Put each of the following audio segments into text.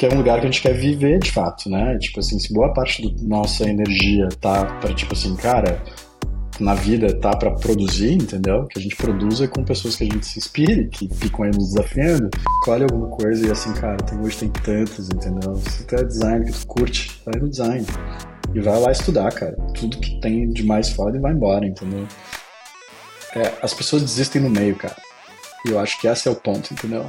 porque é um lugar que a gente quer viver de fato, né? Tipo assim, se boa parte da nossa energia tá para tipo assim, cara, na vida tá para produzir, entendeu? Que a gente produza com pessoas que a gente se inspire, que ficam aí nos desafiando. Escolhe alguma coisa e assim, cara, tem, hoje tem tantas, entendeu? Se tu é design que tu curte, vai no design. E vai lá estudar, cara. Tudo que tem de mais foda e vai embora, entendeu? É, as pessoas desistem no meio, cara. E eu acho que esse é o ponto, entendeu?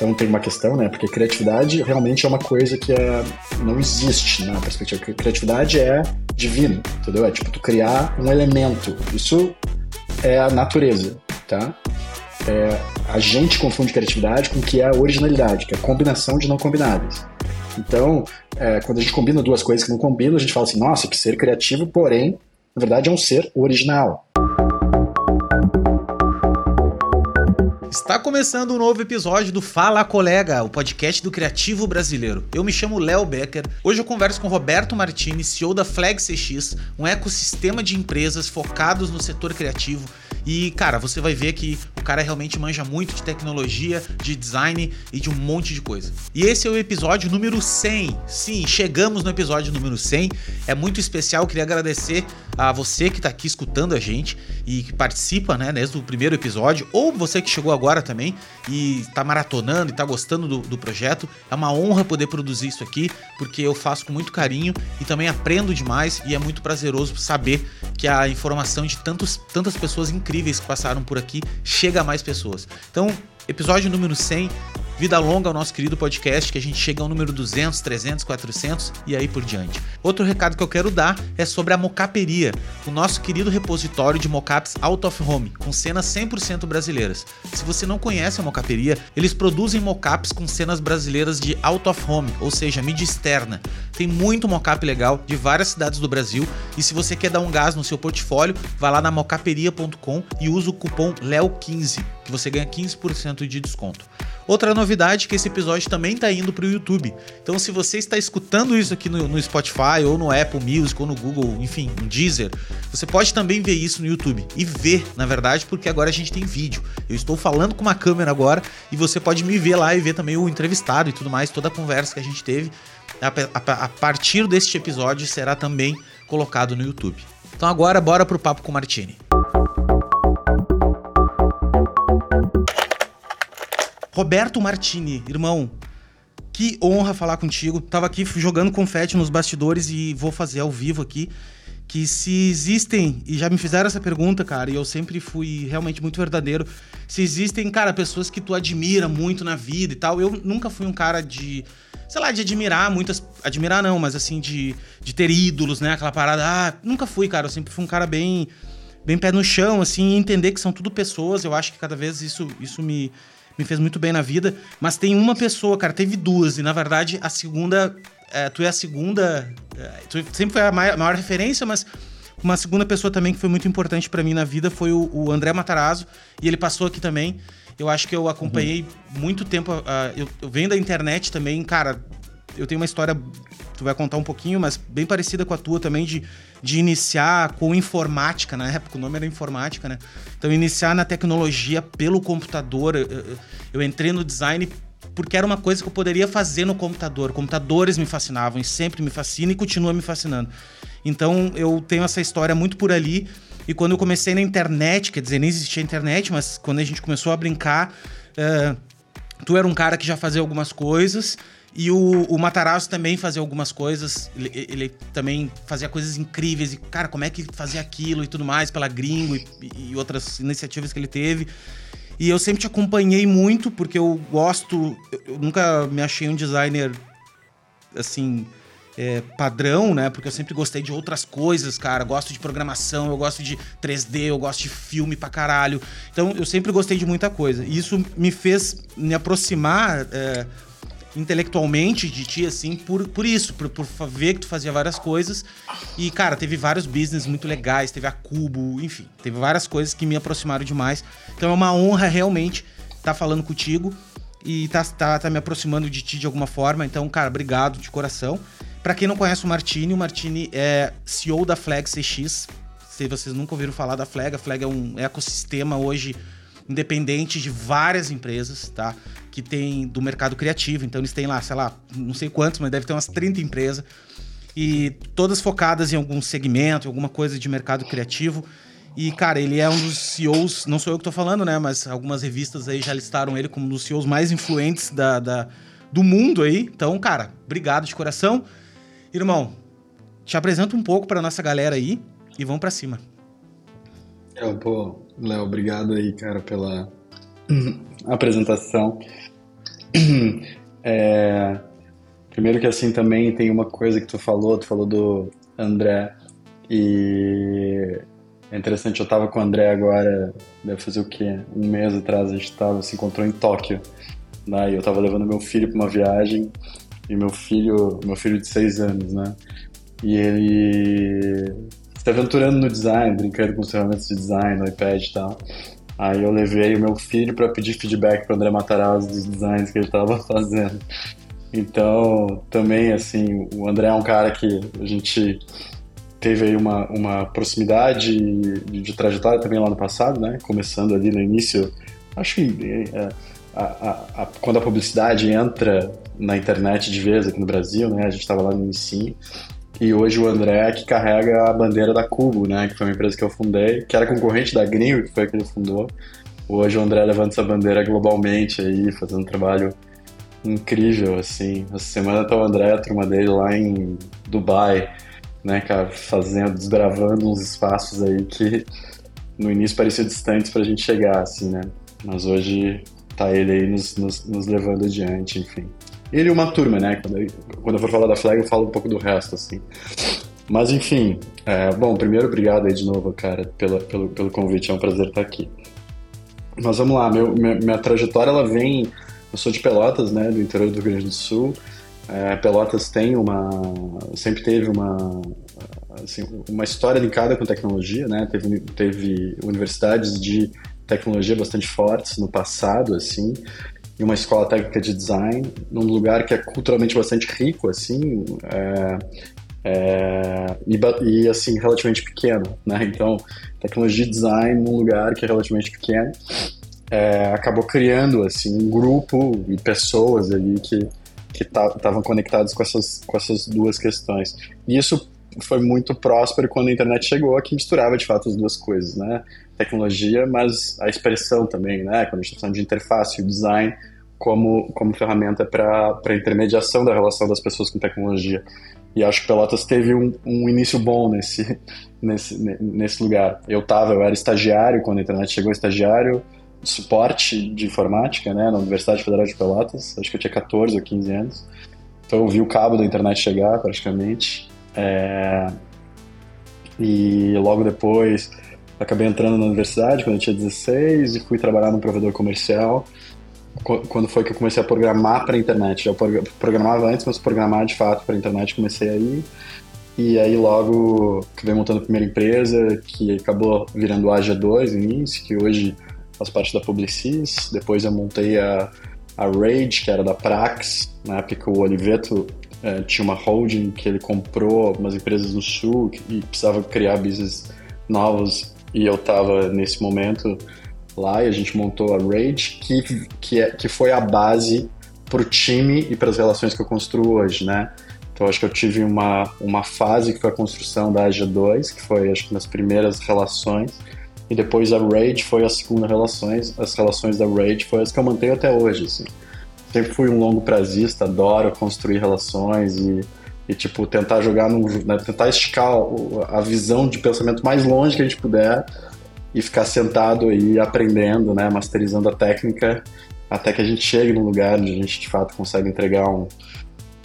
Então tem uma questão, né? Porque criatividade realmente é uma coisa que é, não existe na perspectiva. Criatividade é divino, entendeu? É tipo tu criar um elemento. Isso é a natureza, tá? É, a gente confunde criatividade com o que é a originalidade, que é a combinação de não combinadas. Então, é, quando a gente combina duas coisas que não combinam, a gente fala assim, nossa, que ser criativo, porém, na verdade é um ser original. Está começando um novo episódio do Fala Colega, o podcast do Criativo Brasileiro. Eu me chamo Léo Becker. Hoje eu converso com Roberto Martini, CEO da Flag CX, um ecossistema de empresas focados no setor criativo e, cara, você vai ver que o cara realmente manja muito de tecnologia, de design e de um monte de coisa. E esse é o episódio número 100. Sim, chegamos no episódio número 100. É muito especial, queria agradecer a você que está aqui escutando a gente e que participa, né, desde o primeiro episódio, ou você que chegou agora também e está maratonando e está gostando do, do projeto. É uma honra poder produzir isso aqui, porque eu faço com muito carinho e também aprendo demais e é muito prazeroso saber que a informação de tantos, tantas pessoas incríveis que passaram por aqui chega a mais pessoas. Então, episódio número 100 Vida longa ao nosso querido podcast, que a gente chega ao número 200, 300, 400 e aí por diante. Outro recado que eu quero dar é sobre a Mocaperia, o nosso querido repositório de mocaps out of home, com cenas 100% brasileiras. Se você não conhece a Mocaperia, eles produzem mocaps com cenas brasileiras de out of home, ou seja, mídia externa. Tem muito mocap legal de várias cidades do Brasil e se você quer dar um gás no seu portfólio, vá lá na mocaperia.com e usa o cupom LEO15, que você ganha 15% de desconto. Outra novidade é que esse episódio também está indo para o YouTube. Então, se você está escutando isso aqui no, no, Spotify, ou no Apple Music, ou no Google, enfim, no Deezer, você pode também ver isso no YouTube. E ver, na verdade, porque agora a gente tem vídeo. Eu estou falando com uma câmera agora e você pode me ver lá e ver também o entrevistado e tudo mais, toda a conversa que a gente teve. A, a, a partir deste episódio será também colocado no YouTube. Então agora bora pro papo com o Martini. Roberto Martini, irmão, que honra falar contigo. Tava aqui jogando confete nos bastidores e vou fazer ao vivo aqui. Que se existem, e já me fizeram essa pergunta, cara, e eu sempre fui realmente muito verdadeiro. Se existem, cara, pessoas que tu admira muito na vida e tal. Eu nunca fui um cara de, sei lá, de admirar muitas. Admirar não, mas assim, de, de ter ídolos, né? Aquela parada. Ah, nunca fui, cara. Eu sempre fui um cara bem, bem pé no chão, assim, e entender que são tudo pessoas. Eu acho que cada vez isso, isso me me fez muito bem na vida. Mas tem uma pessoa, cara, teve duas, e na verdade a segunda. É, tu é a segunda. É, tu sempre foi a maior, maior, referência, mas uma segunda pessoa também que foi muito importante para mim na vida foi o, o, André Matarazzo, e ele passou aqui também. Eu acho que eu acompanhei uhum. muito tempo. Uh, eu, eu venho da internet também, cara. Eu tenho uma história tu vai contar um pouquinho, mas bem parecida com a tua também, de, de iniciar com informática, na época o nome era informática, né? Então, iniciar na tecnologia pelo computador. Eu, eu entrei no design porque era uma coisa que eu poderia fazer no computador. Computadores me fascinavam e sempre me fascina e continua me fascinando. Então, eu tenho essa história muito por ali. E quando eu comecei na internet, quer dizer, nem existia internet, mas quando a gente começou a brincar, uh, tu era um cara que já fazia algumas coisas. E o, o Matarazzo também fazia algumas coisas, ele, ele, também fazia coisas incríveis. E, cara, como é que fazia aquilo e tudo mais, pela Gringo e, e outras iniciativas que ele teve. E eu sempre te acompanhei muito, porque eu gosto. Eu nunca me achei um designer assim. É, padrão, né? Porque eu sempre gostei de outras coisas, cara. Gosto de programação, eu gosto de 3D, eu gosto de filme pra caralho. Então eu sempre gostei de muita coisa. E isso me fez me aproximar. É, intelectualmente de ti, assim, por, por isso, por, por ver que tu fazia várias coisas. E, cara, teve vários business muito legais, teve a Cubo, enfim, teve várias coisas que me aproximaram demais. Então é uma honra realmente estar tá falando contigo e tá, tá, tá me aproximando de ti de alguma forma. Então, cara, obrigado de coração. Para quem não conhece o Martini, o Martini é CEO da Flag CX. Se vocês nunca ouviram falar da Flag, a Flag é um ecossistema hoje independente de várias empresas, tá? Que tem do mercado criativo. Então eles têm lá, sei lá, não sei quantos, mas deve ter umas 30 empresas. E todas focadas em algum segmento, alguma coisa de mercado criativo. E, cara, ele é um dos CEOs, não sou eu que tô falando, né? Mas algumas revistas aí já listaram ele como um dos CEOs mais influentes da, da do mundo aí. Então, cara, obrigado de coração. Irmão, te apresenta um pouco pra nossa galera aí e vamos para cima. É, pô, Léo, obrigado aí, cara, pela apresentação. É, primeiro que assim também tem uma coisa que tu falou, tu falou do André e é interessante, eu tava com o André agora, deve fazer o quê? Um mês atrás a gente tava, se encontrou em Tóquio. Né? E eu tava levando meu filho pra uma viagem, e meu filho, meu filho de seis anos, né? E ele se aventurando no design, brincando com os ferramentas de design, no iPad e tal. Aí eu levei o meu filho para pedir feedback para André Matarazzo dos designs que ele estava fazendo. Então, também, assim, o André é um cara que a gente teve aí uma, uma proximidade de, de trajetória também lá no passado, né? Começando ali no início, acho que é, a, a, a, quando a publicidade entra na internet de vez aqui no Brasil, né? A gente estava lá no início e hoje o André que carrega a bandeira da Cubo, né? Que foi uma empresa que eu fundei, que era concorrente da Gringo, que foi a que ele fundou. Hoje o André levanta essa bandeira globalmente aí, fazendo um trabalho incrível, assim. Essa semana tá o André, a turma dele lá em Dubai, né, cara, fazendo, desbravando uns espaços aí que no início pareciam distantes pra gente chegar, assim, né? Mas hoje tá ele aí nos, nos, nos levando adiante, enfim. Ele e uma turma, né? Quando eu, for falar da Flag, eu falo um pouco do resto, assim. Mas, enfim, é, bom, primeiro, obrigado aí de novo, cara, pela, pelo, pelo convite, é um prazer estar aqui. Mas vamos lá, meu, minha, minha trajetória, ela vem... Eu sou de Pelotas, né, do interior do Rio Grande do Sul, é, Pelotas tem uma, sempre teve uma, assim, uma história linkada com tecnologia, né? Teve, teve universidades de tecnologia bastante fortes no passado, assim, e uma escola técnica de design num lugar que é culturalmente bastante rico, assim, é, é, e, e, assim relativamente pequeno, né? Então, tecnologia e design num lugar que é relativamente pequeno é, acabou criando assim um grupo e pessoas ali que que estavam conectados com essas, com essas duas questões. E isso foi muito próspero quando a internet chegou, que misturava de fato as duas coisas, né? Tecnologia, mas a expressão também, né? Quando a gente está falando de interface, o design como, como ferramenta para intermediação da relação das pessoas com tecnologia. E acho que Pelotas teve um, um início bom nesse, nesse, nesse lugar. Eu tava, eu era estagiário quando a internet chegou, estagiário, suporte de informática, né, na Universidade Federal de Pelotas, acho que eu tinha 14 ou 15 anos. Então eu vi o cabo da internet chegar, praticamente. É... E logo depois acabei entrando na universidade, quando eu tinha 16, e fui trabalhar num provedor comercial. Quando foi que eu comecei a programar para a internet. Já programava antes, mas programar de fato para a internet comecei aí. E aí logo acabei montando a primeira empresa, que acabou virando a AG2 no início, que hoje faz parte da Publicis. Depois eu montei a, a Rage, que era da Prax, na época o Oliveto é, tinha uma holding que ele comprou umas empresas no sul e precisava criar business novos e eu estava nesse momento lá e a gente montou a Rage, que, que, é, que foi a base para o time e para as relações que eu construo hoje, né? Então acho que eu tive uma, uma fase que foi a construção da AG2, que foi acho que nas primeiras relações, e depois a Rage foi a segunda relações, as relações da Rage foi as que eu mantenho até hoje, assim. Sempre fui um longo prazista, adoro construir relações e, e tipo, tentar jogar num, né, tentar esticar a visão de pensamento mais longe que a gente puder e ficar sentado aí aprendendo, né, masterizando a técnica até que a gente chegue num lugar onde a gente de fato consegue entregar um,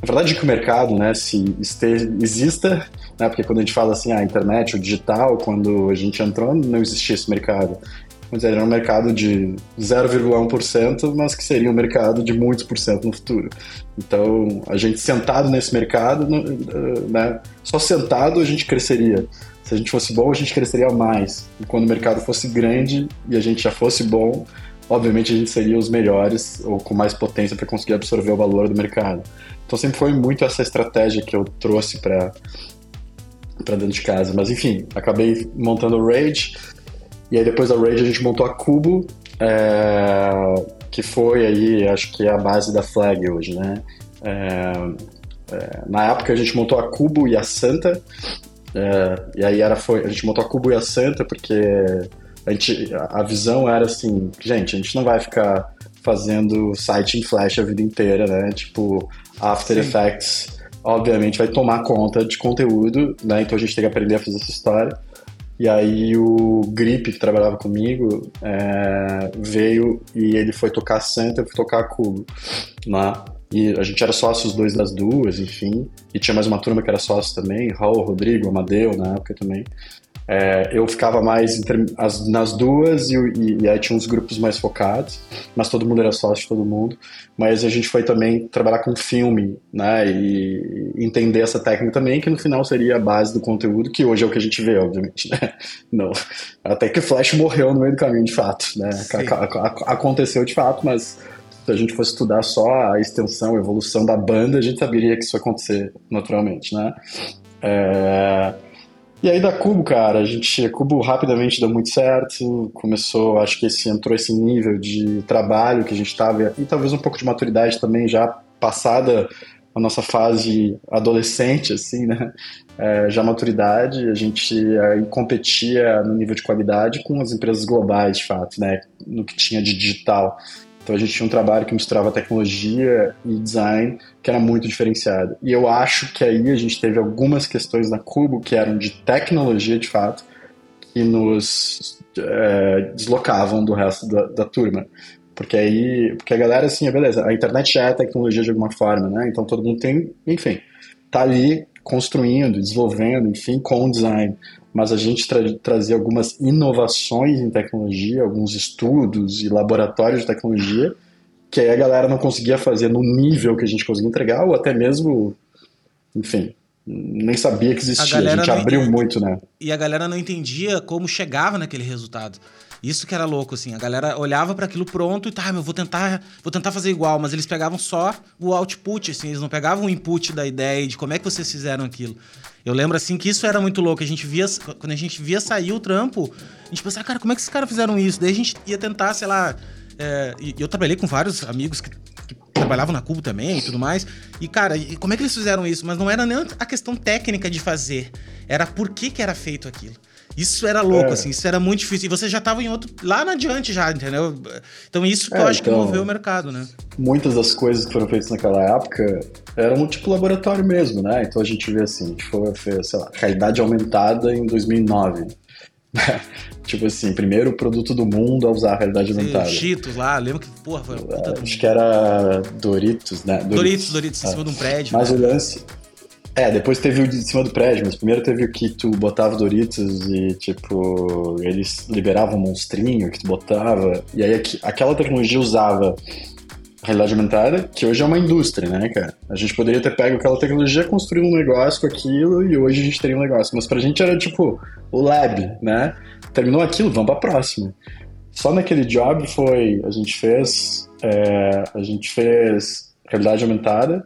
na verdade, que o mercado, né, se esteja, exista, né, porque quando a gente fala assim, a ah, internet, o digital, quando a gente entrou, não existia esse mercado. Dizer, era um mercado de 0,1%, mas que seria um mercado de muitos por cento no futuro. Então, a gente sentado nesse mercado, né, só sentado a gente cresceria. Se a gente fosse bom, a gente cresceria mais. E quando o mercado fosse grande e a gente já fosse bom, obviamente a gente seria os melhores ou com mais potência para conseguir absorver o valor do mercado. Então sempre foi muito essa estratégia que eu trouxe para para dentro de casa. Mas enfim, acabei montando o Rage e aí depois da Rage a gente montou a Cubo, é, que foi aí, acho que é a base da Flag hoje, né? É, é, na época a gente montou a Cubo e a Santa, é, e aí era, foi, a gente montou a Cubo e a Santa porque a, gente, a visão era assim, gente, a gente não vai ficar fazendo site em Flash a vida inteira, né? Tipo, After Sim. Effects, obviamente, vai tomar conta de conteúdo, né? Então a gente tem que aprender a fazer essa história. E aí o Grip, que trabalhava comigo, é, veio e ele foi tocar Santa, eu fui tocar Cubo lá. E a gente era sócio os dois das duas, enfim. E tinha mais uma turma que era sócio também, Raul, Rodrigo, Amadeu na época também. É, eu ficava mais entre, as, nas duas e, e, e, aí tinha uns grupos mais focados, mas todo mundo era sócio de todo mundo. Mas a gente foi também trabalhar com filme, né? E entender essa técnica também, que no final seria a base do conteúdo, que hoje é o que a gente vê, obviamente, né? Não. Até que o Flash morreu no meio do caminho, de fato, né? Aconteceu de fato, mas se a gente fosse estudar só a extensão, a evolução da banda, a gente saberia que isso ia acontecer naturalmente, né? É... E aí da Cubo, cara, a gente, a Cubo rapidamente deu muito certo, começou, acho que esse entrou esse nível de trabalho que a gente estava e talvez um pouco de maturidade também já passada a nossa fase adolescente, assim, né? É, já maturidade, a gente aí competia no nível de qualidade com as empresas globais, de fato, né? No que tinha de digital. Então a gente tinha um trabalho que misturava tecnologia e design que era muito diferenciado. E eu acho que aí a gente teve algumas questões na Cubo que eram de tecnologia de fato que nos é, deslocavam do resto da, da, turma. Porque aí, porque a galera assim, beleza, a internet já é tecnologia de alguma forma, né? Então todo mundo tem, enfim, tá ali construindo, desenvolvendo, enfim, com o design mas a gente tra trazia algumas inovações em tecnologia, alguns estudos e laboratórios de tecnologia, que aí a galera não conseguia fazer no nível que a gente conseguia entregar, ou até mesmo, enfim, nem sabia que existia. A, a gente abriu entendi, muito, né? E a galera não entendia como chegava naquele resultado. Isso que era louco, assim. A galera olhava para aquilo pronto e tá, eu vou tentar, vou tentar fazer igual, mas eles pegavam só o output, assim, eles não pegavam o input da ideia de como é que vocês fizeram aquilo. Eu lembro assim que isso era muito louco. A gente via, quando a gente via sair o trampo, a gente pensava, cara, como é que esses caras fizeram isso? Daí a gente ia tentar, sei lá. É, e eu trabalhei com vários amigos que, que trabalhavam na Cubo também e tudo mais. E, cara, e como é que eles fizeram isso? Mas não era nem a questão técnica de fazer, era por que, que era feito aquilo. Isso era louco, é. assim, isso era muito difícil. E você já estava em outro. lá na adiante já, entendeu? Então, isso que é, eu acho então, que moveu o mercado, né? Muitas das coisas que foram feitas naquela época eram tipo laboratório mesmo, né? Então a gente vê assim, a gente foi, sei lá, realidade aumentada em 2009. tipo assim, primeiro produto do mundo a usar a realidade Sim, aumentada. Cheetos lá, lembro que, porra, foi puta Acho que era Doritos, né? Doritos, Doritos, Doritos em cima de um prédio. Mas né? o lance, é, depois teve o de cima do prédio, mas primeiro teve o que tu botava Doritos e, tipo, eles liberavam um monstrinho que tu botava. E aí aquela tecnologia usava realidade aumentada, que hoje é uma indústria, né, cara? A gente poderia ter pego aquela tecnologia, construído um negócio com aquilo e hoje a gente teria um negócio. Mas pra gente era tipo o lab, né? Terminou aquilo, vamos pra próxima. Só naquele job foi. A gente fez. É, a gente fez realidade aumentada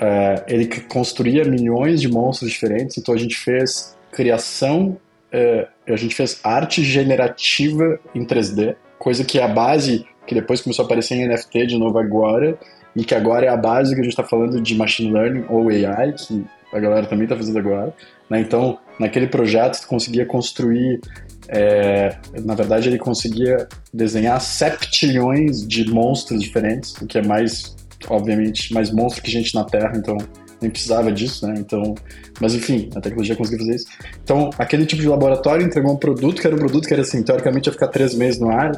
é, ele construía milhões de monstros diferentes, então a gente fez criação, é, a gente fez arte generativa em 3D, coisa que é a base que depois começou a aparecer em NFT de novo agora, e que agora é a base que a gente está falando de machine learning ou AI, que a galera também está fazendo agora. Né? Então, naquele projeto, você conseguia construir. É, na verdade, ele conseguia desenhar septilhões de monstros diferentes, o que é mais obviamente, mais monstro que gente na Terra, então nem precisava disso, né? Então, mas enfim, a tecnologia conseguiu fazer isso. Então, aquele tipo de laboratório entregou um produto que era um produto que era assim, teoricamente ia ficar três meses no ar.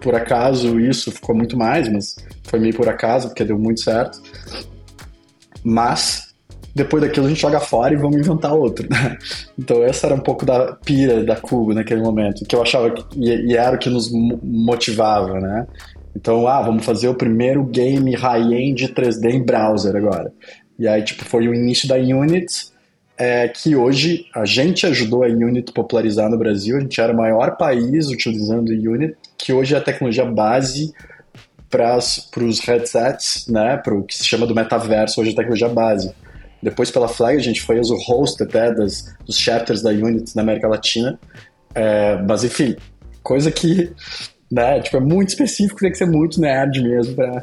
Por acaso isso ficou muito mais, mas foi meio por acaso, porque deu muito certo. Mas depois daquilo a gente joga fora e vamos inventar outro. Né? Então essa era um pouco da pira da Cubo naquele momento, que eu achava que e era o que nos motivava, né? Então, ah, vamos fazer o primeiro game high-end 3D em browser agora. E aí, tipo, foi o início da Unity, é, que hoje a gente ajudou a Unity popularizar no Brasil. A gente era o maior país utilizando Unity, que hoje é a tecnologia base para os headsets, né, para o que se chama do metaverso, hoje é a tecnologia base. Depois, pela Flag, a gente fez o host até das, dos chapters da Unity na América Latina. É, mas, enfim, coisa que né? Tipo, é muito específico, tem que ser muito nerd mesmo pra,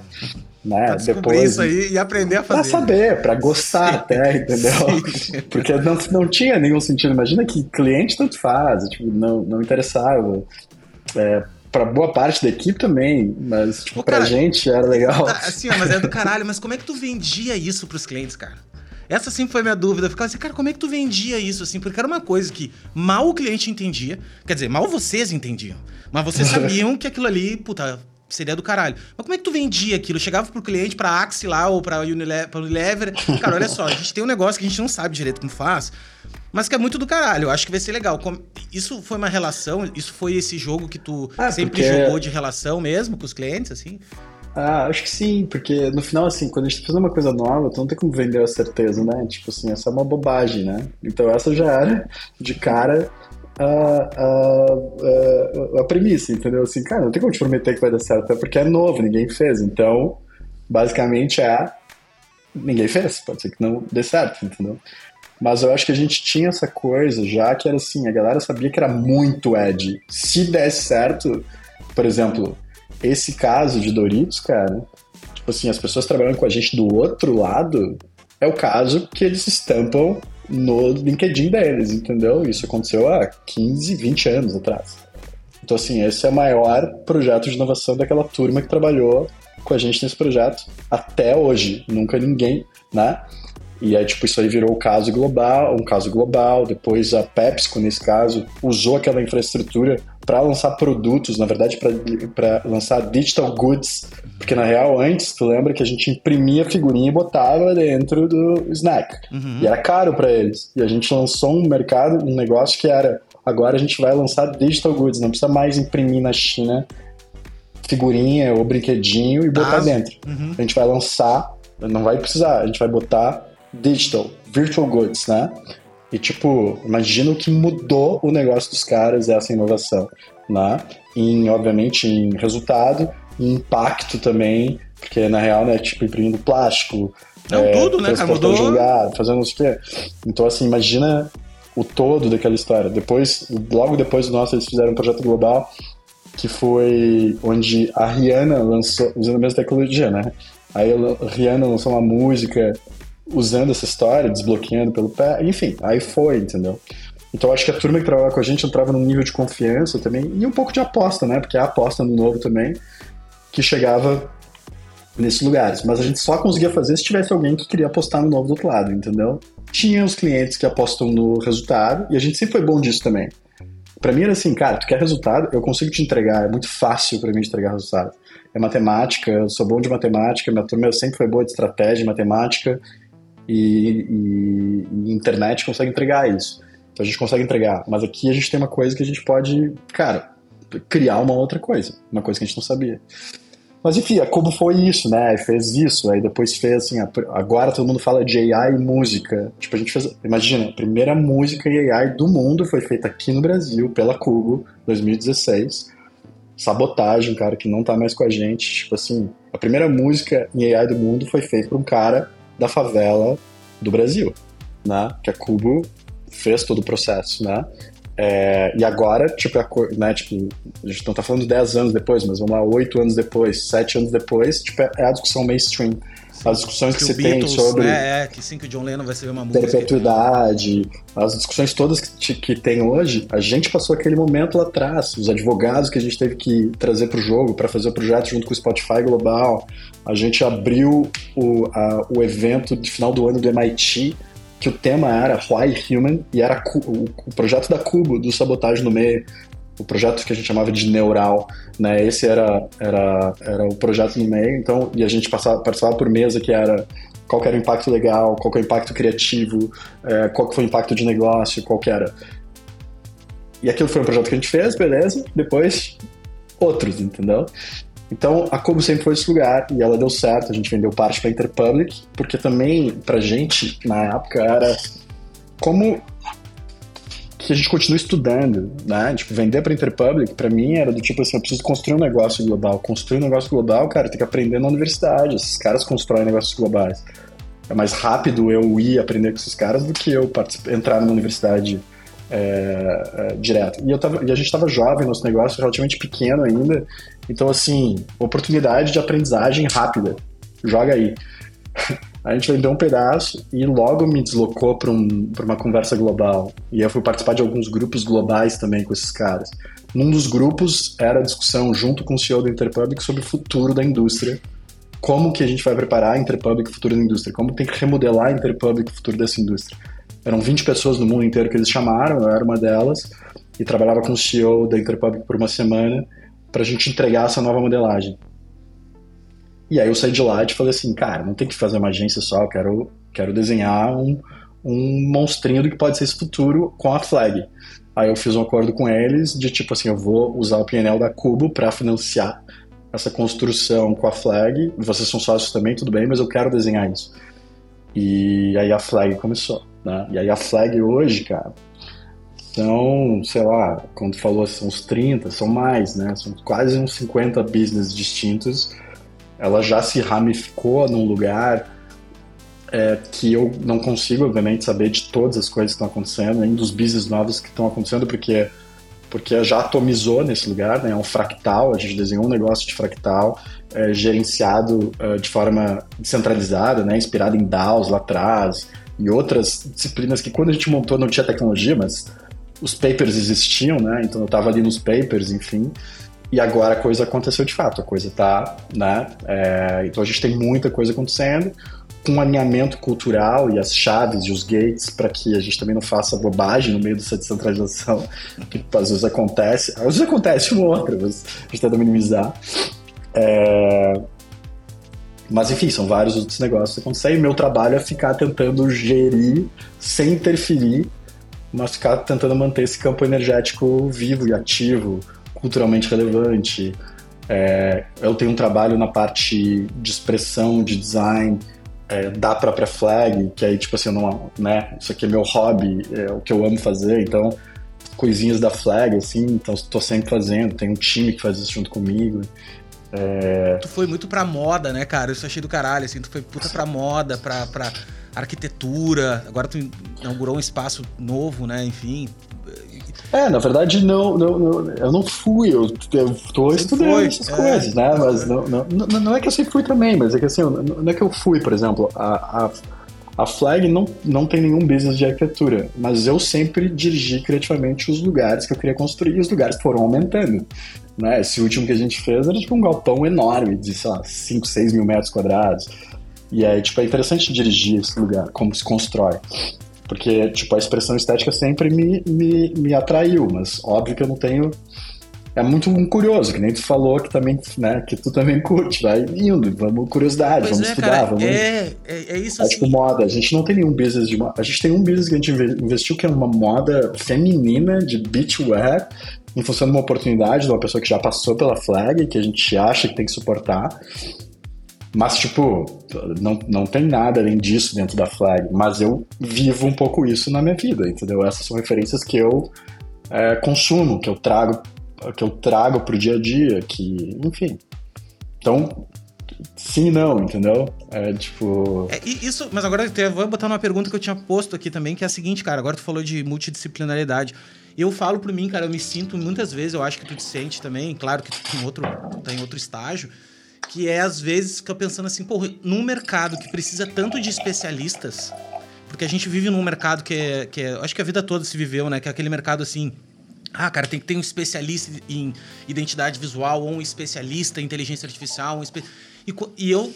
né? Pra depois isso aí e aprender a fazer. Pra saber, pra gostar Sim. até, entendeu? Sim. Porque não, não tinha nenhum sentido. Imagina que cliente tanto faz, tipo, não, não interessava. É, pra boa parte da equipe também, mas tipo, Ô, pra cara, gente era legal. Tá, assim, ó, mas é do caralho, mas como é que tu vendia isso pros clientes, cara? Essa sempre foi minha dúvida. Eu ficava assim, cara, como é que tu vendia isso assim? Porque era uma coisa que mal o cliente entendia. Quer dizer, mal vocês entendiam. Mas vocês sabiam que aquilo ali, puta, seria do caralho. Mas como é que tu vendia aquilo? Chegava pro cliente, pra Axie lá ou pra Unilever, pra Unilever. Cara, olha só, a gente tem um negócio que a gente não sabe direito como faz, mas que é muito do caralho. Eu acho que vai ser legal. Isso foi uma relação, isso foi esse jogo que tu ah, sempre porque... jogou de relação mesmo com os clientes, assim? Ah, acho que sim, porque no final, assim, quando a gente tá fazendo uma coisa nova, tu não tem como vender a certeza, né? Tipo assim, essa é uma bobagem, né? Então essa já era de cara a, a, a, premissa, entendeu? Assim, cara, não tem como te prometer que vai dar certo, até porque é novo, ninguém fez. Então, basicamente é ninguém fez, pode ser que não dê certo, entendeu? Mas eu acho que a gente tinha essa coisa já que era assim, a galera sabia que era muito Ed. Se desse certo, por exemplo, esse caso de Doritos, cara, tipo assim, as pessoas trabalhando com a gente do outro lado, é o caso que eles estampam no LinkedIn deles, entendeu? Isso aconteceu há 15, 20 anos atrás. Então, assim, esse é o maior projeto de inovação daquela turma que trabalhou com a gente nesse projeto até hoje. Nunca ninguém, né? E aí, tipo, isso aí virou um caso global, um caso global. Depois a PepsiCo, nesse caso, usou aquela infraestrutura para lançar produtos, na verdade, para lançar digital goods. Porque na real, antes, tu lembra que a gente imprimia figurinha e botava dentro do snack. Uhum. E era caro para eles. E a gente lançou um mercado, um negócio que era. Agora a gente vai lançar digital goods, não precisa mais imprimir na China figurinha ou brinquedinho e botar dentro. Uhum. A gente vai lançar, não vai precisar, a gente vai botar digital, virtual goods, né? E, tipo, imagina o que mudou o negócio dos caras essa inovação, né? Em, obviamente, em resultado, em impacto também, porque, na real, né, tipo, imprimindo plástico, Não, é, tudo, né, cara? Mudou. Lugar, fazendo não sei o quê. Então, assim, imagina o todo daquela história. Depois, logo depois do nosso, eles fizeram um projeto global que foi onde a Rihanna lançou, usando a mesma tecnologia, né? Aí a Rihanna lançou uma música usando essa história, desbloqueando pelo pé, enfim, aí foi, entendeu? Então acho que a turma que trabalhava com a gente entrava num nível de confiança também e um pouco de aposta, né? Porque a aposta no novo também que chegava nesses lugares. Mas a gente só conseguia fazer se tivesse alguém que queria apostar no novo do outro lado, entendeu? Tinha os clientes que apostam no resultado e a gente sempre foi bom disso também. Para mim era assim, cara, tu quer resultado, eu consigo te entregar, é muito fácil para mim entregar resultado. É matemática, eu sou bom de matemática, minha turma sempre foi boa de estratégia, matemática, e, e, e internet consegue entregar isso. Então a gente consegue entregar. Mas aqui a gente tem uma coisa que a gente pode, cara, criar uma outra coisa. Uma coisa que a gente não sabia. Mas enfim, a Cubo foi isso, né? Fez isso, aí depois fez assim, agora todo mundo fala de AI e música. Tipo, a gente fez, imagina, a primeira música AI do mundo foi feita aqui no Brasil, pela Cubo, 2016. Sabotagem, cara que não tá mais com a gente. Tipo assim, a primeira música em AI do mundo foi feita por um cara da favela do Brasil, né? Que a Cubo fez todo o processo, né? É, e agora, tipo, a, né, tipo, a gente não tá falando 10 anos depois, mas vamos lá, 8 anos depois, 7 anos depois, tipo, é a discussão mainstream. As discussões que, que se Beatles, tem sobre. Né, é, que sim, que o John Lennon vai ser uma música. Perpetuidade, as discussões todas que, que tem hoje, a gente passou aquele momento lá atrás. Os advogados que a gente teve que trazer para o jogo para fazer o projeto junto com o Spotify Global. A gente abriu o, a, o evento de final do ano do MIT que o tema era Why Human e era o, projeto da Cubo, do Sabotagem no Meio, o projeto que a gente chamava de Neural, né? Esse era, era, era o projeto no meio, então, e a gente passava, participava por mesa que era qual que era o impacto legal, qual que é o impacto criativo, é, qual que foi o impacto de negócio, qual que era. E aquilo foi um projeto que a gente fez, beleza, depois outros, entendeu? Então, a Cubo sempre foi esse lugar e ela deu certo. A gente vendeu parte para Interpublic, porque também, pra gente, na época, era como que a gente continua estudando, né? Tipo, vender para Interpublic, para mim, era do tipo assim, eu preciso construir um negócio global. Construir um negócio global, cara, tem que aprender na universidade. Esses caras constroem negócios globais. É mais rápido eu ir aprender com esses caras do que eu entrar numa universidade é, é, direto. E, eu tava, e a gente estava jovem, nosso negócio relativamente pequeno ainda, então assim, oportunidade de aprendizagem rápida, joga aí. A gente vendeu um pedaço e logo me deslocou para um, uma conversa global. E eu fui participar de alguns grupos globais também com esses caras. Num dos grupos era a discussão junto com o CEO da Interpublic sobre o futuro da indústria. Como que a gente vai preparar a Interpublic o futuro da indústria? Como tem que remodelar a Interpublic o futuro dessa indústria? Eram 20 pessoas no mundo inteiro que eles chamaram, eu era uma delas, e trabalhava com o CEO da Interpublic por uma semana para a gente entregar essa nova modelagem. E aí eu saí de lá e falei assim, cara, não tem que fazer uma agência só, eu quero, quero desenhar um, um monstrinho do que pode ser esse futuro com a Flag. Aí eu fiz um acordo com eles de tipo assim, eu vou usar o PNL da Cubo para financiar essa construção com a Flag. Vocês são sócios também, tudo bem, mas eu quero desenhar isso. E aí a Flag começou, né? E aí a Flag hoje, cara, são, sei lá, quando falou, são uns 30, são mais, né? São quase uns 50 business distintos ela já se ramificou num lugar é, que eu não consigo, obviamente, saber de todas as coisas que estão acontecendo, nem dos business novos que estão acontecendo, porque porque já atomizou nesse lugar, né? É um fractal, a gente desenhou um negócio de fractal é, gerenciado é, de forma descentralizada, né? Inspirado em DAOs lá atrás e outras disciplinas que quando a gente montou não tinha tecnologia, mas os papers existiam, né? Então eu estava ali nos papers, enfim. E agora a coisa aconteceu de fato, a coisa tá, né? É, então a gente tem muita coisa acontecendo, com um alinhamento cultural e as chaves e os gates para que a gente também não faça bobagem no meio dessa descentralização, que às vezes acontece, às vezes acontece uma ou outra, mas a gente tenta minimizar. É, mas enfim, são vários outros negócios que acontecem. E meu trabalho é ficar tentando gerir sem interferir, mas ficar tentando manter esse campo energético vivo e ativo, culturalmente relevante. É, eu tenho um trabalho na parte de expressão, de design é, da própria flag, que aí, tipo assim, não, né, isso aqui é meu hobby, é o que eu amo fazer, então coisinhas da flag, assim, então estou sempre fazendo, tem um time que faz isso junto comigo. É... Tu foi muito pra moda, né, cara? Isso eu achei do caralho, assim, tu foi puta pra moda, pra, pra arquitetura, agora tu inaugurou um espaço novo, né, enfim, é, na verdade, não, não, não eu não fui, eu, eu tô estudando foi, essas é, coisas, né? Mas não, não, não, não, é que eu sempre fui também, mas é que assim, não é que eu fui, por exemplo, a, a, a Flag não, não tem nenhum business de arquitetura, mas eu sempre dirigi criativamente os lugares que eu queria construir e os lugares foram aumentando. Né? Esse último que a gente fez era tipo um galpão enorme, de, sei lá, 5, 6 mil metros quadrados. E aí, tipo, é interessante dirigir esse lugar, como se constrói. Porque, tipo, a expressão estética sempre me, me, me atraiu, mas óbvio que eu não tenho. É muito um curioso, que nem tu falou que também, né, que tu também curte, vai indo, vamos curiosidade, pois vamos é, estudar, cara, vamos. É, é, é isso é, assim. tipo moda, a gente não tem nenhum business de moda. A gente tem um business que a gente investiu que é uma moda feminina de beachwear, em função de uma oportunidade de uma pessoa que já passou pela flag, que a gente acha que tem que suportar. Mas, tipo, não, não tem nada além disso dentro da Flag. Mas eu vivo um pouco isso na minha vida, entendeu? Essas são referências que eu é, consumo, que eu trago que eu trago pro dia a dia, que, enfim. Então, sim e não, entendeu? É tipo. É, isso, mas agora eu vou botar uma pergunta que eu tinha posto aqui também, que é a seguinte, cara. Agora tu falou de multidisciplinaridade. Eu falo por mim, cara, eu me sinto muitas vezes, eu acho que tu te sente também, claro que tu, tem outro, tá em outro estágio que é às vezes fica pensando assim, pô, num mercado que precisa tanto de especialistas, porque a gente vive num mercado que é, que é, acho que a vida toda se viveu, né, que é aquele mercado assim, ah, cara, tem que ter um especialista em identidade visual ou um especialista em inteligência artificial, um espe... e, e eu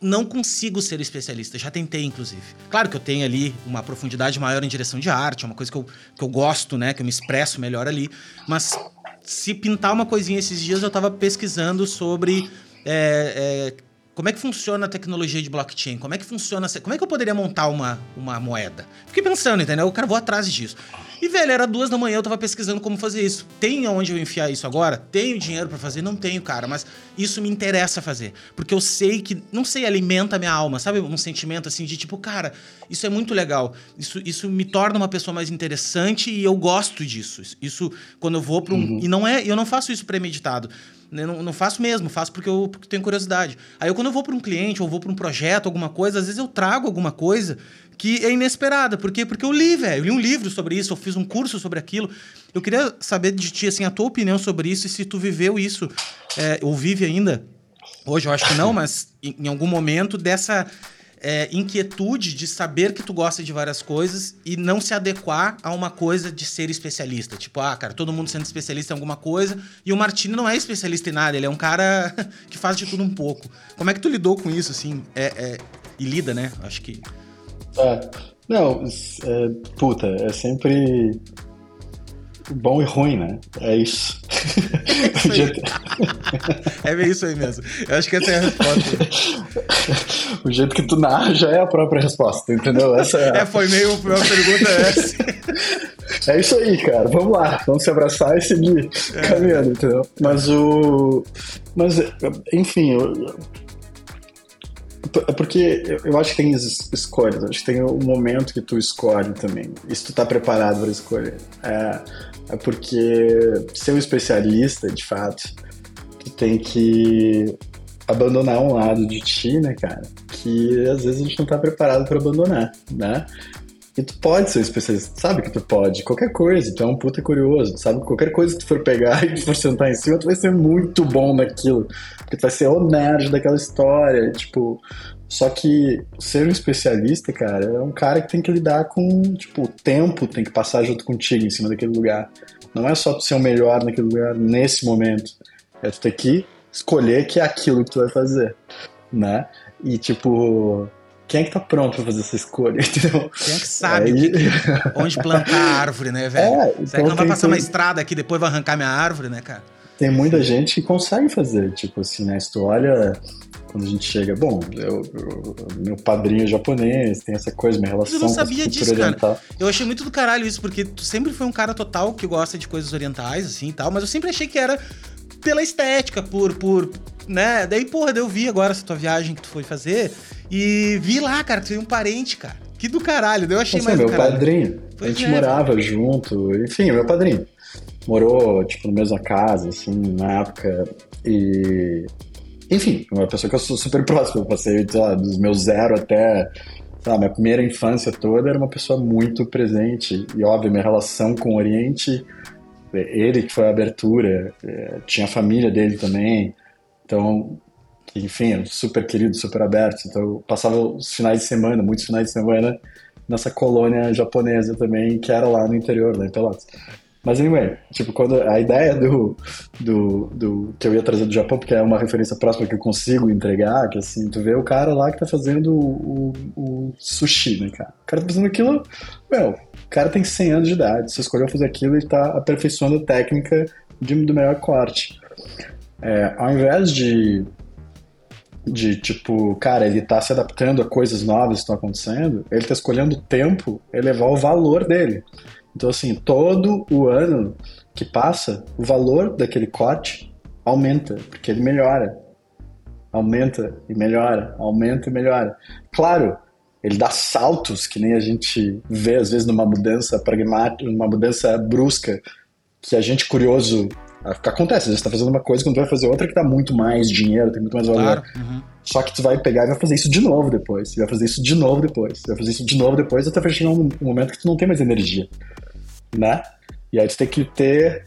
não consigo ser especialista, já tentei, inclusive. Claro que eu tenho ali uma profundidade maior em direção de arte, é uma coisa que eu, que eu gosto, né? Que eu me expresso melhor ali. Mas se pintar uma coisinha esses dias, eu tava pesquisando sobre é, é, como é que funciona a tecnologia de blockchain? Como é que funciona? Como é que eu poderia montar uma, uma moeda? Fiquei pensando, entendeu? Eu quero vou atrás disso. E, velho, era duas da manhã, eu tava pesquisando como fazer isso. Tem aonde eu enfiar isso agora? Tenho dinheiro para fazer? Não tenho, cara, mas isso me interessa fazer. Porque eu sei que, não sei, alimenta a minha alma, sabe? Um sentimento assim de tipo, cara, isso é muito legal. Isso, isso me torna uma pessoa mais interessante e eu gosto disso. Isso, quando eu vou para um. Uhum. E não é, eu não faço isso premeditado. Né? Não, não, faço mesmo, faço porque eu porque tenho curiosidade. Aí eu, quando eu vou para um cliente ou vou para um projeto, alguma coisa, às vezes eu trago alguma coisa que é inesperada. Por quê? Porque eu li, velho. Eu li um livro sobre isso, eu fiz um curso sobre aquilo. Eu queria saber de ti, assim, a tua opinião sobre isso e se tu viveu isso, é, ou vive ainda. Hoje eu acho que não, mas em, em algum momento dessa é, inquietude de saber que tu gosta de várias coisas e não se adequar a uma coisa de ser especialista. Tipo, ah, cara, todo mundo sendo especialista em alguma coisa e o Martini não é especialista em nada, ele é um cara que faz de tudo um pouco. Como é que tu lidou com isso, assim? É, é... E lida, né? Acho que. É. Não, é, puta, é sempre bom e ruim, né? É isso. É, bem isso aí mesmo. Eu acho que essa é a resposta. o jeito que tu narra já é a própria resposta, entendeu? Essa é, a... é foi meio uma pergunta essa. É isso aí, cara. Vamos lá, vamos se abraçar e seguir é. caminhando, entendeu? Mas o. Mas, enfim, eu é porque eu acho que tem as escolhas, acho que tem o momento que tu escolhe também. E se tu tá preparado para escolher. É, é porque ser um especialista, de fato, tu tem que abandonar um lado de ti, né, cara? Que às vezes a gente não tá preparado para abandonar, né? E tu pode ser um especialista, sabe que tu pode, qualquer coisa, tu é um puta curioso, sabe? Qualquer coisa que tu for pegar e tu for sentar em cima, tu vai ser muito bom naquilo, porque tu vai ser o nerd daquela história, tipo... Só que ser um especialista, cara, é um cara que tem que lidar com, tipo, o tempo tem que passar junto contigo em cima daquele lugar. Não é só tu ser o melhor naquele lugar nesse momento, é tu ter que escolher que é aquilo que tu vai fazer, né? E, tipo, quem é que tá pronto pra fazer essa escolha, entendeu? Quem é que sabe Aí... que, onde plantar a árvore, né, velho? É, então Será que não vai passar tem... uma estrada aqui depois vai arrancar minha árvore, né, cara? Tem muita gente que consegue fazer, tipo assim, né? Se tu olha quando a gente chega, bom, eu, eu, meu padrinho é japonês, tem essa coisa, minha relação eu não sabia com disso, oriental. Cara. Eu achei muito do caralho isso, porque tu sempre foi um cara total que gosta de coisas orientais, assim, e tal, mas eu sempre achei que era pela estética, por, por, né? Daí, porra, eu vi agora essa tua viagem que tu foi fazer, e vi lá, cara, que tem um parente, cara. Que do caralho, eu achei Nossa, mais meu padrinho. Pois a gente é, morava cara. junto, enfim, meu padrinho. Morou, tipo, na mesma casa, assim, na época. E. Enfim, uma pessoa que eu sou super próximo. Eu passei, sei lá, dos meus zero até. Sei lá, minha primeira infância toda era uma pessoa muito presente. E, óbvio, minha relação com o Oriente. Ele que foi a abertura, é, tinha a família dele também. Então, enfim, é super querido, super aberto. Então eu passava os finais de semana, muitos finais de semana, nessa colônia japonesa também, que era lá no interior, lá em Pelotas. Mas anyway, tipo, quando a ideia do, do, do que eu ia trazer do Japão, porque é uma referência próxima que eu consigo entregar, que assim, tu vê o cara lá que tá fazendo o, o, o sushi, né, cara? O cara tá fazendo aquilo, meu, o cara tem 100 anos de idade, se escolheu fazer aquilo, ele tá aperfeiçoando a técnica de, do melhor corte. É, ao invés de de tipo, cara, ele tá se adaptando a coisas novas que estão acontecendo, ele tá escolhendo o tempo elevar o valor dele. Então, assim, todo o ano que passa, o valor daquele corte aumenta, porque ele melhora. Aumenta e melhora, aumenta e melhora. Claro, ele dá saltos que nem a gente vê às vezes numa mudança pragmática, numa mudança brusca, que a gente curioso Acontece, às vezes você tá fazendo uma coisa, quando tu vai fazer outra que dá muito mais dinheiro, tem muito mais valor. Claro. Uhum. Só que tu vai pegar e vai fazer isso de novo depois. E vai fazer isso de novo depois. Vai fazer isso de novo depois até chegar um momento que tu não tem mais energia. Né? E aí tu tem que ter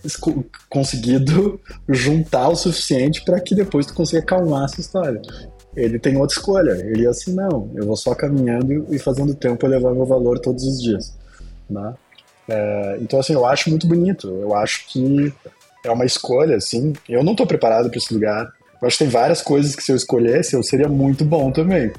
conseguido juntar o suficiente para que depois tu consiga acalmar essa história. Ele tem outra escolha. Ele é assim, não, eu vou só caminhando e fazendo tempo levar meu valor todos os dias. Né? É, então, assim, eu acho muito bonito. Eu acho que é uma escolha, assim. Eu não tô preparado para esse lugar. Eu acho que tem várias coisas que se eu escolhesse, eu seria muito bom também.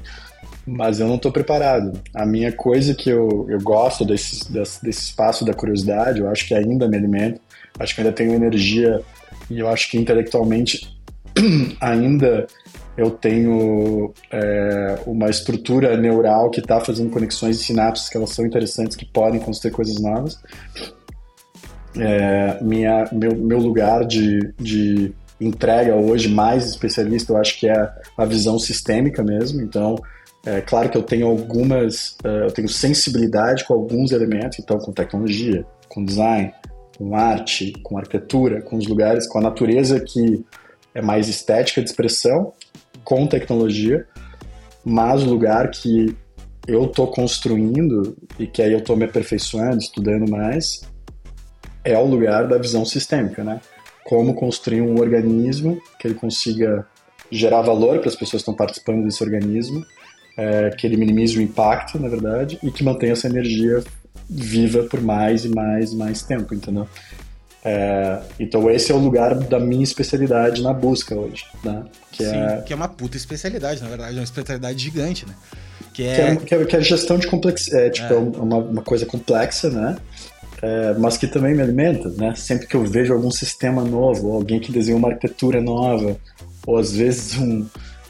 Mas eu não tô preparado. A minha coisa que eu, eu gosto desse, desse, desse espaço da curiosidade, eu acho que ainda me alimenta. Acho que ainda tenho energia e eu acho que intelectualmente ainda eu tenho é, uma estrutura neural que está fazendo conexões de sinapses que elas são interessantes, que podem construir coisas novas é, minha, meu, meu lugar de, de entrega hoje mais especialista, eu acho que é a visão sistêmica mesmo. Então, é claro que eu tenho algumas, uh, eu tenho sensibilidade com alguns elementos, então com tecnologia, com design, com arte, com arquitetura, com os lugares, com a natureza que é mais estética de expressão com tecnologia, mas o lugar que eu tô construindo e que aí eu tô me aperfeiçoando, estudando mais, é o lugar da visão sistêmica, né? Como construir um organismo que ele consiga gerar valor para as pessoas que estão participando desse organismo, é, que ele minimize o impacto, na verdade, e que mantenha essa energia viva por mais e mais e mais tempo, entendeu? É, então esse é o lugar da minha especialidade na busca hoje, né? Que Sim, é... que é uma puta especialidade, na verdade, é uma especialidade gigante, né? Que é, que é, que é gestão de complexidade, é, tipo, é. uma, uma coisa complexa, né? É, mas que também me alimenta, né? Sempre que eu vejo algum sistema novo, ou alguém que desenha uma arquitetura nova, ou às vezes um,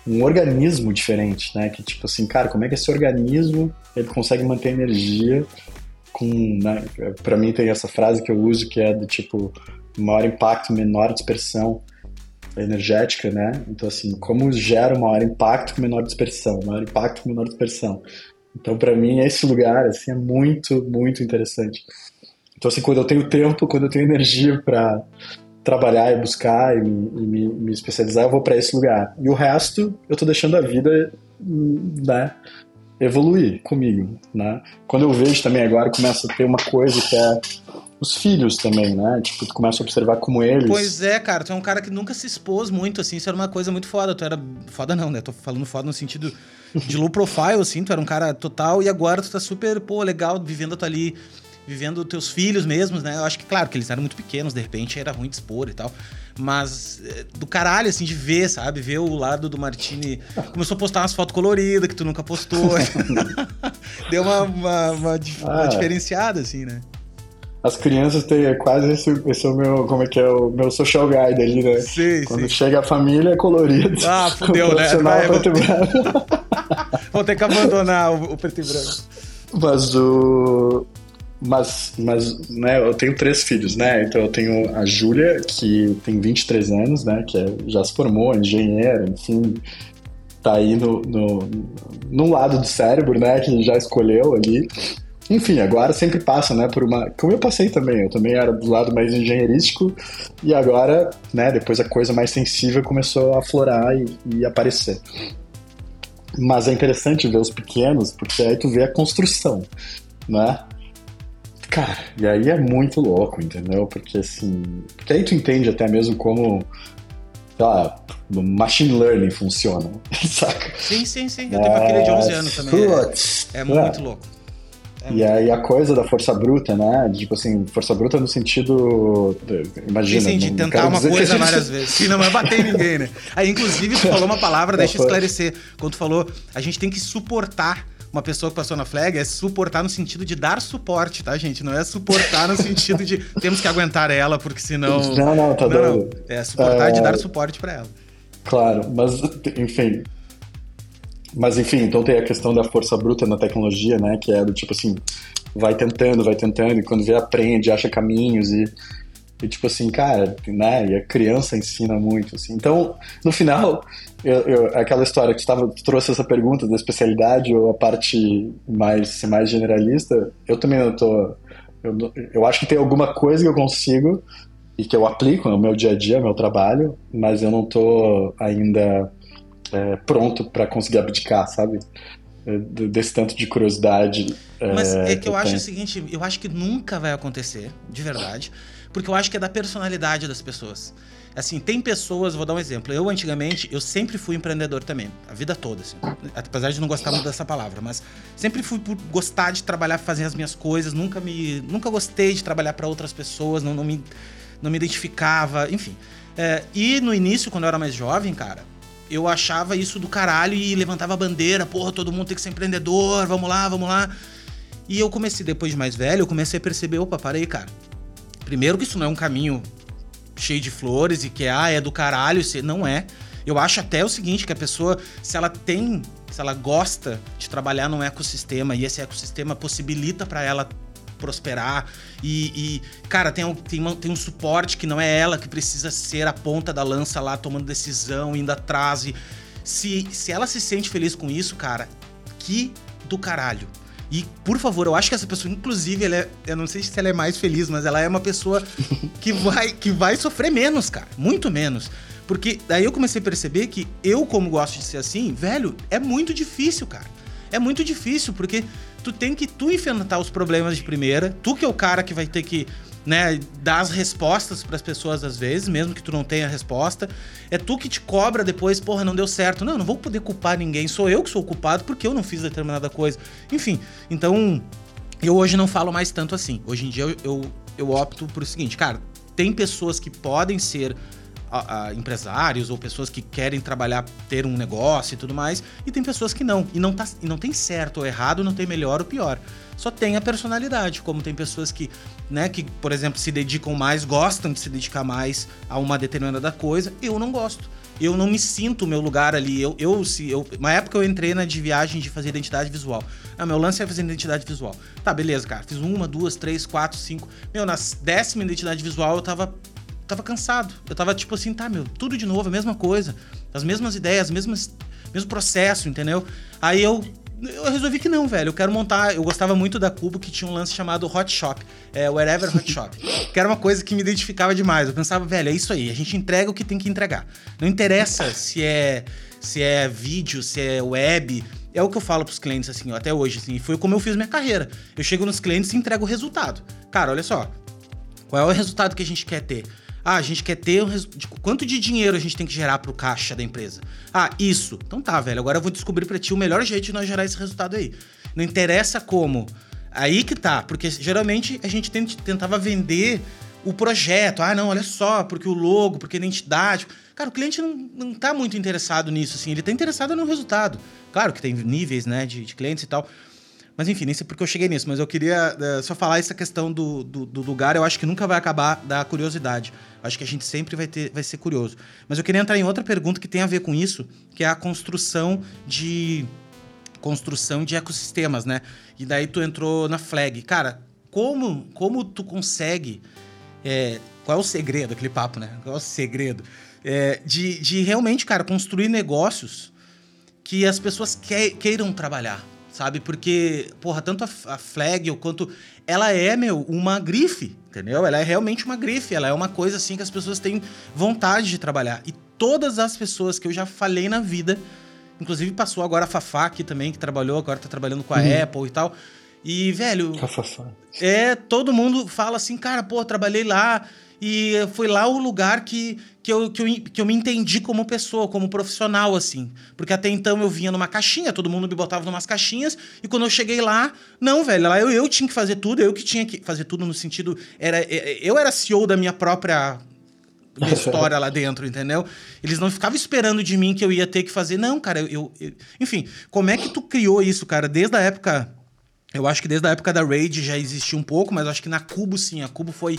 um organismo diferente, né? Que tipo assim, cara, como é que esse organismo ele consegue manter energia com, né? Para mim tem essa frase que eu uso que é do tipo maior impacto, menor dispersão energética, né? Então assim, como gera maior impacto com menor dispersão, maior impacto com menor dispersão. Então para mim esse lugar assim é muito muito interessante. Então, assim, quando eu tenho tempo, quando eu tenho energia para trabalhar e buscar e me, e me, me especializar, eu vou para esse lugar. E o resto, eu tô deixando a vida, né, evoluir comigo, né? Quando eu vejo também agora, começa a ter uma coisa que é os filhos também, né? Tipo, tu começa a observar como eles. Pois é, cara, tu é um cara que nunca se expôs muito, assim, isso era uma coisa muito foda. Tu era. Foda não, né? Tô falando foda no sentido de low profile, assim, tu era um cara total, e agora tu tá super, pô, legal, vivendo tu ali vivendo teus filhos mesmos, né? Eu acho que, claro, que eles eram muito pequenos, de repente era ruim de expor e tal. Mas eh, do caralho, assim, de ver, sabe? Ver o lado do Martini. Começou a postar umas fotos coloridas que tu nunca postou. Deu uma, uma, uma, uma ah. diferenciada, assim, né? As crianças têm é quase esse, esse é o meu, como é que é, o meu social guide ali, né? Sim, Quando sim. chega a família é colorido. Ah, fudeu, né? Vai, vou... vou ter que abandonar o, o preto e branco. Mas o mas, mas né, eu tenho três filhos, né? Então eu tenho a Júlia, que tem 23 anos, né? Que é, já se formou, engenheira, enfim, tá aí no, no, no lado do cérebro, né? Que já escolheu ali. Enfim, agora sempre passa, né, por uma... Como eu passei também, eu também era do lado mais engenheirístico e agora, né, depois a coisa mais sensível começou a aflorar e, e aparecer. Mas é interessante ver os pequenos, porque aí tu vê a construção, né? Cara, e aí é muito louco, entendeu? Porque assim. Porque aí tu entende até mesmo como. Sei lá, machine learning funciona, saca? Sim, sim, sim. Eu tenho uma filha de 11 é, anos também. É, é muito é. louco. É e aí a coisa da força bruta, né? Tipo assim, força bruta no sentido. Imagina. Sim, sim, de tentar uma coisa gente... várias vezes. Sim, não é bater em ninguém, né? Aí, inclusive, tu falou uma palavra, deixa eu esclarecer. Quando tu falou, a gente tem que suportar uma pessoa que passou na flag é suportar no sentido de dar suporte, tá, gente? Não é suportar no sentido de temos que aguentar ela, porque senão. Não, não, tá não, não. É suportar é... de dar suporte para ela. Claro, mas enfim. Mas enfim, então tem a questão da força bruta na tecnologia, né? Que é do tipo assim, vai tentando, vai tentando, e quando vê, aprende, acha caminhos e. E tipo assim, cara, né? E a criança ensina muito, assim. Então, no final, eu, eu, aquela história que tu, tava, tu trouxe essa pergunta da especialidade ou a parte mais, mais generalista, eu também não tô. Eu, eu acho que tem alguma coisa que eu consigo e que eu aplico no meu dia a dia, no meu trabalho, mas eu não tô ainda é, pronto para conseguir abdicar, sabe? É, desse tanto de curiosidade. Mas é, é que eu, eu acho o seguinte, eu acho que nunca vai acontecer, de verdade, porque eu acho que é da personalidade das pessoas. Assim, tem pessoas, vou dar um exemplo. Eu, antigamente, eu sempre fui empreendedor também, a vida toda, assim. Apesar de não gostar muito dessa palavra, mas sempre fui por gostar de trabalhar, fazer as minhas coisas, nunca me. Nunca gostei de trabalhar para outras pessoas, não, não, me, não me identificava, enfim. É, e no início, quando eu era mais jovem, cara, eu achava isso do caralho e levantava a bandeira, porra, todo mundo tem que ser empreendedor, vamos lá, vamos lá. E eu comecei, depois de mais velho, eu comecei a perceber, opa, parei, cara. Primeiro que isso não é um caminho cheio de flores e que ah, é do caralho, não é. Eu acho até o seguinte, que a pessoa, se ela tem, se ela gosta de trabalhar num ecossistema e esse ecossistema possibilita para ela prosperar e, e, cara, tem, tem, uma, tem um suporte que não é ela que precisa ser a ponta da lança lá tomando decisão, indo atrás e se, se ela se sente feliz com isso, cara, que do caralho. E, por favor, eu acho que essa pessoa, inclusive, ela é, eu não sei se ela é mais feliz, mas ela é uma pessoa que vai, que vai sofrer menos, cara. Muito menos. Porque daí eu comecei a perceber que eu, como gosto de ser assim, velho, é muito difícil, cara. É muito difícil, porque tu tem que tu enfrentar os problemas de primeira, tu que é o cara que vai ter que né, dar as respostas para as pessoas às vezes, mesmo que tu não tenha resposta. É tu que te cobra depois, porra, não deu certo. Não, não vou poder culpar ninguém, sou eu que sou culpado porque eu não fiz determinada coisa. Enfim, então eu hoje não falo mais tanto assim. Hoje em dia eu, eu, eu opto por o seguinte, cara, tem pessoas que podem ser a, a, empresários ou pessoas que querem trabalhar, ter um negócio e tudo mais, e tem pessoas que não. E não, tá, e não tem certo ou errado, não tem melhor ou pior. Só tem a personalidade, como tem pessoas que, né, que, por exemplo, se dedicam mais, gostam de se dedicar mais a uma determinada coisa. Eu não gosto. Eu não me sinto o meu lugar ali. Eu, eu, se, eu, uma época eu entrei na de viagem de fazer identidade visual. Ah, meu lance é fazer identidade visual. Tá, beleza, cara. Fiz uma, duas, três, quatro, cinco. Meu, na décima identidade visual eu tava tava cansado. Eu tava tipo assim, tá, meu, tudo de novo, a mesma coisa. As mesmas ideias, mesmas, mesmo processo, entendeu? Aí eu eu resolvi que não, velho. Eu quero montar. Eu gostava muito da Cubo que tinha um lance chamado Hot Shop, é, Wherever Hot Shop. que era uma coisa que me identificava demais. Eu pensava, velho, é isso aí. A gente entrega o que tem que entregar. Não interessa se é se é vídeo, se é web. É o que eu falo pros clientes, assim, ó, até hoje, assim. Foi como eu fiz minha carreira. Eu chego nos clientes e entrego o resultado. Cara, olha só. Qual é o resultado que a gente quer ter? Ah, a gente quer ter um quanto de dinheiro a gente tem que gerar pro caixa da empresa. Ah, isso. Então tá, velho. Agora eu vou descobrir para ti o melhor jeito de nós gerar esse resultado aí. Não interessa como. Aí que tá, porque geralmente a gente tentava vender o projeto. Ah, não, olha só, porque o logo, porque a identidade. Cara, o cliente não, não tá muito interessado nisso, assim. Ele tá interessado no resultado. Claro que tem níveis, né, de, de clientes e tal. Mas enfim, nem sei porque eu cheguei nisso, mas eu queria uh, só falar essa questão do, do, do, lugar. Eu acho que nunca vai acabar da curiosidade. Eu acho que a gente sempre vai, ter, vai ser curioso. Mas eu queria entrar em outra pergunta que tem a ver com isso, que é a construção de construção de ecossistemas, né? E daí tu entrou na Flag. Cara, como, como tu consegue. É, qual é o segredo, aquele papo, né? Qual é o segredo? É, de, de realmente, cara, construir negócios que as pessoas que, queiram trabalhar sabe? Porque, porra, tanto a, a Flag quanto. Ela é, meu, uma grife, entendeu? Ela é realmente uma grife, ela é uma coisa assim que as pessoas têm vontade de trabalhar. E todas as pessoas que eu já falei na vida, inclusive passou agora a Fafá aqui também, que trabalhou, agora tá trabalhando com a uhum. Apple e tal. E, velho. Fafá. É, todo mundo fala assim, cara, pô, trabalhei lá. E foi lá o lugar que, que, eu, que, eu, que eu me entendi como pessoa, como profissional, assim. Porque até então eu vinha numa caixinha, todo mundo me botava numas caixinhas, e quando eu cheguei lá, não, velho, lá eu, eu tinha que fazer tudo, eu que tinha que fazer tudo no sentido. Era, é, é, eu era CEO da minha própria minha história lá dentro, entendeu? Eles não ficavam esperando de mim que eu ia ter que fazer. Não, cara, eu, eu, Enfim, como é que tu criou isso, cara? Desde a época. Eu acho que desde a época da Raid já existia um pouco, mas acho que na Cubo sim. A Cubo foi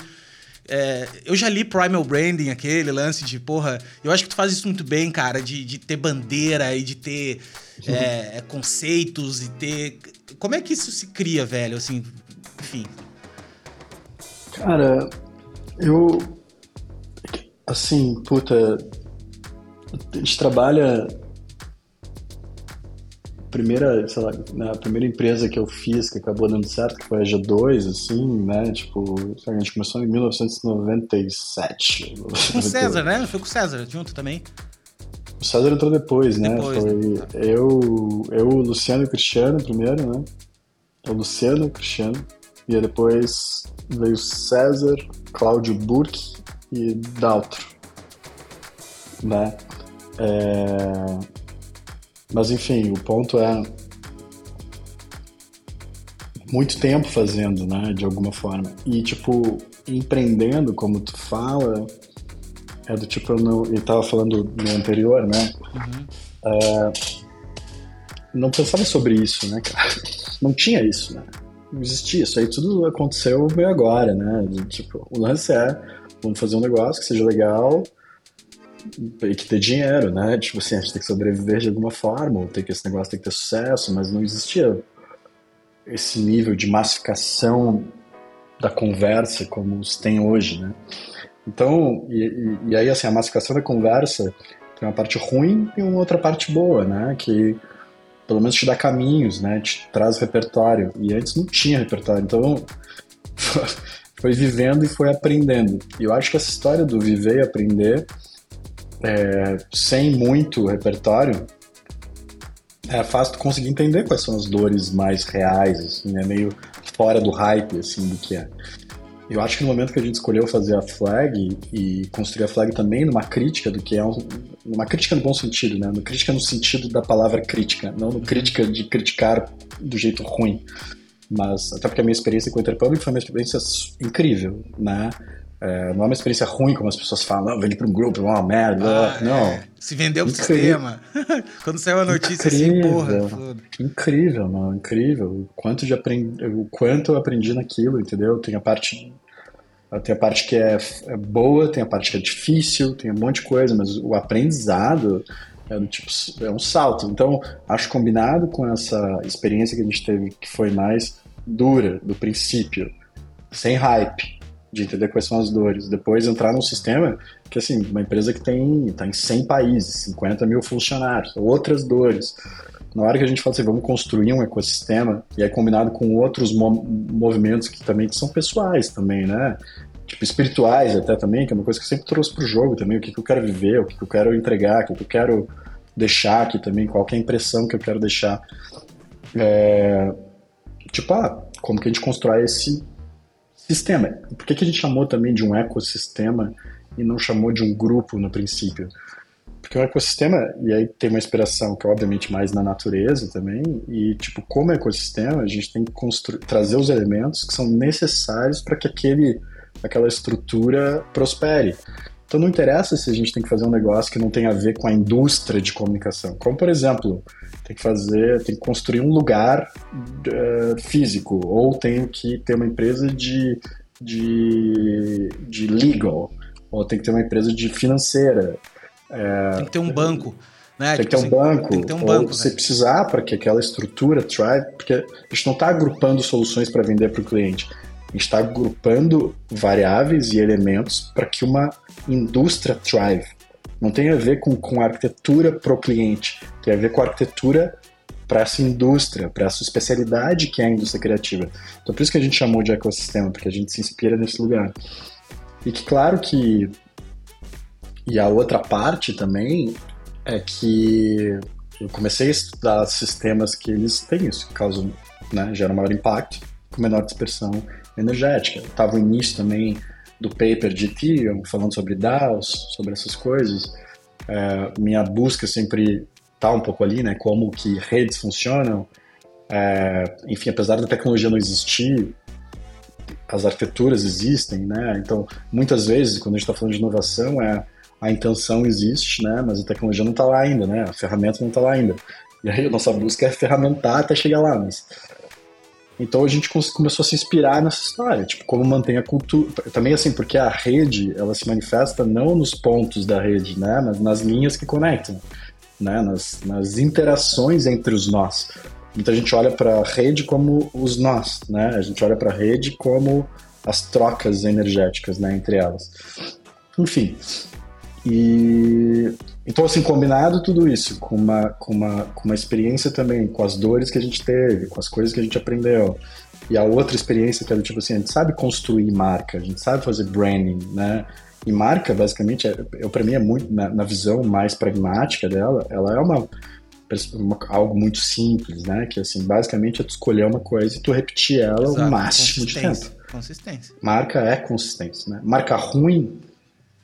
é, eu já li Primal Branding, aquele lance de, porra, eu acho que tu faz isso muito bem, cara, de, de ter bandeira e de ter é, conceitos e ter. Como é que isso se cria, velho? Assim, enfim. Cara, eu. Assim, puta. A gente trabalha primeira, sei lá, na primeira empresa que eu fiz, que acabou dando certo, que foi a G2, assim, né? Tipo, a gente começou em 1997. Com o César, né? Foi com o César junto também. O César entrou depois, né? Depois, foi né? eu, eu, o Luciano e o Cristiano primeiro, né? O Luciano, o Cristiano. E aí depois veio César, Cláudio Burke e Daltro, né? É... Mas enfim, o ponto é muito tempo fazendo, né, de alguma forma. E tipo, empreendendo, como tu fala, é do tipo, eu, não, eu tava falando no anterior, né? Uhum. É, não pensava sobre isso, né, cara? Não tinha isso, né? Não existia. Isso aí tudo aconteceu meio agora, né? Tipo, o lance é, vamos fazer um negócio que seja legal, e que ter dinheiro, né? Tipo assim, a gente tem que sobreviver de alguma forma, ou tem que esse negócio tem que ter sucesso, mas não existia esse nível de massificação da conversa como se tem hoje, né? Então, e, e, e aí assim, a massificação da conversa tem uma parte ruim e uma outra parte boa, né? Que pelo menos te dá caminhos, né? Te traz repertório. E antes não tinha repertório, então foi vivendo e foi aprendendo. E eu acho que essa história do viver e aprender é, sem muito repertório, é fácil conseguir entender quais são as dores mais reais, assim, é meio fora do hype, assim, do que é. Eu acho que no momento que a gente escolheu fazer a flag e construir a flag também numa crítica do que é um, uma crítica no bom sentido, né? Uma crítica no sentido da palavra crítica, não no crítica de criticar do jeito ruim. Mas até porque a minha experiência com o Interpublic foi uma experiência incrível, né? É, não é uma experiência ruim, como as pessoas falam, vende para um grupo, é uma merda. Ah, não. É. Se vendeu pro sistema. Quando saiu a notícia incrível, assim, porra. Incrível, não, incrível. O quanto, de aprendi, o quanto eu aprendi naquilo, entendeu? Tem a parte. Tem a parte que é, é boa, tem a parte que é difícil, tem um monte de coisa, mas o aprendizado é, tipo, é um salto. Então, acho combinado com essa experiência que a gente teve, que foi mais dura, do princípio, sem hype, de entender quais são as dores. Depois entrar num sistema que, assim, uma empresa que tem tá em 100 países, 50 mil funcionários, outras dores. Na hora que a gente fala assim, vamos construir um ecossistema, e é combinado com outros mo movimentos que também que são pessoais também, né? Tipo, espirituais até também, que é uma coisa que eu sempre trouxe pro jogo também, o que, que eu quero viver, o que, que eu quero entregar, o que, que eu quero deixar aqui também, qual é a impressão que eu quero deixar. É... Tipo, ah, como que a gente constrói esse Sistema. Por que, que a gente chamou também de um ecossistema e não chamou de um grupo no princípio? Porque o ecossistema, e aí tem uma inspiração que é obviamente mais na natureza também, e tipo, como ecossistema, a gente tem que trazer os elementos que são necessários para que aquele, aquela estrutura prospere. Então não interessa se a gente tem que fazer um negócio que não tem a ver com a indústria de comunicação. Como, por exemplo, tem que fazer, tem que construir um lugar uh, físico, ou tenho que ter uma empresa de, de, de legal, ou tem que ter uma empresa de financeira. É, tem que ter um banco. Né? Tem, tipo que ter um assim, banco, tem que ter um banco. Ou você precisar para que aquela estrutura thrive, porque a gente não está agrupando soluções para vender para o cliente. A gente está agrupando variáveis e elementos para que uma indústria thrive. Não tem a ver com, com arquitetura para o cliente, tem a ver com a arquitetura para essa indústria, para essa especialidade que é a indústria criativa. Então, por isso que a gente chamou de ecossistema, porque a gente se inspira nesse lugar. E que, claro que. E a outra parte também é que eu comecei a estudar sistemas que eles têm isso, que causam, né, geram maior impacto, com menor dispersão energética. Estava o início também do paper de Ethereum, falando sobre DAOs, sobre essas coisas. É, minha busca sempre está um pouco ali, né? Como que redes funcionam. É, enfim, apesar da tecnologia não existir, as arquiteturas existem, né? Então, muitas vezes, quando a gente está falando de inovação, é a intenção existe, né? Mas a tecnologia não está lá ainda, né? A ferramenta não está lá ainda. E aí a nossa busca é ferramentar até chegar lá, mas então a gente começou a se inspirar nessa história, tipo, como mantém a cultura. Também assim, porque a rede, ela se manifesta não nos pontos da rede, né, mas nas linhas que conectam, né, nas, nas interações entre os nós. Muita gente olha para a rede como os nós, né? A gente olha para a rede como as trocas energéticas, né, entre elas. Enfim. E então, assim, combinado tudo isso com uma, com, uma, com uma experiência também, com as dores que a gente teve, com as coisas que a gente aprendeu. E a outra experiência que é tipo assim, a gente sabe construir marca, a gente sabe fazer branding, né? E marca, basicamente, é, eu, para mim é muito, na, na, visão mais pragmática dela, ela é uma, uma, algo muito simples, né? Que, assim, basicamente é tu escolher uma coisa e tu repetir ela Exato, o máximo de tempo. Consistência. Marca é consistência, né? Marca ruim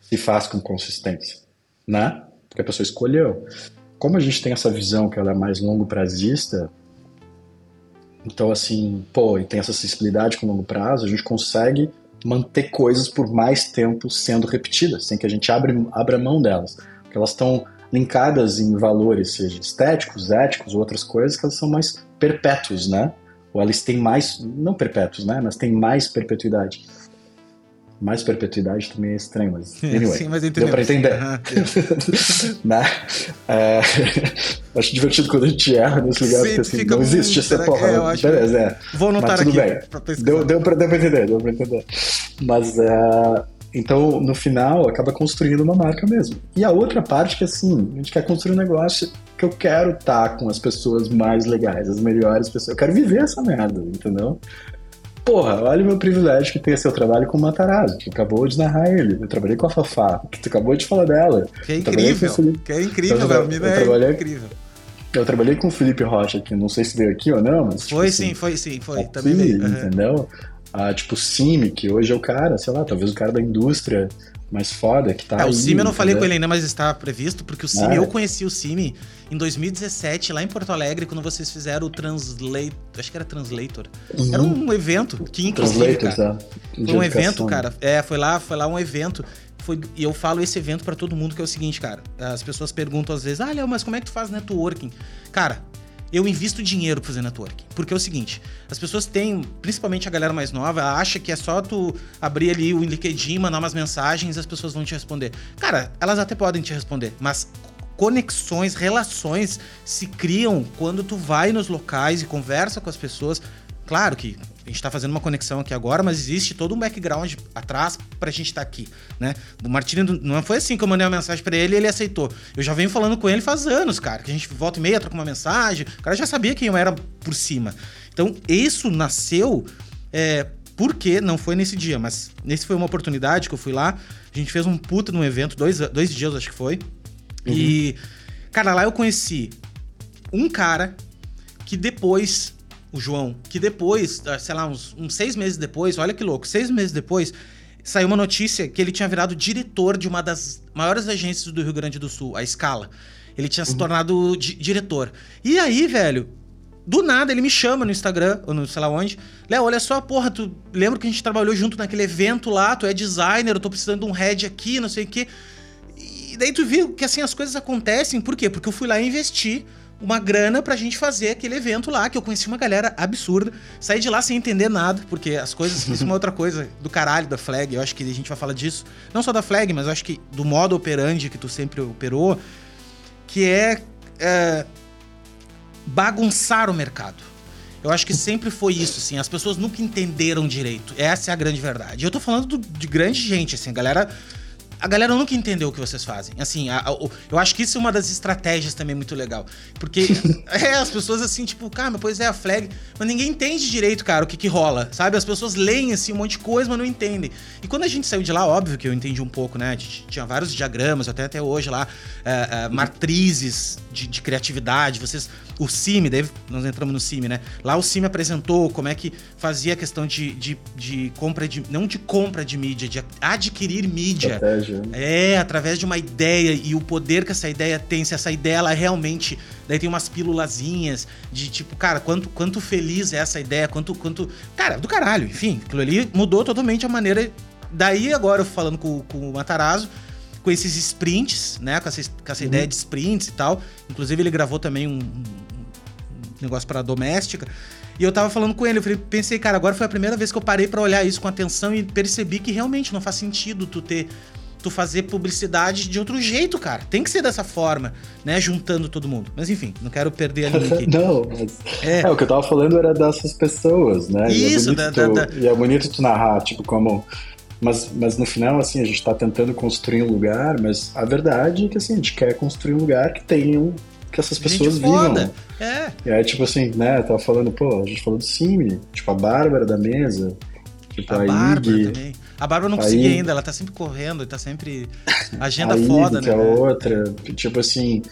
se faz com consistência, né? Porque a pessoa escolheu. Como a gente tem essa visão que ela é mais longo prazista, então assim, pô, e tem essa sensibilidade com longo prazo, a gente consegue manter coisas por mais tempo sendo repetidas, sem que a gente abra, abra mão delas. Porque elas estão linkadas em valores, seja estéticos, éticos, outras coisas, que elas são mais perpétuos, né? Ou elas têm mais, não perpétuos, né? Mas têm mais perpetuidade. Mais perpetuidade também é estranho, mas anyway, Sim, mas deu pra entender. né? é, acho divertido quando a gente erra nesse lugar, porque assim, não existe essa porra. É, beleza, é. Vou anotar mas tudo aqui. Bem. Deu, deu, pra, deu pra entender, deu pra entender. Mas é, então, no final, acaba construindo uma marca mesmo. E a outra parte que, assim, a gente quer construir um negócio que eu quero estar com as pessoas mais legais, as melhores pessoas. Eu quero viver essa merda, entendeu? Porra, olha o meu privilégio que tem seu trabalho com o Matarazzo, que acabou de narrar ele. Eu trabalhei com a Fafá, que tu acabou de falar dela. Que é incrível, que é incrível, meu amigo, é trabalhei... incrível. Eu trabalhei com o Felipe Rocha aqui, não sei se veio aqui ou não, mas. Foi tipo, sim, assim, foi sim, foi. Aqui, também veio. Entendeu? Ah, tipo, o Cime, que hoje é o cara, sei lá, talvez o cara da indústria mais foda que tá é, aí. O Cime eu não falei com ele ainda, mas está previsto, porque o Cime, ah, eu conheci o Cime em 2017, lá em Porto Alegre, quando vocês fizeram o Translator. Acho que era Translator. Uhum. Era um evento que, inclusive. Cara, é. Foi um evento, cara. É, foi lá, foi lá um evento. Foi, e eu falo esse evento para todo mundo que é o seguinte, cara. As pessoas perguntam às vezes, ah, Léo, mas como é que tu faz networking? Cara, eu invisto dinheiro pra fazer networking. Porque é o seguinte, as pessoas têm, principalmente a galera mais nova, acha que é só tu abrir ali o LinkedIn, mandar umas mensagens as pessoas vão te responder. Cara, elas até podem te responder, mas conexões, relações se criam quando tu vai nos locais e conversa com as pessoas. Claro que gente está fazendo uma conexão aqui agora, mas existe todo um background atrás para a gente estar tá aqui, né? O Martini não foi assim que eu mandei uma mensagem para ele e ele aceitou. Eu já venho falando com ele faz anos, cara, que a gente volta e meia, troca uma mensagem, o cara já sabia quem eu era por cima. Então, isso nasceu é, porque não foi nesse dia, mas nesse foi uma oportunidade que eu fui lá, a gente fez um puta num evento, dois, dois dias acho que foi, uhum. e, cara, lá eu conheci um cara que depois o João, que depois, ah, sei lá, uns, uns seis meses depois, olha que louco, seis meses depois, saiu uma notícia que ele tinha virado diretor de uma das maiores agências do Rio Grande do Sul, a Scala. Ele tinha se uhum. tornado di diretor. E aí, velho, do nada ele me chama no Instagram, ou no sei lá onde. Léo, olha só, porra, tu lembra que a gente trabalhou junto naquele evento lá, tu é designer, eu tô precisando de um head aqui, não sei o quê. E daí tu viu que assim as coisas acontecem, por quê? Porque eu fui lá investir uma grana pra gente fazer aquele evento lá, que eu conheci uma galera absurda. Saí de lá sem entender nada, porque as coisas. Isso é uma outra coisa do caralho da Flag. Eu acho que a gente vai falar disso. Não só da Flag, mas eu acho que do modo operandi que tu sempre operou, que é, é bagunçar o mercado. Eu acho que sempre foi isso, assim. As pessoas nunca entenderam direito. Essa é a grande verdade. Eu tô falando do, de grande gente, assim. A galera a galera nunca entendeu o que vocês fazem. Assim, a, a, eu acho que isso é uma das estratégias também muito legal. Porque é, as pessoas assim, tipo, cara, mas pois é a flag, mas ninguém entende direito, cara, o que que rola, sabe? As pessoas leem assim um monte de coisa, mas não entendem. E quando a gente saiu de lá, óbvio que eu entendi um pouco, né? Tinha vários diagramas, até até hoje lá, é, é, matrizes de, de criatividade, vocês o CIMI, daí nós entramos no CIMI, né? Lá o CIMI apresentou como é que fazia a questão de, de, de compra de. Não de compra de mídia, de adquirir mídia. Estratégia. É, através de uma ideia e o poder que essa ideia tem, se essa ideia ela realmente. Daí tem umas pílulazinhas de tipo, cara, quanto, quanto feliz é essa ideia, quanto. quanto Cara, do caralho, enfim, aquilo ali mudou totalmente a maneira. Daí agora eu falando com, com o Matarazzo com esses sprints, né? Com essa, com essa uhum. ideia de sprints e tal. Inclusive, ele gravou também um, negócio para doméstica. E eu tava falando com ele, eu falei, pensei, cara, agora foi a primeira vez que eu parei para olhar isso com atenção e percebi que realmente não faz sentido tu ter tu fazer publicidade de outro jeito, cara. Tem que ser dessa forma, né? Juntando todo mundo. Mas enfim, não quero perder a linha aqui. não, mas. É. é. o que eu tava falando era dessas pessoas, né? Isso, e é da, tu, da, da... E é bonito tu narrar, tipo, como. Mas, mas no final, assim, a gente tá tentando construir um lugar, mas a verdade é que assim, a gente quer construir um lugar que tenha um que essas pessoas vivam. É. E aí, tipo assim, né, eu tava falando, pô, a gente falou do Cime, tipo, a Bárbara da mesa, tipo, a, a Bárbara Ig, também. A Bárbara não consegui ainda, ela tá sempre correndo, tá sempre. Agenda foda, Ig, né? Que é outra, tipo assim,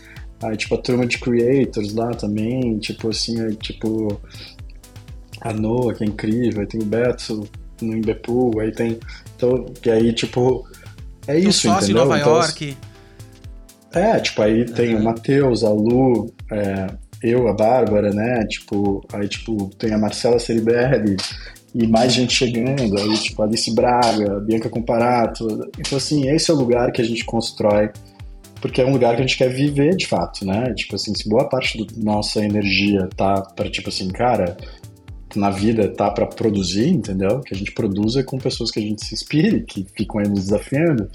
aí, tipo, a turma de creators lá também, tipo assim, aí, tipo. A Noah, que é incrível, aí tem o Beto no Imbepu, aí tem. Então, e aí, tipo. É isso, o sócio entendeu? Nova então, York. É, tipo, aí tem uhum. o Matheus, a Lu, é, eu, a Bárbara, né? Tipo, aí tipo, tem a Marcela Ceribelli e mais gente chegando, aí tipo, a Alice Braga, Bianca Comparato. Então, assim, esse é o lugar que a gente constrói, porque é um lugar que a gente quer viver de fato, né? Tipo assim, se boa parte da nossa energia tá para tipo assim, cara, na vida tá para produzir, entendeu? Que a gente produza com pessoas que a gente se inspire, que ficam aí nos desafiando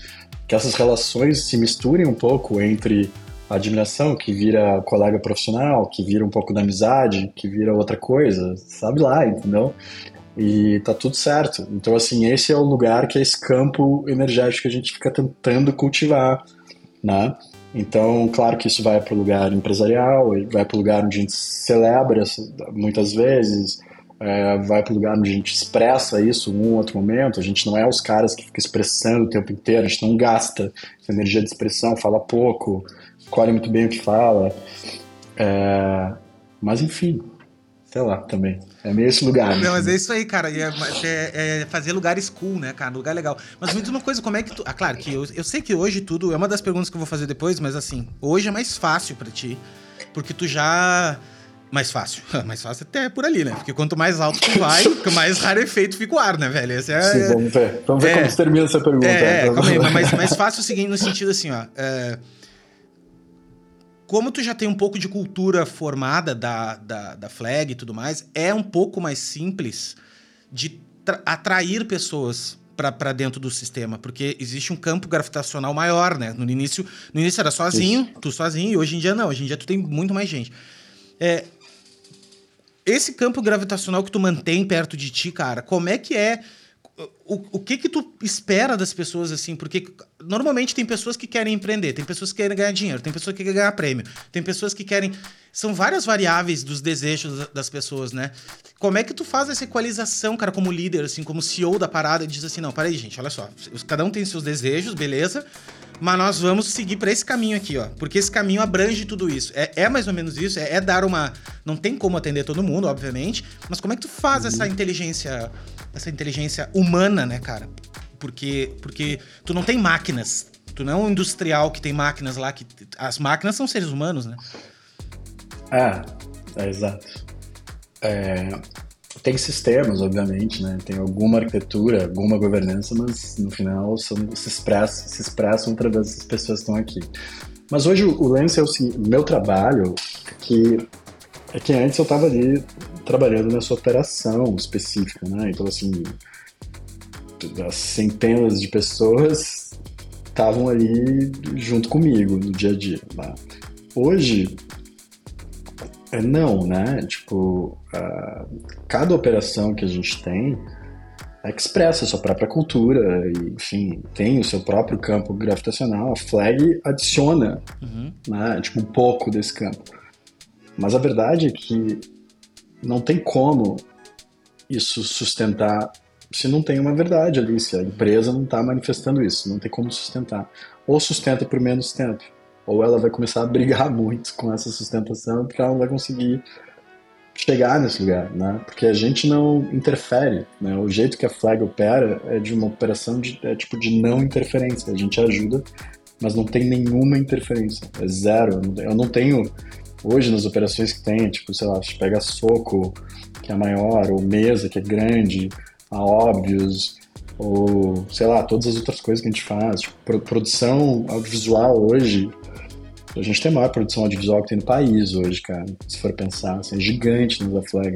que essas relações se misturem um pouco entre a admiração, que vira colega profissional, que vira um pouco da amizade, que vira outra coisa, sabe lá, entendeu? E tá tudo certo. Então, assim, esse é o lugar que é esse campo energético que a gente fica tentando cultivar, né? Então, claro que isso vai para o lugar empresarial, vai para o lugar onde a gente celebra muitas vezes, é, vai para o lugar onde a gente expressa isso em um outro momento. A gente não é os caras que ficam expressando o tempo inteiro, a gente não gasta energia de expressão, fala pouco, escolhe muito bem o que fala. É, mas enfim, sei lá também. É meio esse lugar. Não, mas é isso aí, cara. É, é, é, fazer lugares cool, né, cara? Lugar legal. Mas muito uma coisa, como é que tu. Ah, claro que eu, eu sei que hoje tudo. É uma das perguntas que eu vou fazer depois, mas assim, hoje é mais fácil para ti. Porque tu já mais fácil. mais fácil até por ali, né? Porque quanto mais alto tu vai, mais raro efeito fica o ar, né, velho? Esse é, Sim, vamos ver. Vamos ver é, como se termina essa pergunta. É, é calma aí, mas mais fácil o seguinte, no sentido assim, ó. É, como tu já tem um pouco de cultura formada da, da, da flag e tudo mais, é um pouco mais simples de atrair pessoas para dentro do sistema, porque existe um campo gravitacional maior, né? No início, no início era sozinho, Isso. tu sozinho, e hoje em dia não, hoje em dia tu tem muito mais gente. É, esse campo gravitacional que tu mantém perto de ti, cara, como é que é o, o que que tu espera das pessoas assim? Porque normalmente tem pessoas que querem empreender, tem pessoas que querem ganhar dinheiro, tem pessoas que querem ganhar prêmio, tem pessoas que querem. São várias variáveis dos desejos das pessoas, né? Como é que tu faz essa equalização, cara, como líder, assim, como CEO da parada, e diz assim: não, peraí, gente, olha só, cada um tem seus desejos, beleza? Mas nós vamos seguir para esse caminho aqui, ó. Porque esse caminho abrange tudo isso. É, é mais ou menos isso, é, é, dar uma. Não tem como atender todo mundo, obviamente. Mas como é que tu faz essa inteligência essa inteligência humana, né, cara? Porque, porque tu não tem máquinas. Tu não é um industrial que tem máquinas lá que. As máquinas são seres humanos, né? É, é exato. É, tem sistemas, obviamente, né? Tem alguma arquitetura, alguma governança, mas no final são, se, expressam, se expressam através das pessoas que estão aqui. Mas hoje o, lance é o seguinte: meu trabalho, que é que antes eu estava ali trabalhando nessa operação específica, né? Então, assim, as centenas de pessoas estavam ali junto comigo no dia a dia. Né? Hoje, é não, né? Tipo, cada operação que a gente tem é expressa a sua própria cultura e, enfim, tem o seu próprio campo gravitacional. A flag adiciona, uhum. né? Tipo, um pouco desse campo. Mas a verdade é que não tem como isso sustentar se não tem uma verdade ali, se a empresa não está manifestando isso, não tem como sustentar. Ou sustenta por menos tempo, ou ela vai começar a brigar muito com essa sustentação porque ela não vai conseguir chegar nesse lugar, né? Porque a gente não interfere, né? O jeito que a flag opera é de uma operação de é tipo de não interferência. A gente ajuda, mas não tem nenhuma interferência, é zero. Eu não tenho hoje nas operações que tem, tipo, sei lá, você pega soco, que é maior, ou mesa, que é grande, a óbvios, ou sei lá, todas as outras coisas que a gente faz. Tipo, produção audiovisual hoje, a gente tem a maior produção audiovisual que tem no país hoje, cara, se for pensar, assim, é gigante no da Flag.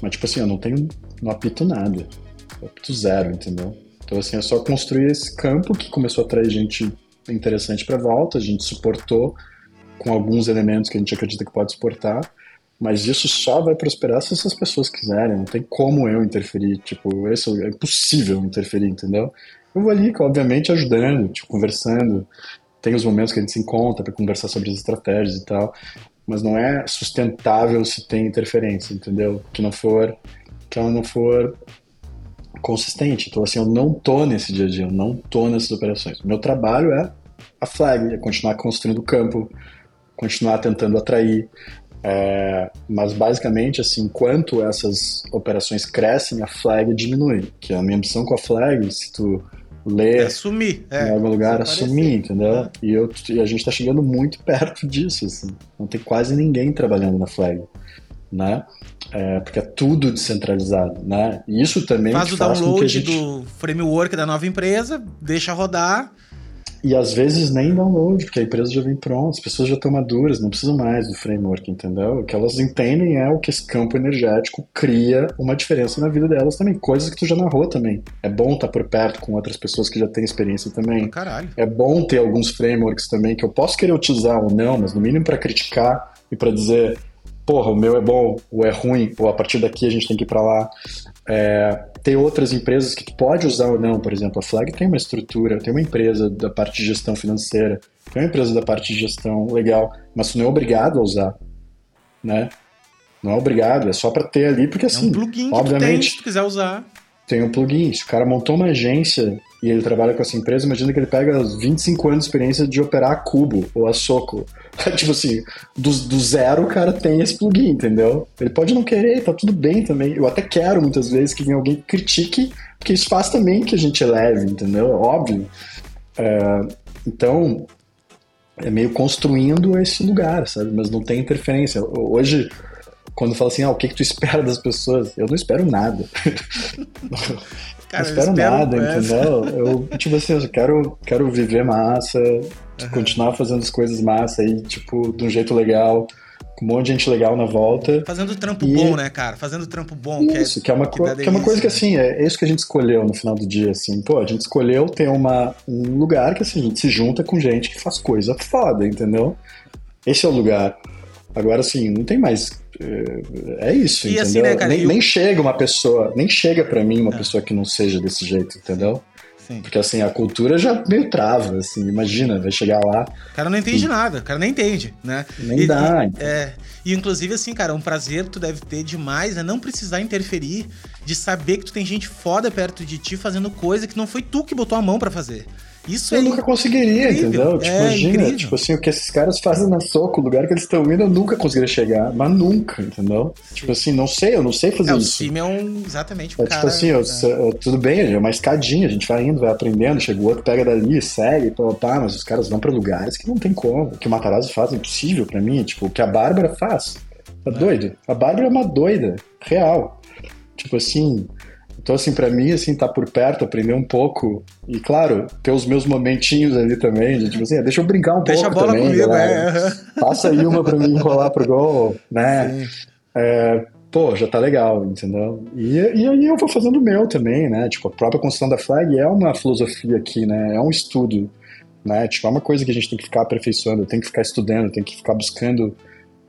Mas, tipo assim, eu não tenho, não apito nada. Eu apito zero, entendeu? Então, assim, é só construir esse campo que começou a atrair gente interessante para volta, a gente suportou com alguns elementos que a gente acredita que pode exportar, mas isso só vai prosperar se essas pessoas quiserem, não tem como eu interferir, tipo, isso é impossível interferir, entendeu? Eu vou ali, obviamente, ajudando, tipo, conversando, tem os momentos que a gente se encontra para conversar sobre as estratégias e tal, mas não é sustentável se tem interferência, entendeu? Que não for, que ela não for consistente. Então, assim, eu não tô nesse dia a dia, eu não tô nessas operações. Meu trabalho é a flag, é continuar construindo o campo, continuar tentando atrair. É, mas basicamente, assim, enquanto essas operações crescem, a flag diminui. Que a minha missão com a flag, se tu ler é assumir, é, em algum lugar, assumir, entendeu? É. E, eu, e a gente está chegando muito perto disso, assim. Não tem quase ninguém trabalhando na flag, né? É, porque é tudo descentralizado, né? E isso também faz o faz download gente... do framework da nova empresa, deixa rodar e às vezes nem download, porque a empresa já vem pronta, as pessoas já estão maduras, não precisam mais do framework, entendeu? O que elas entendem é o que esse campo energético cria uma diferença na vida delas também, coisas que tu já narrou também. É bom estar tá por perto com outras pessoas que já têm experiência também. Caralho. É bom ter alguns frameworks também que eu posso querer utilizar ou não, mas no mínimo para criticar e para dizer, porra, o meu é bom ou é ruim, ou a partir daqui a gente tem que ir para lá. É, tem outras empresas que tu pode usar ou não, por exemplo, a Flag tem uma estrutura, tem uma empresa da parte de gestão financeira, tem uma empresa da parte de gestão legal, mas tu não é obrigado a usar, né? Não é obrigado, é só para ter ali, porque assim. É um plugin obviamente, que tu tem, se tu quiser usar. Tem um plugin. Se o cara montou uma agência e ele trabalha com essa empresa, imagina que ele pega os 25 anos de experiência de operar a Cubo ou a Soco. tipo assim, do, do zero o cara tem esse plugin, entendeu? Ele pode não querer, tá tudo bem também. Eu até quero muitas vezes que venha alguém que critique, porque isso faz também que a gente eleve, entendeu? Óbvio. É, então, é meio construindo esse lugar, sabe? Mas não tem interferência. Hoje, quando fala assim, ah, o que, que tu espera das pessoas? Eu não espero nada. Cara, não espero, espero nada, entendeu? Eu, tipo assim, eu quero, quero viver massa, uhum. continuar fazendo as coisas massa aí, tipo, de um jeito legal com um monte de gente legal na volta. Fazendo trampo e... bom, né, cara? Fazendo trampo bom. Isso, que é, que é uma, que, que é uma coisa que, assim, é isso que a gente escolheu no final do dia, assim. Pô, a gente escolheu ter uma, um lugar que, assim, a gente se junta com gente que faz coisa foda, entendeu? Esse é o lugar. Agora, assim, não tem mais... É, é isso, e assim, entendeu? Assim, né, cara, nem, eu... nem chega uma pessoa, nem chega para mim uma é. pessoa que não seja desse jeito, entendeu? Sim. Porque assim, a cultura já meio trava, assim, imagina, vai chegar lá. O cara não entende nada, o cara nem entende, né? Nem e, dá. E, é, e inclusive, assim, cara, um prazer que tu deve ter demais é não precisar interferir, de saber que tu tem gente foda perto de ti fazendo coisa que não foi tu que botou a mão para fazer. Isso eu é nunca conseguiria, incrível. entendeu? Tipo, é, imagina, incrível. tipo assim, o que esses caras fazem na soco, o lugar que eles estão indo, eu nunca conseguiria chegar, mas nunca, entendeu? Sim. Tipo assim, não sei, eu não sei fazer é, isso. O time é um, exatamente um é, cara, Tipo assim, eu, é. eu, tudo bem, é uma escadinha, a gente vai indo, vai aprendendo, chega o outro, pega dali, segue, pá, pá, mas os caras vão pra lugares que não tem como. O que o Matarazzo faz é impossível pra mim, tipo, o que a Bárbara faz. Tá é. doido? A Bárbara é uma doida, real. Tipo assim, então, assim, para mim, assim, tá por perto, aprender um pouco. E, claro, ter os meus momentinhos ali também, de, tipo assim, ah, deixa eu brincar um deixa pouco também. Deixa a bola comigo, galera. é. Passa aí uma pra mim rolar pro gol, né? É, pô, já tá legal, entendeu? E, e aí eu vou fazendo o meu também, né? Tipo, a própria construção da flag é uma filosofia aqui, né? É um estudo, né? Tipo, é uma coisa que a gente tem que ficar aperfeiçoando, tem que ficar estudando, tem que ficar buscando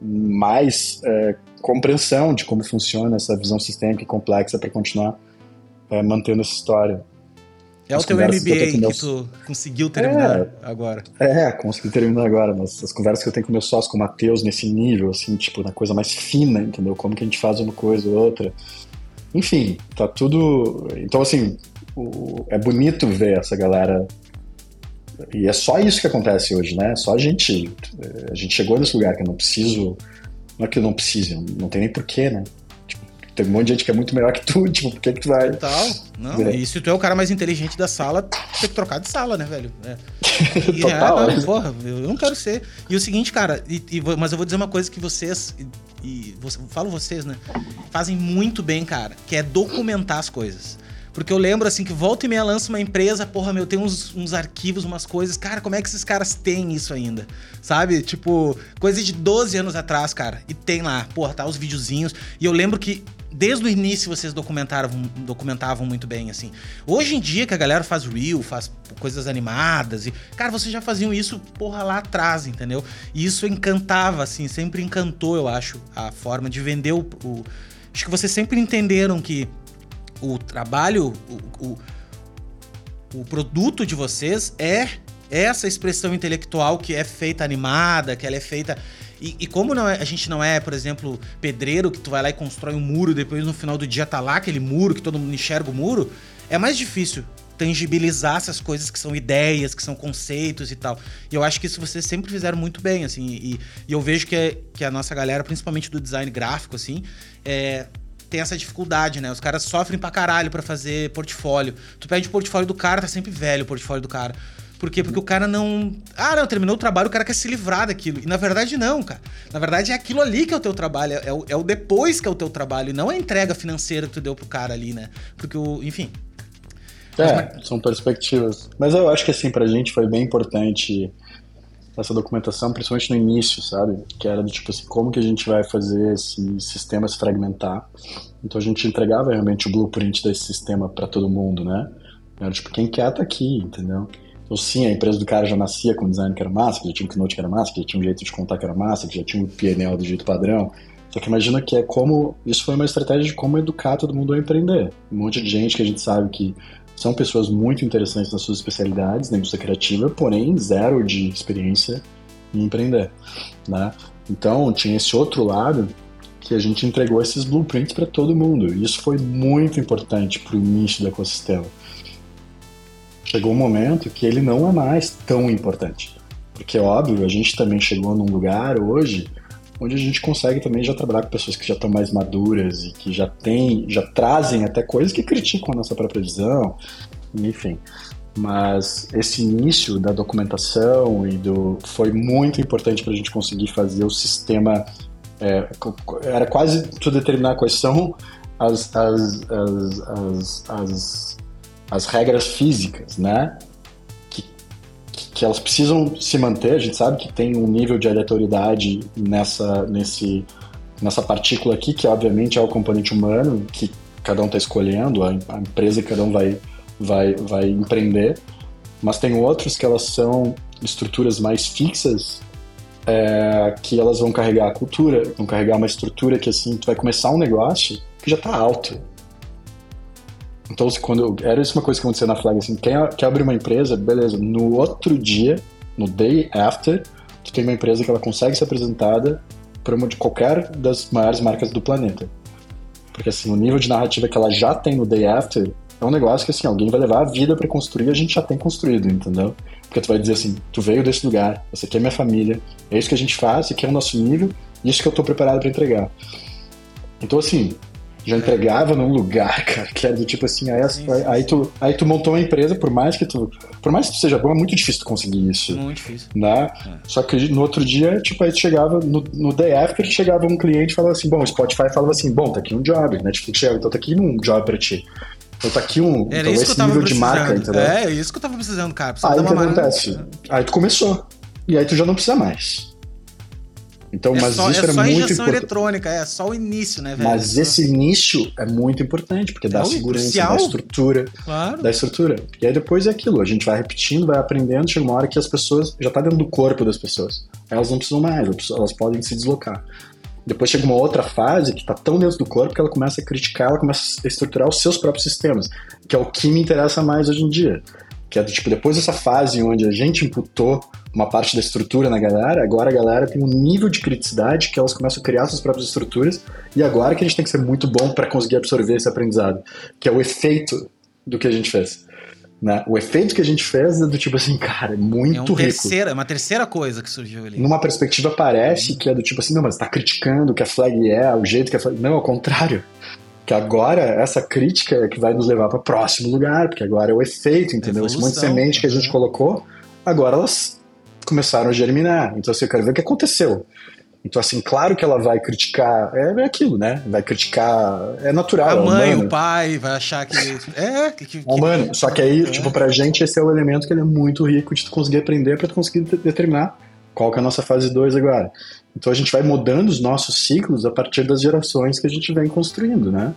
mais é, compreensão de como funciona essa visão sistêmica e complexa para continuar é, mantendo essa história. É as o teu MBA que, que, tu conseguiu terminar é, agora. É, consegui terminar agora, mas as conversas que eu tenho com meus sócios, com o Matheus, nesse nível, assim, tipo, na coisa mais fina, entendeu? Como que a gente faz uma coisa ou outra. Enfim, tá tudo... Então, assim, o... é bonito ver essa galera... E é só isso que acontece hoje, né? Só a gente... A gente chegou nesse lugar que eu não preciso... Não é que eu não precise, não tem nem porquê, né? Tem um monte de gente que é muito melhor que tu, tipo, por que, que tu vai. Total. Não, é. e se tu é o cara mais inteligente da sala, tem que trocar de sala, né, velho? É. E, Total. É, não, porra, eu não quero ser. E o seguinte, cara, e, e, mas eu vou dizer uma coisa que vocês. E, e falo vocês, né? Fazem muito bem, cara, que é documentar as coisas. Porque eu lembro, assim, que volta e meia lança uma empresa, porra, meu, tem uns, uns arquivos, umas coisas. Cara, como é que esses caras têm isso ainda? Sabe? Tipo, coisa de 12 anos atrás, cara. E tem lá, porra, tá os videozinhos. E eu lembro que desde o início vocês documentavam, documentavam muito bem, assim. Hoje em dia que a galera faz reel, faz coisas animadas e, cara, vocês já faziam isso, porra, lá atrás, entendeu? E isso encantava, assim, sempre encantou, eu acho, a forma de vender o... o... Acho que vocês sempre entenderam que o trabalho, o, o, o produto de vocês é essa expressão intelectual que é feita animada, que ela é feita e, e como é, a gente não é, por exemplo, pedreiro, que tu vai lá e constrói um muro, depois no final do dia tá lá aquele muro, que todo mundo enxerga o muro, é mais difícil tangibilizar essas coisas que são ideias, que são conceitos e tal. E eu acho que isso vocês sempre fizeram muito bem, assim. E, e eu vejo que, é, que a nossa galera, principalmente do design gráfico, assim, é, tem essa dificuldade, né? Os caras sofrem pra caralho pra fazer portfólio. Tu pede o portfólio do cara, tá sempre velho o portfólio do cara. Por quê? Porque o cara não. Ah, não, terminou o trabalho, o cara quer se livrar daquilo. E na verdade, não, cara. Na verdade, é aquilo ali que é o teu trabalho. É o, é o depois que é o teu trabalho. E não a entrega financeira que tu deu pro cara ali, né? Porque o. Enfim. É, são perspectivas. Mas eu acho que assim, pra gente foi bem importante essa documentação, principalmente no início, sabe? Que era do tipo assim, como que a gente vai fazer esse sistema se fragmentar. Então a gente entregava realmente o blueprint desse sistema para todo mundo, né? Era tipo, quem quer tá aqui, entendeu? Então, sim, a empresa do cara já nascia com design que era massa, que já tinha um keynote que era massa, que já tinha um jeito de contar que era massa, que já tinha um PNL do jeito padrão. Só que imagina que é como. Isso foi uma estratégia de como educar todo mundo a empreender. Um monte de gente que a gente sabe que são pessoas muito interessantes nas suas especialidades na indústria criativa, porém zero de experiência em empreender, né? Então tinha esse outro lado que a gente entregou esses blueprints para todo mundo. E isso foi muito importante para o início do ecossistema. Chegou um momento que ele não é mais tão importante. Porque, óbvio, a gente também chegou num lugar hoje onde a gente consegue também já trabalhar com pessoas que já estão mais maduras e que já têm, já trazem até coisas que criticam a nossa própria visão, enfim. Mas esse início da documentação e do foi muito importante para a gente conseguir fazer o sistema é, era quase tu determinar quais são as, as, as, as, as, as regras físicas, né? Que elas precisam se manter. A gente sabe que tem um nível de aleatoriedade nessa, nesse, nessa partícula aqui, que obviamente é o componente humano, que cada um está escolhendo, a, empresa que cada um vai, vai, vai empreender. Mas tem outros que elas são estruturas mais fixas, é, que elas vão carregar a cultura, vão carregar uma estrutura que assim, tu vai começar um negócio que já está alto. Então, quando era isso uma coisa que acontecia na Flag, assim, quem, quer abrir uma empresa, beleza, no outro dia, no day after, tu tem uma empresa que ela consegue ser apresentada por uma de qualquer das maiores marcas do planeta. Porque assim, o nível de narrativa que ela já tem no day after é um negócio que assim, alguém vai levar a vida para construir, a gente já tem construído, entendeu? Porque tu vai dizer assim, tu veio desse lugar, essa aqui é minha família, é isso que a gente faz, esse aqui é o nosso nível, isso que eu tô preparado para entregar. Então assim, já entregava num lugar, cara, que era do tipo assim, aí, sim, sim, aí, tu, aí tu montou uma empresa, por mais que tu. Por mais que tu seja bom, é muito difícil tu conseguir isso. Muito difícil. Né? É. Só que no outro dia, tipo, aí tu chegava, no, no day after, chegava um cliente e falava assim, bom, o Spotify falava assim, bom, tá aqui um job, Netflix chegava, então tá aqui um job pra ti. Então tá aqui um Era então, esse nível de marca, entendeu? É, isso que eu tava precisando, cara. Aí o que acontece? Aí tu começou. E aí tu já não precisa mais. Então, é mas só, isso é era só muito injeção eletrônica, é só o início, né, velho? Mas esse início é muito importante, porque dá é segurança, crucial. dá estrutura. Claro. Dá estrutura. E aí depois é aquilo, a gente vai repetindo, vai aprendendo, chega uma hora que as pessoas, já tá dentro do corpo das pessoas. Elas não precisam mais, elas podem se deslocar. Depois chega uma outra fase que tá tão dentro do corpo que ela começa a criticar, ela começa a estruturar os seus próprios sistemas, que é o que me interessa mais hoje em dia que é do tipo, depois dessa fase onde a gente imputou uma parte da estrutura na galera, agora a galera tem um nível de criticidade que elas começam a criar suas próprias estruturas, e agora que a gente tem que ser muito bom para conseguir absorver esse aprendizado, que é o efeito do que a gente fez. Né? O efeito que a gente fez é do tipo assim, cara, é muito é um rico. Terceira, é uma terceira coisa que surgiu ali. Numa perspectiva parece que é do tipo assim, não, mas tá criticando o que a flag é, o jeito que a flag... Não, ao contrário que agora essa crítica é que vai nos levar para o próximo lugar, porque agora é o efeito, entendeu? Esse monte de semente que a gente colocou, agora elas começaram a germinar. Então, assim, eu quero ver o que aconteceu. Então, assim, claro que ela vai criticar. É, é aquilo, né? Vai criticar. É natural. A é mãe, o pai, vai achar que. É, que. que humano. Só que aí, é. tipo, pra gente, esse é o elemento que ele é muito rico de tu conseguir aprender pra tu conseguir determinar qual que é a nossa fase 2 agora. Então a gente vai mudando os nossos ciclos a partir das gerações que a gente vem construindo, né?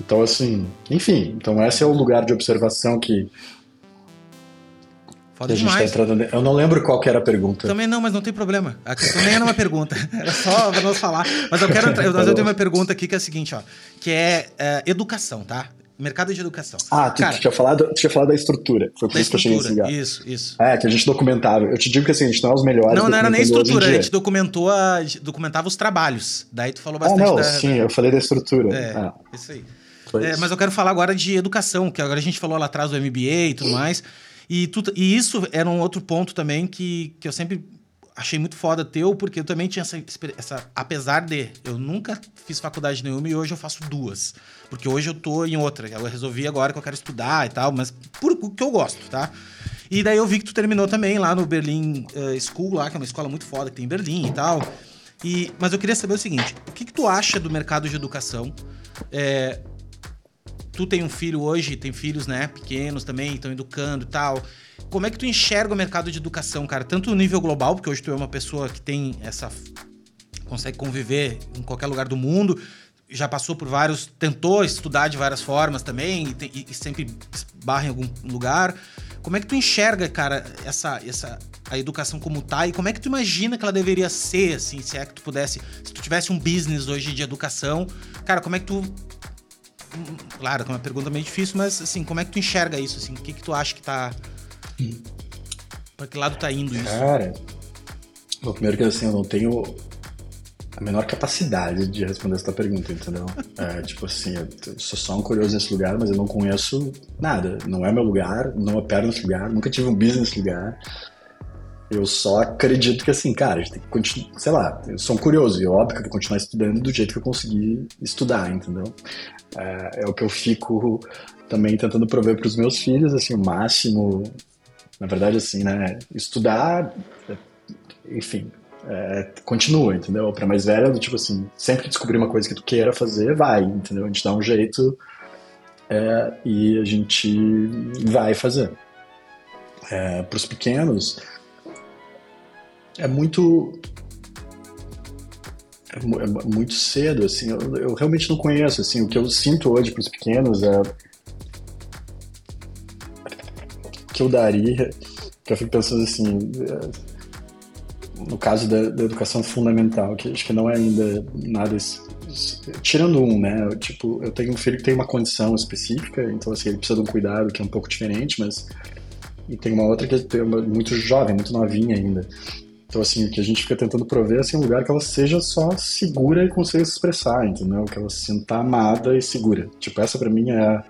Então, assim, enfim, então esse é o lugar de observação que, Foda a gente tá entrando. Eu não lembro qual que era a pergunta. Também não, mas não tem problema. A questão nem era uma pergunta. Era só pra nós falar. Mas eu quero. Mas eu tenho uma pergunta aqui que é a seguinte, ó. Que é, é educação, tá? Mercado de educação. Ah, tu, Cara, tu tinha, falado, tu tinha falado da estrutura. Foi por isso que eu cheguei nesse lugar. Isso, isso. É, que a gente documentava. Eu te digo que assim, a gente não é os melhores. Não, não era nem estrutura, a gente documentou a, documentava os trabalhos. Daí tu falou bastante ah, não, da, sim, eu falei da estrutura. É, ah. isso aí. É, mas eu quero falar agora de educação, que agora a gente falou lá atrás do MBA e tudo mais. E, tu, e isso era um outro ponto também que, que eu sempre achei muito foda teu, porque eu também tinha essa, essa, Apesar de eu nunca fiz faculdade nenhuma e hoje eu faço duas. Porque hoje eu tô em outra. Eu resolvi agora que eu quero estudar e tal, mas por o que eu gosto, tá? E daí eu vi que tu terminou também lá no Berlin uh, School, lá, que é uma escola muito foda que tem em Berlim e tal. E, mas eu queria saber o seguinte: o que, que tu acha do mercado de educação? É, tu tem um filho hoje, tem filhos, né, pequenos também, estão educando e tal. Como é que tu enxerga o mercado de educação, cara? Tanto no nível global, porque hoje tu é uma pessoa que tem essa. consegue conviver em qualquer lugar do mundo, já passou por vários. tentou estudar de várias formas também, e, e sempre barra em algum lugar. Como é que tu enxerga, cara, essa, essa a educação como tá e como é que tu imagina que ela deveria ser, assim, se é que tu pudesse, se tu tivesse um business hoje de educação, cara, como é que tu Claro, é uma pergunta meio difícil, mas assim, como é que tu enxerga isso? Assim, o que, que tu acha que tá Pra que lado tá indo isso? Cara, o primeiro que assim, eu não tenho a menor capacidade de responder essa pergunta, entendeu? É, tipo assim, eu sou só um curioso nesse lugar, mas eu não conheço nada. Não é meu lugar, não opero nesse lugar, nunca tive um business nesse lugar. Eu só acredito que assim, cara, a gente tem que continuar, sei lá, eu sou um curioso e é óbvio que eu vou continuar estudando do jeito que eu conseguir estudar, entendeu? É, é o que eu fico também tentando prover para os meus filhos, assim, o máximo, na verdade, assim, né, estudar, enfim, é, continua, entendeu? Para mais velha, tipo assim, sempre descobrir uma coisa que tu queira fazer, vai, entendeu? A gente dá um jeito é, e a gente vai fazer. É, para os pequenos, é muito é, é, muito cedo, assim, eu, eu, realmente não conheço, assim, o que eu sinto hoje para os pequenos é que eu daria, que eu fico pensando assim, no caso da, da, educação fundamental, que acho que não é ainda nada tirando um, né, eu, tipo, eu tenho um filho que tem uma condição específica, então assim, ele precisa de um cuidado que é um pouco diferente, mas e tem uma outra que é muito jovem, muito novinha ainda. Então, assim, o que a gente fica tentando prover é assim, um lugar que ela seja só segura e consiga se expressar, entendeu? Que ela se sinta amada e segura. Tipo, essa para mim é.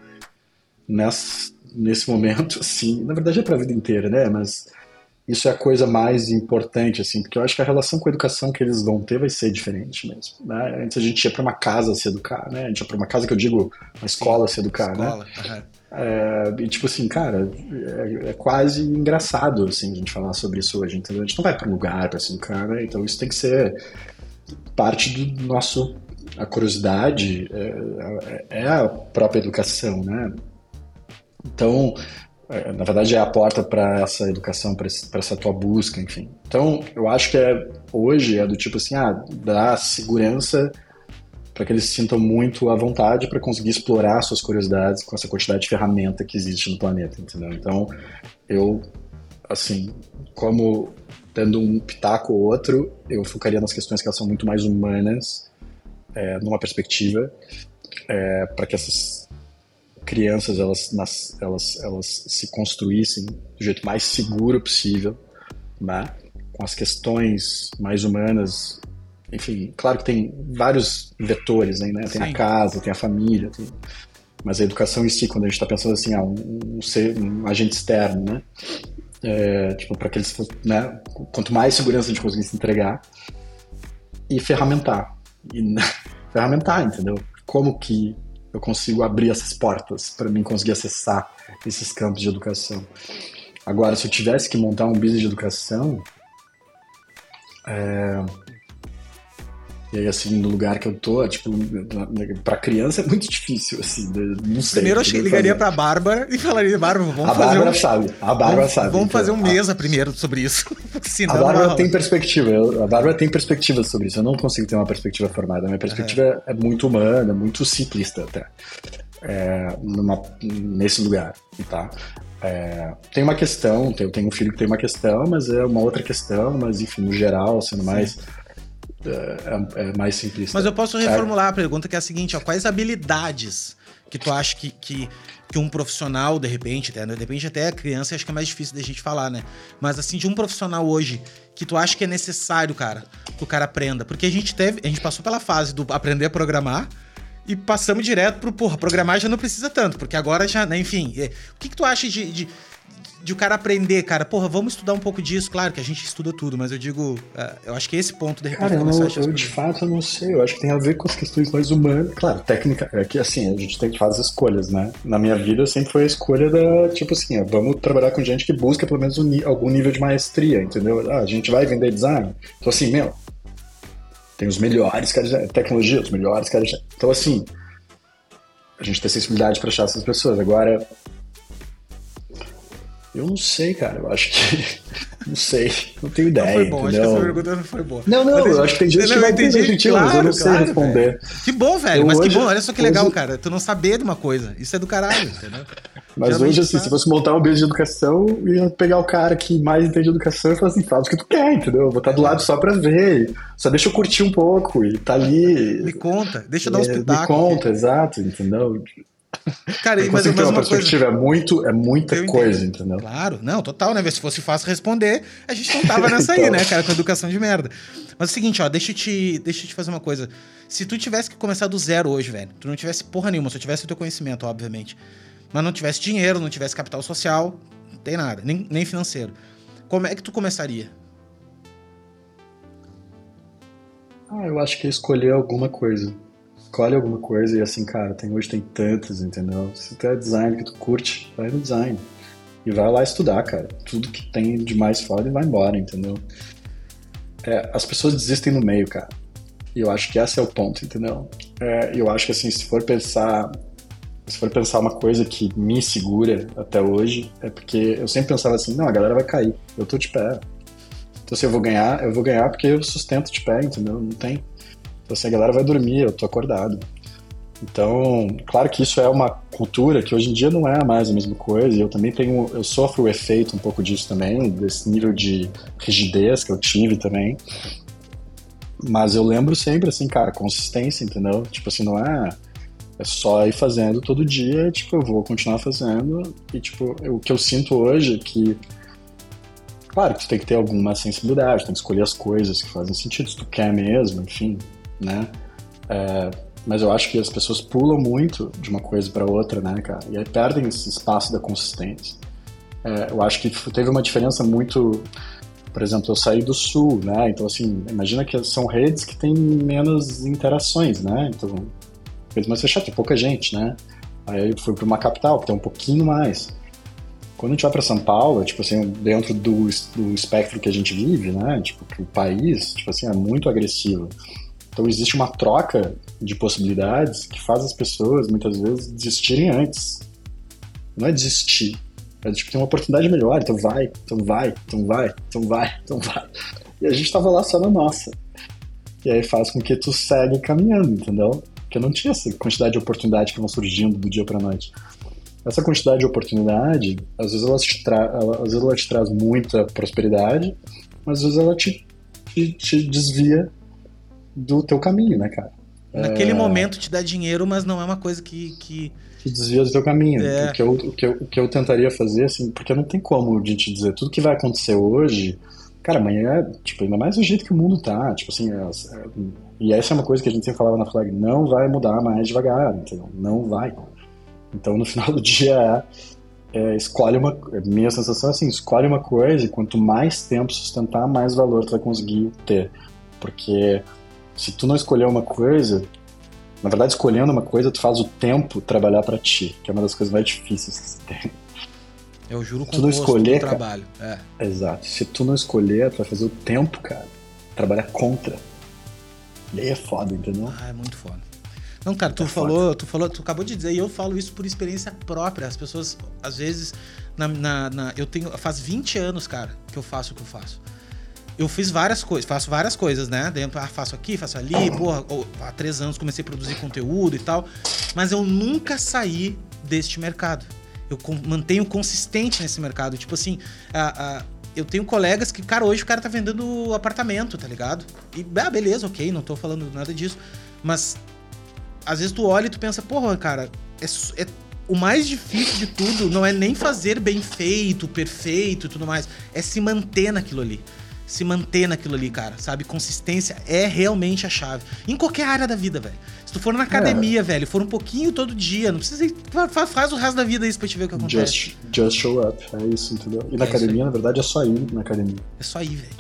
Nessa, nesse momento, assim. Na verdade é pra vida inteira, né? Mas isso é a coisa mais importante, assim, porque eu acho que a relação com a educação que eles vão ter vai ser diferente mesmo. Né? Antes a gente ia para uma casa se educar, né? A gente ia para uma casa que eu digo, uma escola Sim, se educar, né? escola. né? Uhum. É, e tipo assim, cara, é, é, quase engraçado assim, a gente falar sobre isso hoje, entendeu? A gente não vai para um lugar para se né? Então isso tem que ser parte do nosso. A curiosidade é, é, é a própria educação, né? Então, é, na verdade, é a porta para essa educação, para essa tua busca, enfim. Então, eu acho que é, hoje é do tipo assim, ah, dá segurança para que eles se sintam muito à vontade para conseguir explorar suas curiosidades com essa quantidade de ferramenta que existe no planeta, entendeu? Então, eu, assim, como dando um pitaco ou outro, eu focaria nas questões que elas são muito mais humanas, é, numa perspectiva, é, para que essas crianças elas, nas, elas, elas se construíssem do jeito mais seguro possível, né? com as questões mais humanas enfim, claro que tem vários vetores né? Tem Sim. a casa, tem a família, tem... mas a educação em si, quando a gente está pensando assim, ah, um, ser, um agente externo, né? É, tipo, para que eles, né? Quanto mais segurança a gente conseguisse entregar e ferramentar. E, né? ferramentar, entendeu? Como que eu consigo abrir essas portas para mim conseguir acessar esses campos de educação. Agora, se eu tivesse que montar um business de educação, é, e aí, assim, no lugar que eu tô, tipo, pra criança é muito difícil, assim, não sei. Primeiro, acho que ligaria fazer. pra Bárbara e falaria, Bárbara, vamos a fazer Bárbara um... sabe, a Bárbara vamos, sabe. Vamos fazer um mesa a... primeiro sobre isso. Senão, a Bárbara tem perspectiva, a Bárbara tem perspectiva sobre isso, eu não consigo ter uma perspectiva formada, a minha perspectiva é, é muito humana, muito simplista até, é, numa, nesse lugar, tá? É, tem uma questão, eu tenho um filho que tem uma questão, mas é uma outra questão, mas enfim, no geral, sendo mais... Sim é, é, mais simplista. Mas eu posso reformular a pergunta que é a seguinte: ó, quais habilidades que tu acha que, que, que um profissional, de repente, até, né? de repente até a criança, acho que é mais difícil da gente falar, né? Mas assim, de um profissional hoje, que tu acha que é necessário, cara, que o cara aprenda? Porque a gente teve, a gente passou pela fase do aprender a programar, e passamos direto pro, porra, programar já não precisa tanto, porque agora já, né, enfim. É, o que, que tu acha de, de, de o cara aprender, cara, porra, vamos estudar um pouco disso. Claro que a gente estuda tudo, mas eu digo, uh, eu acho que esse ponto, de repente, cara, eu, não, eu de fato eu não sei. Eu acho que tem a ver com as questões mais humanas. Claro, técnica, é que assim, a gente tem que fazer escolhas, né? Na minha vida sempre foi a escolha da, tipo assim, vamos trabalhar com gente que busca pelo menos um, algum nível de maestria, entendeu? Ah, a gente vai vender design. Então, assim, meu, tem os melhores caras de tecnologia, os melhores caras de... Então, assim, a gente tem sensibilidade para achar essas pessoas. Agora, eu não sei, cara. Eu acho que. Não sei. Não tenho ideia. Não foi bom, entendeu? acho que essa pergunta não foi boa. Não, não, eu acho que tem gente que vai entender gentil, claro, mas eu não sei claro, responder. Velho. Que bom, velho. Eu mas hoje, que bom, olha só que legal, hoje... cara. Tu não saber de uma coisa. Isso é do caralho, entendeu? Mas Geralmente hoje, assim, sabe. se fosse montar um beijo de educação, eu ia pegar o cara que mais entende de educação e falar assim, fala o que tu quer, entendeu? Eu vou estar do lado só pra ver. Só deixa eu curtir um pouco e tá ali. Me conta, deixa eu dar uns é, pitacos. Me conta, exato, entendeu? Cara, Eu mas, mas uma uma coisa. perspectiva, é, muito, é muita coisa, entendeu? Claro, não, total, né? Se fosse fácil responder, a gente não tava nessa aí, Então. né, cara, com educação de merda. Mas é o seguinte, ó, deixa eu, te, deixa eu te fazer uma coisa. Se tu tivesse que começar do zero hoje, velho, tu não tivesse porra nenhuma, só tivesse o teu conhecimento, obviamente, mas não tivesse dinheiro, não tivesse capital social, não tem nada, nem, nem financeiro. Como é que tu começaria? Ah, eu acho que é escolher alguma coisa. Escolhe alguma coisa e assim, cara, tem, hoje tem tantas, entendeu? Se tu é design que tu curte, vai no design. E vai lá estudar, cara. Tudo que tem de mais foda e vai embora, entendeu? É, as pessoas desistem no meio, cara. E eu acho que esse é o ponto, entendeu? É, eu acho que assim, se for pensar. Se for pensar uma coisa que me segura até hoje, é porque eu sempre pensava assim, não, a galera vai cair. Eu tô de pé. Então se eu vou ganhar, eu vou ganhar porque eu sustento de pé, entendeu? Não tem. Então assim, a galera vai dormir, eu tô acordado. Então, claro que isso é uma cultura que hoje em dia não é mais a mesma coisa, e eu também tenho, eu sofro o efeito um pouco disso também, desse nível de rigidez que eu tive também. Mas eu lembro sempre, assim, cara, consistência, entendeu? Tipo assim, não é, é só ir fazendo todo dia, tipo, eu vou continuar fazendo, e tipo, eu- o que eu sinto hoje é que Claro que tu tem que ter alguma sensibilidade, tem que escolher as coisas que fazem sentido, se tu quer mesmo, enfim, né? É, mas eu acho que as pessoas pulam muito de uma coisa para outra, né, cara? E aí perdem esse espaço da consistência. É, eu acho que teve uma diferença muito. Por exemplo, eu saí do sul, né? Então, assim, imagina que são redes que têm menos interações, né? Então, redes mais fechadas, tem pouca gente, né? Aí eu fui para uma capital, que tem um pouquinho mais. Quando a gente vai para São Paulo, tipo assim, dentro do, do espectro que a gente vive, né? Tipo, o país, tipo assim, é muito agressivo. Então existe uma troca de possibilidades que faz as pessoas, muitas vezes, desistirem antes. Não é desistir. É tipo, tem uma oportunidade melhor, então vai, então vai, então vai, então vai, então vai. E a gente tava lá só na nossa. E aí faz com que tu segue caminhando, entendeu? Porque não tinha essa quantidade de oportunidade que vão surgindo do dia pra noite essa quantidade de oportunidade, às vezes ela te, ela, às vezes ela te traz muita prosperidade, mas às vezes ela te, te, te desvia do teu caminho, né, cara? Naquele momento te dá dinheiro, mas não é uma coisa que. que... Te desvia do teu caminho. É. O, que eu, o, que eu, o que eu tentaria fazer, assim, porque não tem como a gente dizer tudo que vai acontecer hoje. Cara, amanhã, tipo, ainda mais do jeito que o mundo tá, tipo assim, é, é, e essa é uma coisa que a gente sempre falava na flag, não vai mudar mais devagar, entendeu? Não vai. Então, no final do dia, é, é, escolhe uma. Minha sensação é assim: escolhe uma coisa e quanto mais tempo sustentar, mais valor tu vai conseguir ter. Porque se tu não escolher uma coisa, na verdade, escolhendo uma coisa, tu faz o tempo trabalhar para ti, que é uma das coisas mais difíceis que se tem. É o juro Tu não composto escolher, cara. trabalho. É. Exato. Se tu não escolher, tu vai fazer o tempo, cara, trabalhar contra. E aí é foda, entendeu? Ah, é muito foda. Não, cara, tu É foda. falou, tu falou, tu acabou de dizer, e eu falo isso por experiência própria. As pessoas, às vezes, na, na- na- eu tenho. Faz 20 anos, cara, que eu faço o que eu faço. Eu fiz várias coisas, faço várias coisas, né? Dentro, ah, faço aqui, faço ali, porra, há três anos comecei a produzir conteúdo e tal. Mas eu nunca saí deste mercado. Eu mantenho consistente nesse mercado. Tipo assim, a- eu tenho colegas que, cara, hoje o cara tá vendendo apartamento, tá ligado? E, ah, beleza, ok, não tô falando nada disso. Mas às vezes tu olha e tu pensa, porra, cara, é, é- o mais difícil de tudo não é nem fazer bem feito, perfeito e tudo mais, é se manter naquilo ali. Se manter naquilo ali, cara, sabe? Consistência é realmente a chave. Em qualquer área da vida, velho. Se tu for na academia, velho, for um pouquinho todo dia, não precisa ir, fa- fa- faz o resto da vida isso pra te ver o que acontece. Just, just show up, é isso, entendeu? E na É academia, na verdade, é só ir na academia. É só ir, velho.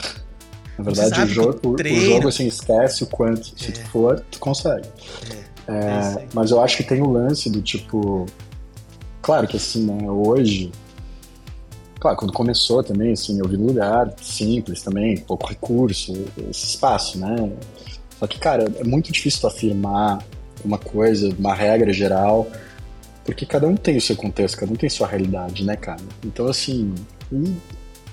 Na verdade, o jogo, o, o jogo, assim, esquece o quanto. Se É. tu for, tu consegue. É, É, é mas eu acho que tem o lance do tipo. Claro que assim, né? Hoje. Claro, quando começou também, assim, eu vi lugar simples também, pouco recurso, esse espaço, né? Só que, cara, é muito difícil tu afirmar uma coisa, uma regra geral, porque cada um tem o seu contexto, cada um tem sua realidade, né, cara? Então, assim, e,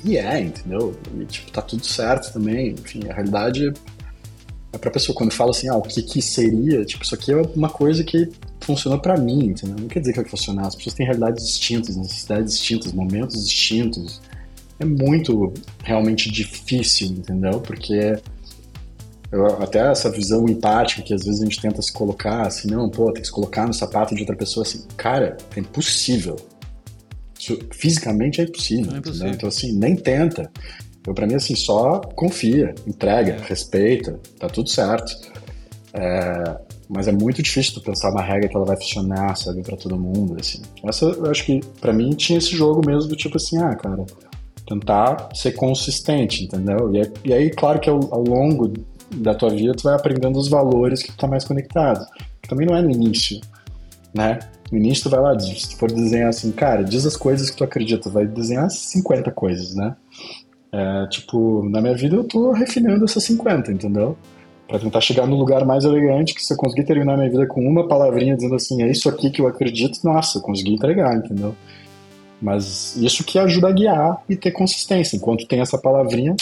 e é, entendeu? E, tipo, tá tudo certo também, enfim, a realidade é pra pessoa, quando fala assim, ah, o que que seria, tipo, isso aqui é uma coisa que funcionou pra mim, entendeu? Não quer dizer que vai funcionar, as pessoas têm realidades distintas, necessidades distintas, momentos distintos. É muito realmente difícil, entendeu? Porque Eu, até essa visão empática que às vezes a gente tenta se colocar, assim, não, pô, tem que se colocar no sapato de outra pessoa, assim, cara, é impossível. Isso, fisicamente é impossível, é impossível. Então, assim, nem tenta. Eu, pra mim, assim, só confia, entrega, é. respeita, tá tudo certo. É, mas é muito difícil tu pensar uma regra que ela vai funcionar, sabe, para todo mundo, assim. Essa, eu acho que, para mim, tinha esse jogo mesmo do tipo assim, ah, cara, tentar ser consistente, entendeu? E, e aí, claro que ao, ao, longo da tua vida tu vai aprendendo os valores que tu tá mais conectado. Que também não é no início, né? No início tu vai lá, se tu for desenhar assim, cara, diz as coisas que tu acredita, vai desenhar 50 coisas, né? É, tipo, na minha vida eu tô refinando essas 50, entendeu? para tentar chegar no lugar mais elegante, que se eu conseguir terminar minha vida com uma palavrinha dizendo assim, é isso aqui que eu acredito, nossa, eu consegui entregar, entendeu? Mas isso que ajuda a guiar e ter consistência. Enquanto tem essa palavrinha,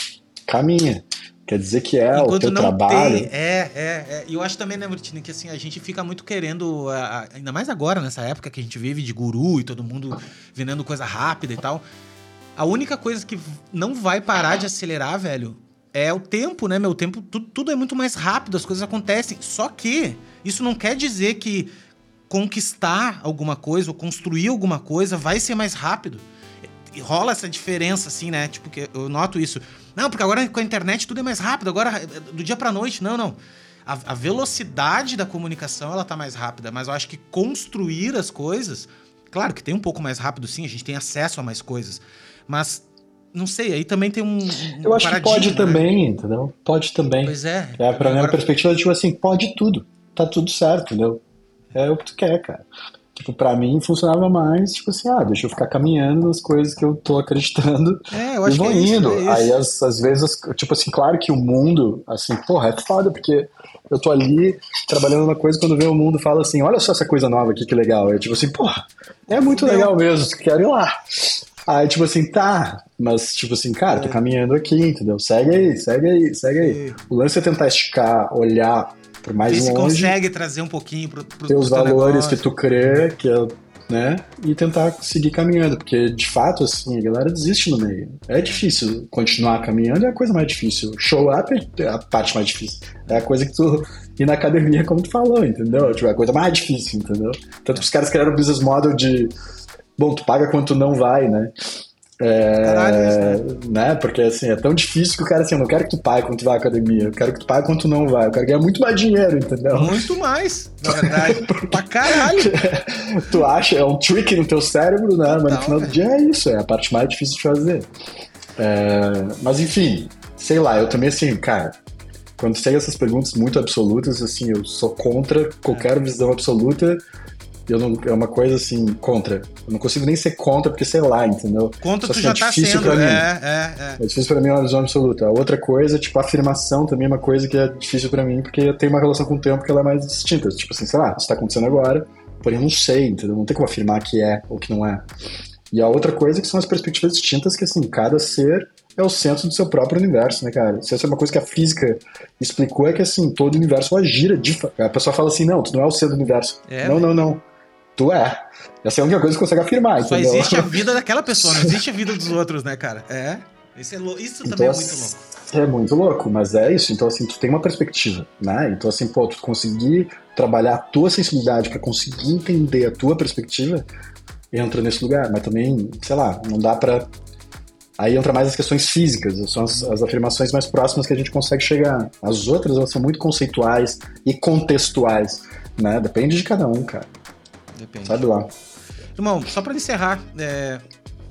caminha. Quer dizer que é Enquanto o teu trabalho. Tem, é, é, é. E eu acho também, né, Murtina, que assim, a gente fica muito querendo, ainda mais agora, nessa época que a gente vive de guru e todo mundo vendendo coisa rápida e tal. A única coisa que não vai parar de acelerar, velho, é o tempo, né, meu? tempo, tudo, tudo é muito mais rápido, as coisas acontecem. Só que isso não quer dizer que conquistar alguma coisa ou construir alguma coisa vai ser mais rápido. E rola essa diferença, assim, né? Tipo, que eu noto isso. Não, porque agora com a internet tudo é mais rápido, agora é do dia pra noite. Não, não. A, a velocidade da comunicação, ela tá mais rápida, mas eu acho que construir as coisas, claro que tem um pouco mais rápido, sim, a gente tem acesso a mais coisas, mas não sei, aí também tem um. um eu acho que pode né? também, entendeu? Pode também. Pois é. É, pra Agora... minha perspectiva, tipo assim, pode tudo. Tá tudo certo, entendeu? É o que tu quer, cara. Tipo, pra mim funcionava mais, tipo assim, ah, deixa eu ficar caminhando nas coisas que eu tô acreditando. É, eu acho e vou que é indo. Isso, é Aí, às, às vezes, tipo assim, claro que o mundo, assim, porra, é foda, porque eu tô ali trabalhando uma coisa quando vem o mundo fala assim, olha só essa coisa nova aqui, que legal. É tipo assim, porra, é muito legal mesmo, quero ir lá. Aí, tipo assim, tá, mas, tipo assim, cara, tô é. caminhando aqui, entendeu? Segue aí, segue aí, segue aí. O lance é tentar esticar, olhar por mais Vê longe. se consegue trazer um pouquinho pro, pro Ter os valores que tu crê, que é, né? E tentar seguir caminhando, porque de fato, assim, a galera desiste no meio. É difícil continuar caminhando, é a coisa mais difícil. Show up é a parte mais difícil. É a coisa que tu ir na academia, como tu falou, entendeu? Tipo, é a coisa mais difícil, entendeu? Tanto que os caras criaram o business model de bom, tu paga quanto não vai, né? É, Caralho, né? Porque assim, é tão difícil que o cara assim, eu não quero que tu pague quando tu vai à academia, eu quero que tu pague quando tu não vai, eu quero ganhar muito mais dinheiro, entendeu? Muito mais, na verdade. pra caralho. tu acha, é um trick no teu cérebro, né? Mas no final do dia é isso, é a parte mais difícil de fazer. É, mas enfim, sei lá, eu também assim, cara, quando tem essas perguntas muito absolutas, assim, eu sou contra qualquer visão absoluta eu não, é uma coisa assim, contra. Eu não consigo nem ser contra, porque sei lá, entendeu? Contra Só tu assim, já é tá sendo, pra mim. É, é, é. É difícil pra mim uma visão absoluta. A outra coisa, tipo, a afirmação também é uma coisa que é difícil pra mim, porque tem uma relação com o tempo que ela é mais distinta. Tipo assim, sei lá, isso tá acontecendo agora, porém eu não sei, entendeu? Não tem como afirmar que é ou que não é. E a outra coisa que são as perspectivas distintas, que assim, cada ser é o centro do seu próprio universo, né, cara? Se essa é uma coisa que a física explicou, é que assim, todo o universo gira. De... A pessoa fala assim, não, tu não é o centro do universo. É, não, não, não tu é. Essa é a única coisa que você consegue afirmar, Só entendeu? existe a vida daquela pessoa, não existe a vida dos outros, né, cara? É. Isso, é isso então, também é muito louco. É muito louco, mas é isso. Então, assim, tu tem uma perspectiva, né? Então, assim, pô, tu conseguir trabalhar a tua sensibilidade para conseguir entender a tua perspectiva, entra nesse lugar. Mas também, sei lá, não dá para Aí entra mais as questões físicas, são as, as, afirmações mais próximas que a gente consegue chegar. As outras, elas são muito conceituais e contextuais, né? Depende de cada um, cara. Depende. Sabe lá. Irmão, só pra encerrar, é...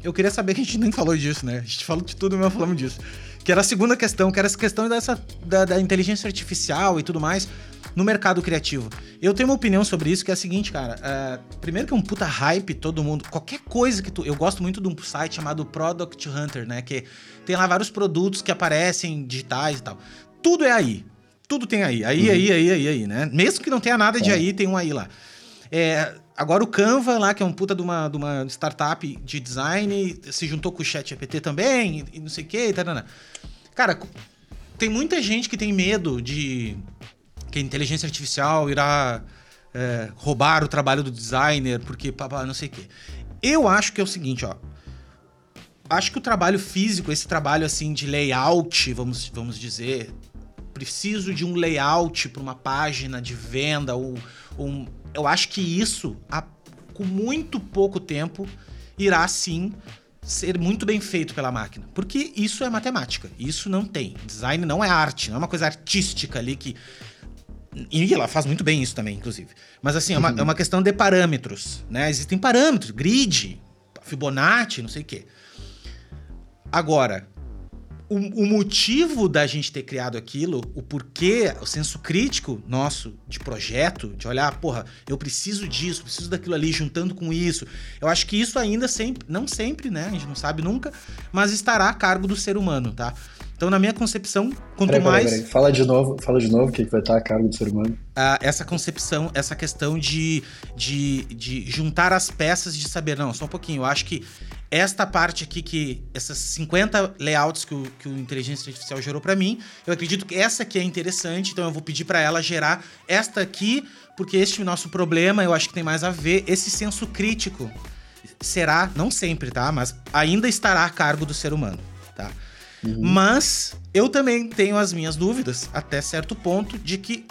eu queria saber que a gente nem falou disso, né? A gente falou de tudo, mas falamos disso. Que era a segunda questão, que era essa questão dessa, da, da inteligência artificial e tudo mais no mercado criativo. Eu tenho uma opinião sobre isso que é a seguinte, cara. É, primeiro que é um puta hype, todo mundo. Qualquer coisa que tu. Eu gosto muito de um site chamado Product Hunter, né? Que tem lá vários produtos que aparecem digitais e tal. Tudo é aí. Tudo tem aí. Aí, uhum. aí, aí, aí, aí, né? Mesmo que não tenha nada de é. aí, tem um aí lá. É, Agora o Canva lá, que é um puta de uma, de uma startup de design, se juntou com o Chat GPT também, e, não sei o que, e tal. Cara, tem muita gente que tem medo de que a inteligência artificial irá é, roubar o trabalho do designer, porque papá, não sei o quê. Eu acho que é o seguinte, ó. Acho que o trabalho físico, esse trabalho assim de layout, vamos, vamos dizer, preciso de um layout para uma página de venda, ou, um, eu acho que isso, a, com muito pouco tempo, irá sim ser muito bem feito pela máquina. Porque isso é matemática. Isso não tem. Design não é arte, não é uma coisa artística ali que. E ela faz muito bem isso também, inclusive. Mas assim, é uma, é uma questão de parâmetros, né? Existem parâmetros, grid, Fibonacci, não sei o quê. Agora, o, o, motivo da gente ter criado aquilo, o porquê, o senso crítico nosso de projeto, de olhar, porra, eu preciso disso, preciso daquilo ali, juntando com isso. Eu acho que isso ainda sempre, não sempre, né? A gente não sabe nunca, mas estará a cargo do ser humano, tá? Então, na minha concepção, quanto peraí, mais. Peraí, peraí. Fala de novo, fala de novo o que vai estar a cargo do ser humano. Ah, essa concepção, essa questão de, de, de juntar as peças de saber, não, só um pouquinho. Eu acho que esta parte aqui, que essas 50 layouts que o, que o inteligência artificial gerou para mim, eu acredito que essa aqui é interessante, então eu vou pedir para ela gerar esta aqui, porque este nosso problema eu acho que tem mais a ver, esse senso crítico será, não sempre, tá? Mas ainda estará a cargo do ser humano, tá? Uhum. Mas eu também tenho as minhas dúvidas, até certo ponto, de que.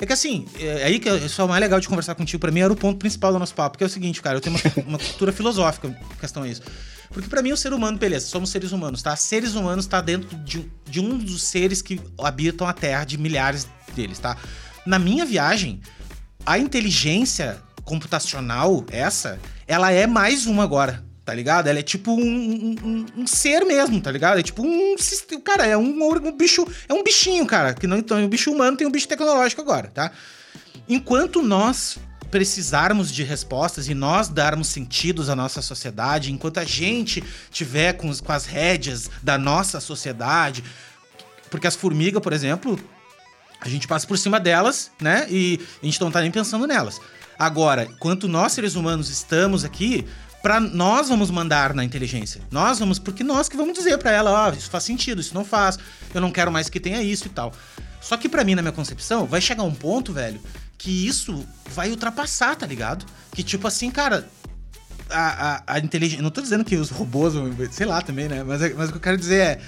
É que assim, é aí que isso é mais legal de conversar contigo, para mim era o ponto principal do nosso papo, que é o seguinte, cara, eu tenho uma, uma cultura filosófica em questão a isso. Porque para mim o ser humano, beleza, somos seres humanos, tá? Seres humanos tá dentro de, de um dos seres que habitam a Terra, de milhares deles, tá? Na minha viagem, a inteligência computacional, essa, ela é mais uma agora tá ligado? Ela é tipo um, um, um, ser mesmo, tá ligado? É tipo um. Cara, é um, bicho. É um bichinho, cara. Que não então, é um bicho humano, tem um bicho tecnológico agora, tá? Enquanto nós precisarmos de respostas e nós darmos sentidos à nossa sociedade, enquanto a gente tiver com, com as rédeas da nossa sociedade, porque as formigas, por exemplo, a gente passa por cima delas, né? E a gente não tá nem pensando nelas. Agora, enquanto nós seres humanos estamos aqui, para nós vamos mandar na inteligência. Nós vamos, porque nós que vamos dizer para ela, ó, oh, isso faz sentido, isso não faz. Eu não quero mais que tenha isso e tal. Só que para mim, na minha concepção, vai chegar um ponto, velho, que isso vai ultrapassar, tá ligado? Que tipo assim, cara, a, a, a inteligência. Não tô dizendo que os robôs vão. Sei lá também, né? Mas, é, mas o que eu quero dizer é.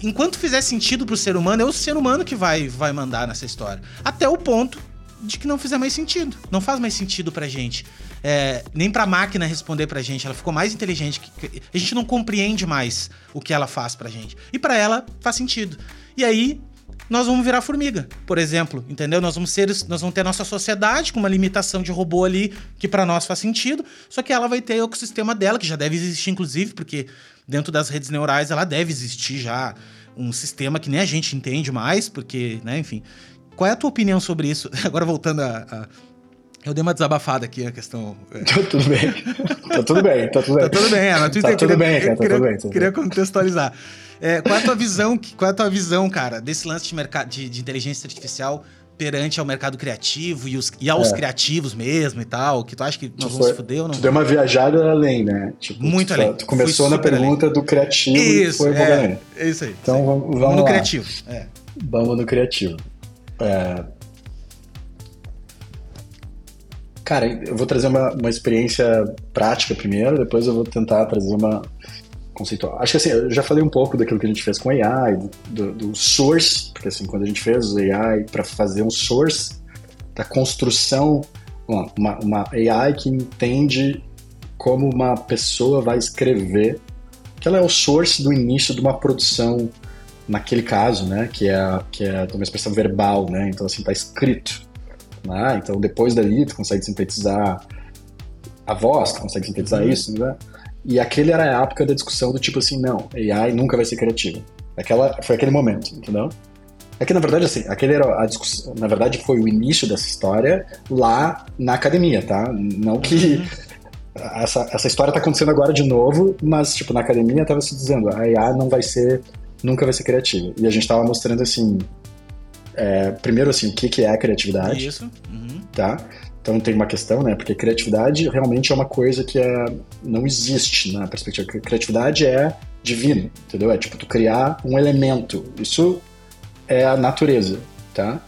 Enquanto fizer sentido pro ser humano, é o ser humano que vai, vai mandar nessa história. Até o ponto de que não fizer mais sentido. Não faz mais sentido pra gente. É, nem pra máquina responder pra gente. Ela ficou mais inteligente. Que, a gente não compreende mais o que ela faz pra gente. E para ela faz sentido. E aí, nós vamos virar formiga, por exemplo, entendeu? Nós vamos ser, nós vamos ter a nossa sociedade com uma limitação de robô ali que para nós faz sentido, só que ela vai ter o ecossistema dela que já deve existir inclusive, porque dentro das redes neurais ela deve existir já um sistema que nem a gente entende mais, porque, né, enfim, qual é a tua opinião sobre isso? Agora voltando a, a... Eu dei uma desabafada aqui a questão. É. Tá tudo bem. Tá tudo bem, tá tudo bem. Tá tudo bem, Ana. Tu tá tudo bem, cara, tá queria, tudo bem. Tudo queria contextualizar. É, qual é a tua visão, qual é a tua visão, cara, desse lance de, mercado, de, de inteligência artificial perante ao mercado criativo e, os, e aos é. criativos mesmo e tal? Que tu acha que nós vamos se fuder ou não? Tu deu uma viajada além, né? Tipo, Muito tu, além. Tu começou na pergunta além. do criativo isso, e foi é, é isso aí. Então isso aí. vamos, vamos, vamos no lá. criativo. É. Vamos no criativo. É... Cara, eu vou trazer uma, uma experiência prática primeiro, depois eu vou tentar trazer uma conceitual. Acho que assim, eu já falei um pouco daquilo que a gente fez com AI, do, do source, porque assim, quando a gente fez o AI para fazer um source da construção, uma, uma AI que entende como uma pessoa vai escrever, que ela é o source do início de uma produção naquele caso, né, que é, que é uma expressão verbal, né, então assim, tá escrito, né, então depois dali tu consegue sintetizar a voz, tu consegue sintetizar uhum. isso, né, e aquele era a época da discussão do tipo assim, não, AI nunca vai ser criativo. Aquela, foi aquele momento, entendeu? É que, na verdade, assim, aquele era a discussão, na verdade, foi o início dessa história lá na academia, tá? Não que uhum. essa, essa história tá acontecendo agora de novo, mas, tipo, na academia tava se dizendo, a IA não vai ser nunca vai ser criativa. E a gente estava mostrando assim, é, primeiro assim, o que, que é a criatividade. Isso. Uhum. Tá? Então tem uma questão, né? Porque criatividade realmente é uma coisa que é, não existe na perspectiva. Criatividade é divino, entendeu? É tipo tu criar um elemento. Isso é a natureza, tá?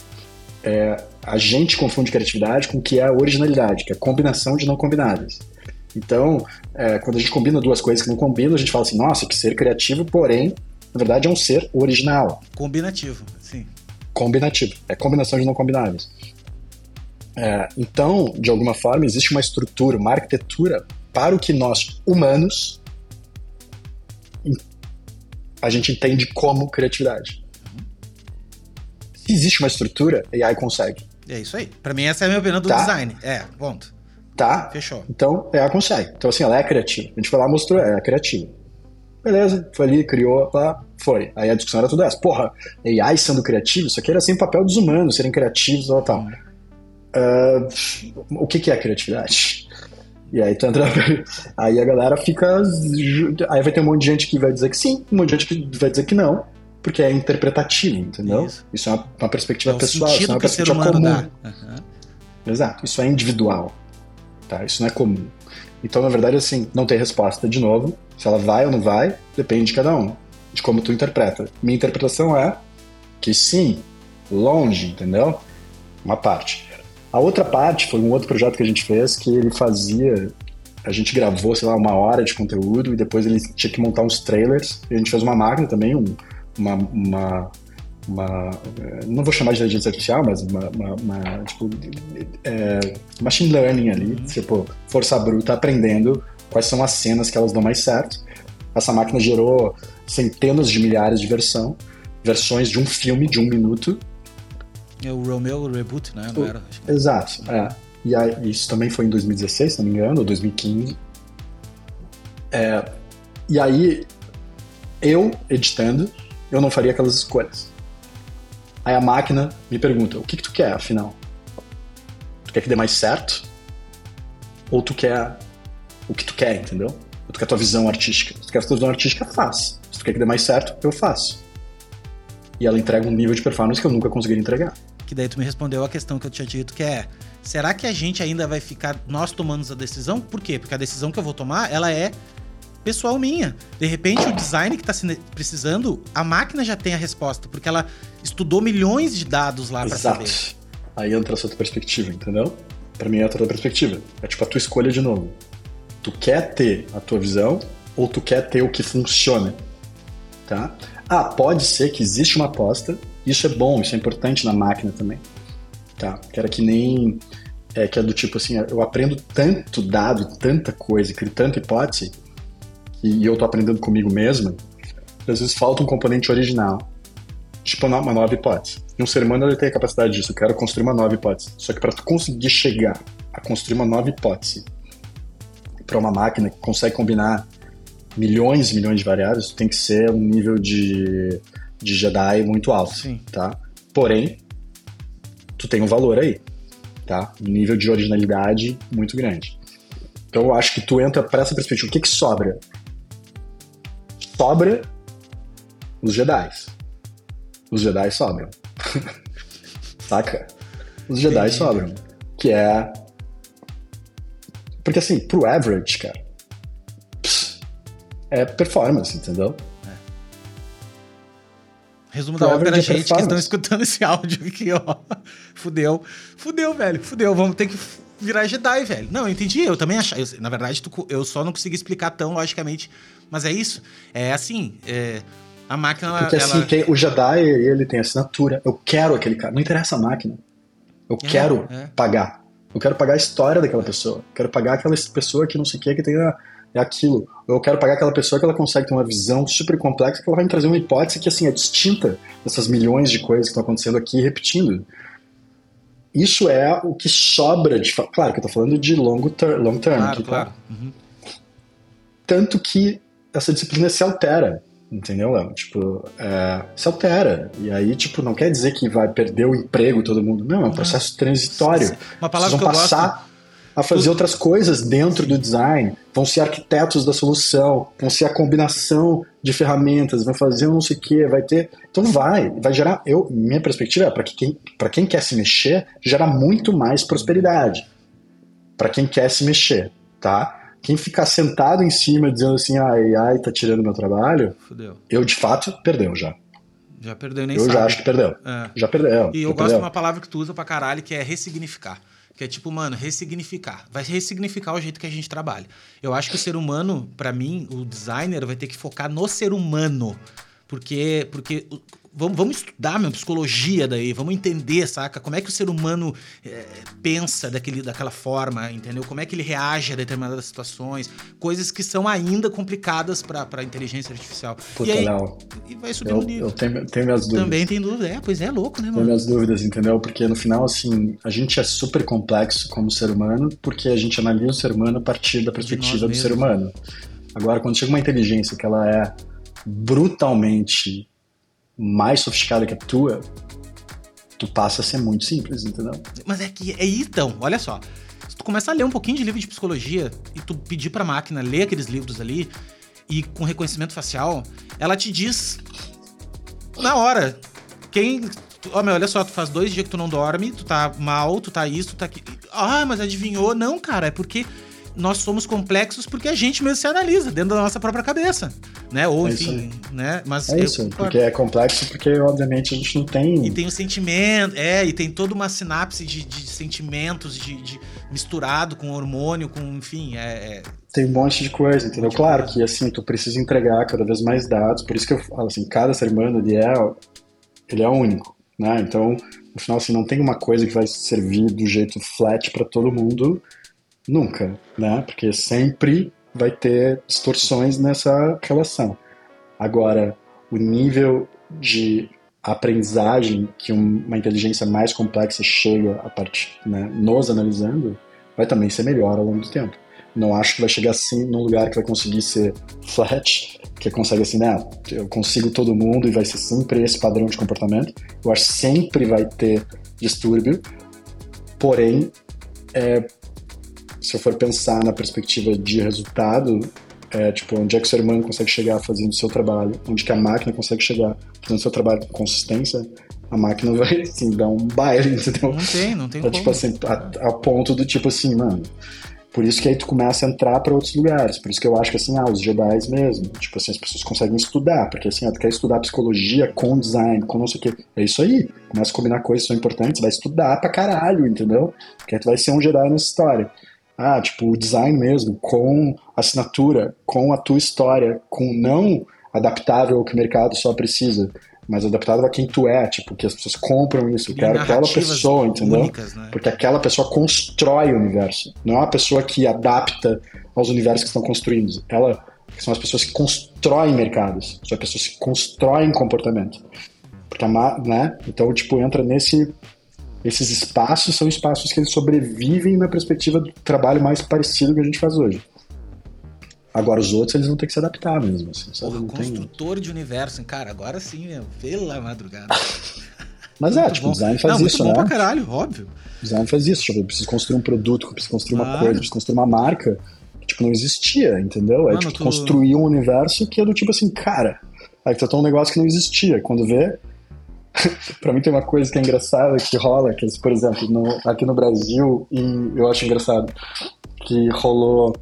É, a gente confunde criatividade com o que é a originalidade, que é a combinação de não combinadas. Então, é, quando a gente combina duas coisas que não combinam, a gente fala assim, nossa, que ser criativo, porém na verdade, é um ser original. Combinativo, sim. Combinativo. É combinação de não combináveis. É, então, de alguma forma, existe uma estrutura, uma arquitetura para o que nós, humanos, a gente entende como criatividade. Se existe uma estrutura, AI consegue. É isso aí. Para mim, essa é a minha opinião do tá? design. É, ponto. Tá? Fechou. Então, AI consegue. Então, assim, ela é criativa. A gente foi lá e mostrou, é, é criativa. Beleza, foi ali, criou, lá, foi. Aí a discussão era tudo essa. Porra, AI sendo criativo, isso aqui era sem papel dos humanos, serem criativos, tal, tal. Uh, o que, que é criatividade? E aí tu entra. Aí a galera fica. Aí vai ter um monte de gente que vai dizer que sim, um monte de gente que vai dizer que não, porque é interpretativo, entendeu? Isso, isso é uma, uma perspectiva é pessoal, isso é uma perspectiva comum. Uhum. Exato, isso é individual. Tá? Isso não é comum. Então, na verdade, assim, não tem resposta de novo. Se ela vai ou não vai, depende de cada um, de como tu interpreta. Minha interpretação é que sim, longe, entendeu? Uma parte. A outra parte foi um outro projeto que a gente fez que ele fazia. A gente gravou, sei lá, uma hora de conteúdo e depois ele tinha que montar uns trailers. A gente fez uma máquina também, um, uma, uma, uma, Não vou chamar de inteligência artificial, mas uma. uma, uma tipo, é, machine learning ali, tipo, força bruta aprendendo quais são as cenas que elas dão mais certo. Essa máquina gerou centenas de milhares de versão, versões de um filme de um minuto é o Romeo Reboot, né? Não era? Exato, é. E aí, isso também foi em 2016, se não me engano, ou 2015. É, e aí, eu, editando, eu não faria aquelas escolhas. Aí a máquina me pergunta, o que, que tu quer, afinal? Tu quer que dê mais certo? Ou tu quer o que tu quer, entendeu? Ou tu quer a tua visão artística? Se tu quer a tua visão artística, faz. Se tu quer que dê mais certo, eu faço. E ela entrega um nível de performance que eu nunca conseguiria entregar que daí tu me respondeu a questão que eu tinha dito, que é: será que a gente ainda vai ficar nós tomando a decisão? Por quê? Porque a decisão que eu vou tomar, ela é pessoal minha. De repente, o design que está precisando, a máquina já tem a resposta, porque ela estudou milhões de dados lá para saber. Aí entra essa outra perspectiva, entendeu? Para mim é outra perspectiva. É tipo a tua escolha de novo. Tu quer ter a tua visão ou tu quer ter o que funciona, tá? Ah, pode ser que existe uma aposta isso é bom, isso é importante na máquina também. Tá? Que era que nem. É, que é do tipo assim, eu aprendo tanto dado, tanta coisa, crio tanta hipótese, e eu tô aprendendo comigo mesmo, às vezes falta um componente original. Tipo uma nova hipótese. E um ser humano ele tem a capacidade disso. Eu quero construir uma nova hipótese. Só que para tu conseguir chegar a construir uma nova hipótese para uma máquina que consegue combinar milhões e milhões de variáveis, tu tem que ser um nível de de Jedi muito alto, Sim. tá? Porém, tu tem um valor aí, tá? Um nível de originalidade muito grande. Então eu acho que tu entra para essa perspectiva. O que que sobra? Sobra os Jedi. Os Jedi sobram. Saca? Os Jedi Entendi. sobram. Que é. Porque assim, pro average, cara, é performance, entendeu? Resumo da ópera, gente que estão escutando esse áudio aqui, ó. Fudeu. Fudeu, velho. Fudeu. Vamos ter que virar Jedi, velho. Não, eu entendi. Eu também achava. na verdade, tu, eu só não consegui explicar tão logicamente. Mas é isso. É assim. É, a máquina. Porque ela... assim, tem, o Jedi, ele tem assinatura. Eu quero aquele cara. Não interessa a máquina. Eu é, quero é. pagar. Eu quero pagar a história daquela pessoa. Eu quero pagar aquela pessoa que não sei o que, que tem a é aquilo. Eu quero pagar aquela pessoa que ela consegue ter uma visão super complexa, que ela vai me trazer uma hipótese que assim é distinta dessas milhões de coisas que estão acontecendo aqui repetindo. Isso é o que sobra de. Claro que eu tô falando de longo ter, long term. Claro, aqui, tá? claro. Tá? Uhum. Tanto que essa disciplina se altera. Entendeu, Léo? Tipo, é, se altera. E aí, tipo, não quer dizer que vai perder o emprego todo mundo. Não, é um processo transitório. Uma palavra que passar. Gosto a fazer outras coisas dentro do design, vão ser arquitetos da solução, vão ser a combinação de ferramentas, vão fazer um não sei o que, vai ter. Então vai, vai gerar. Eu, minha perspectiva é para quem, quem quer se mexer, gera muito mais prosperidade. Para quem quer se mexer, tá? Quem ficar sentado em cima dizendo assim, ai, ai, tá tirando meu trabalho, Fudeu. eu de fato perdeu já. Já perdeu nem Eu sabe. já acho que perdeu. É. Já perdeu. E eu gosto perdeu. de uma palavra que tu usa pra caralho, que é ressignificar. Que é tipo, mano, ressignificar. Vai ressignificar o jeito que a gente trabalha. Eu acho que o ser humano, para mim, o designer vai ter que focar no ser humano. Porque, porque vamos, vamos estudar minha psicologia daí, vamos entender, saca? Como é que o ser humano é, pensa daquele, daquela forma, entendeu? Como é que ele reage a determinadas situações, coisas que são ainda complicadas para a inteligência artificial. Puta, e aí, e vai subir eu, o nível. eu tenho, tenho minhas dúvidas. Também tem dúvida, é, pois é, louco, né, Tenho mano? minhas dúvidas, entendeu? Porque no final, assim, a gente é super complexo como ser humano, porque a gente analisa o ser humano a partir da perspectiva do mesmos. ser humano. Agora, quando chega uma inteligência que ela é brutalmente mais sofisticada que a tua, tu passa a ser muito simples, entendeu? Mas é que é então, olha só. Se tu começar a ler um pouquinho de livro de psicologia e tu pedir pra máquina ler aqueles livros ali e com reconhecimento facial, ela te diz na hora quem. Ó, meu, olha só, tu faz dois dias que tu não dorme, tu tá mal, tu tá isso, tu tá aqui. Ah, mas adivinhou? Não, cara, é porque nós somos complexos porque a gente mesmo se analisa dentro da nossa própria cabeça, né? Ou É enfim, né? Mas É eu isso, porque é complexo, porque obviamente a gente não tem. E tem o sentimento, é, e tem toda uma sinapse de, de sentimentos, de, de- misturado com hormônio, com, enfim, é. é- Tem um monte de coisa, entendeu? Claro que assim, tu precisa entregar cada vez mais dados, por isso que eu falo assim, cada ser humano ele é, ele é único, né? Então, no final assim, não tem uma coisa que vai servir do jeito flat para todo mundo nunca, né? Porque sempre vai ter distorções nessa relação. Agora, o nível de aprendizagem que um- uma inteligência mais complexa chega a partir, né, nos analisando, vai também ser melhor ao longo do tempo. Não acho que vai chegar assim num lugar que vai conseguir ser flat, que consegue assim, né? Eu consigo todo mundo e vai ser sempre esse padrão de comportamento. Eu acho que sempre vai ter distúrbio, porém, é, se eu for pensar na perspectiva de resultado, é, tipo, onde é que o ser humano consegue chegar fazendo o seu trabalho, onde que a máquina consegue chegar fazendo o seu trabalho com consistência, a máquina vai, assim, dar um baile, entendeu? Não tem, não tem É, como. tipo assim, a, a ponto do tipo assim, mano. Por isso que aí tu começa a entrar pra outros lugares. Por isso que eu acho que assim, ah, os Jedi mesmo. Tipo assim, as pessoas conseguem estudar. Porque assim, ah, tu quer estudar psicologia com design, com não sei o quê. É isso aí. Começa a combinar coisas que são importantes, vai estudar pra caralho, entendeu? Porque aí tu vai ser um Jedi nessa história. Ah, tipo, o design mesmo, com assinatura, com a tua história, com não adaptável ao que o mercado só precisa, mas adaptável a quem tu é, tipo, que as pessoas compram isso. Eu quero aquela narrativas pessoa, entendeu? únicas, né? Porque aquela pessoa constrói o universo. Não é uma pessoa que adapta aos universos que estão construindo. Ela são as pessoas que constroem mercados. São as pessoas que constroem comportamento. Porque a, né? Então, tipo, entra nesse esses espaços são espaços que eles sobrevivem na perspectiva do trabalho mais parecido que a gente faz hoje. Agora os outros eles vão ter que se adaptar mesmo, assim, sabe? Porra, Não tem- construtor de universo, cara, agora sim, meu, pela madrugada. Mas é, Muito tipo, bom. o design faz Não, isso, muito bom né? pra caralho, óbvio. O design faz isso, tipo, eu preciso construir um produto, eu preciso construir uma coisa, eu preciso construir uma marca que, tipo, não existia, entendeu? É, Mano, tipo, tu- construir um universo que é do tipo assim, cara, aí tu tá um negócio que não existia. Quando vê, pra mim tem uma coisa que é engraçada que rola, que, por exemplo, no- aqui no Brasil, e eu acho engraçado, que rolou,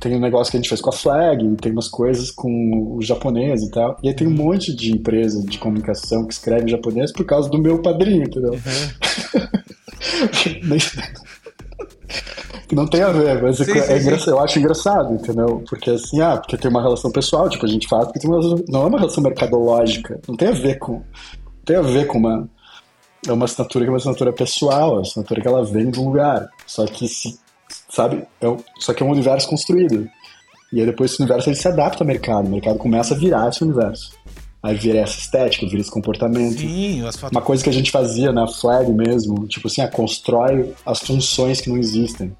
tem um negócio que a gente fez com a Flag, tem umas coisas com o japonês e tal, e aí tem um monte de empresa de comunicação que escreve em japonês por causa do meu padrinho, entendeu? Que não tem a ver, mas é, Sim, sim, é sim. eu acho engraçado, entendeu? Porque assim, ah, porque tem uma relação pessoal, tipo, a gente faz porque tem uma, relação- não é uma relação mercadológica, não tem a ver com, tem a ver com uma, é uma assinatura que é uma assinatura pessoal, é uma assinatura que ela vem de um lugar, só que se, sabe, é, um- só que é um universo construído, e aí depois esse universo ele se adapta ao mercado, o mercado começa a virar esse universo, aí vira essa estética, vira esse comportamento, Sim, as fotos. uma coisa que a gente fazia na Flag mesmo, tipo assim, ah, constrói as funções que não existem,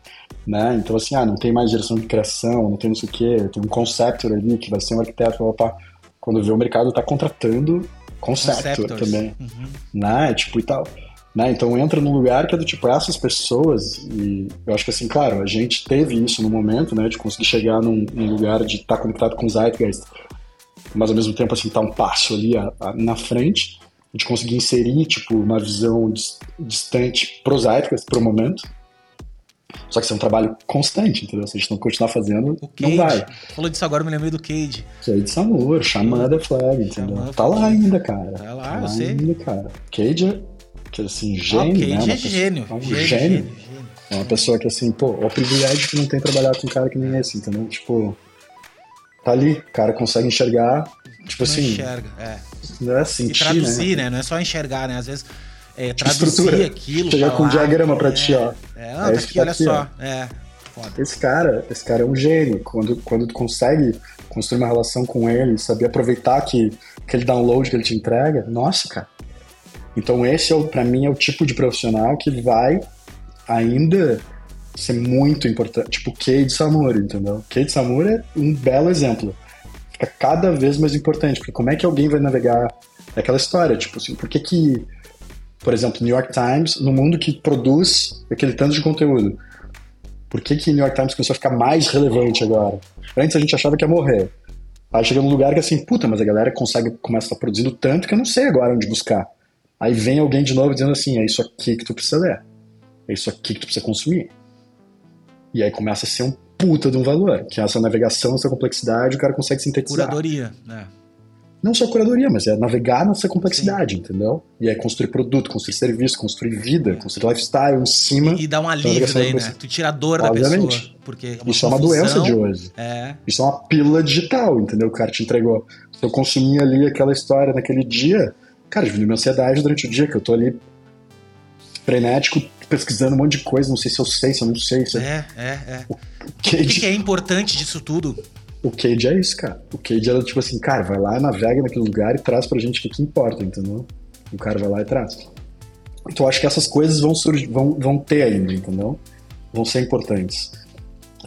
né? Então assim, ah, não tem mais direção de criação, não tem não sei o quê, tem um conceptor ali que vai ser um arquiteto, blá. quando vê o mercado tá contratando conceptor Conceptors. também, Uhum. né? Tipo e tal. Né? Então entra num lugar que é do tipo, essas pessoas, e eu acho que assim, claro, a gente teve isso no momento, né, de conseguir chegar num, num lugar de estar conectado com o Zeitgeist, mas ao mesmo tempo assim, tá um passo ali a- a- na frente, de conseguir inserir, tipo, uma visão dis- distante pro Zeitgeist, pro momento, só que isso é um trabalho constante, entendeu? Se a gente não continuar fazendo, O não Cage. vai. Tu Falou disso agora, eu me lembrei do Cage. Isso aí de Samur, Xamã da Flag, entendeu? Xamã tá lá ainda, cara. Tá lá, eu sei. ainda, cara. Cage é, que, assim, Ah, gênio, o Cage né? é pessoa- gênio. É um Gênio, gênio. gênio. É uma pessoa que, assim, pô, é o privilégio que não tem trabalhado com um cara que nem esse, entendeu? Tipo, tá ali, o cara consegue enxergar, tipo Não assim, enxerga, é. não é E sentir, traduzir, né? né? Não é só enxergar, né? Às vezes é, traduzir estrutura. aquilo. Chegar com um diagrama pra é, ti, ó. É, É não, tá aqui, tá olha aqui, só. É, foda. Esse cara, esse cara é um gênio. Quando, quando tu consegue construir uma relação com ele, saber aproveitar que, aquele download que ele te entrega, nossa, cara. Então esse, é o, pra mim, é o tipo de profissional que vai ainda ser muito importante. Tipo Cade Samura, entendeu? Cade Samura é um belo exemplo. Fica cada vez mais importante, porque como é que alguém vai navegar aquela história, tipo assim, por que que, por exemplo, New York Times, no mundo que produz aquele tanto de conteúdo, por que que New York Times começou a ficar mais relevante agora? Antes a gente achava que ia morrer. Aí chega num lugar que assim, puta, mas a galera consegue, começa a estar produzindo tanto que eu não sei agora onde buscar. Aí vem alguém de novo dizendo assim, é isso aqui que tu precisa ler. É isso aqui que tu precisa consumir. E aí começa a ser um puta de um valor, que é essa navegação, essa complexidade, o cara consegue sintetizar. Curadoria, né? Não só curadoria, mas é navegar nessa complexidade, entendeu? E aí construir produto, construir serviço, construir vida, construir lifestyle em cima. E, e dá um alívio daí, né? Tu tira a dor da Obviamente. pessoa. Porque é Isso é uma doença de hoje. É, Isso é uma pílula digital, entendeu? O cara te entregou. Se eu consumir ali aquela história naquele dia, cara, diminuiu minha ansiedade durante o dia, que eu tô ali frenético, pesquisando um monte de coisa, não sei se eu sei, se eu não sei. Se é, é, é. O O que, que é importante disso tudo? O Cade é isso, cara. O Cade era tipo assim, cara, vai lá, navega naquele lugar e traz pra gente o que, que importa, entendeu? O cara vai lá e traz. Então acho que essas coisas vão surgir, vão, vão ter ainda, entendeu? Vão ser importantes.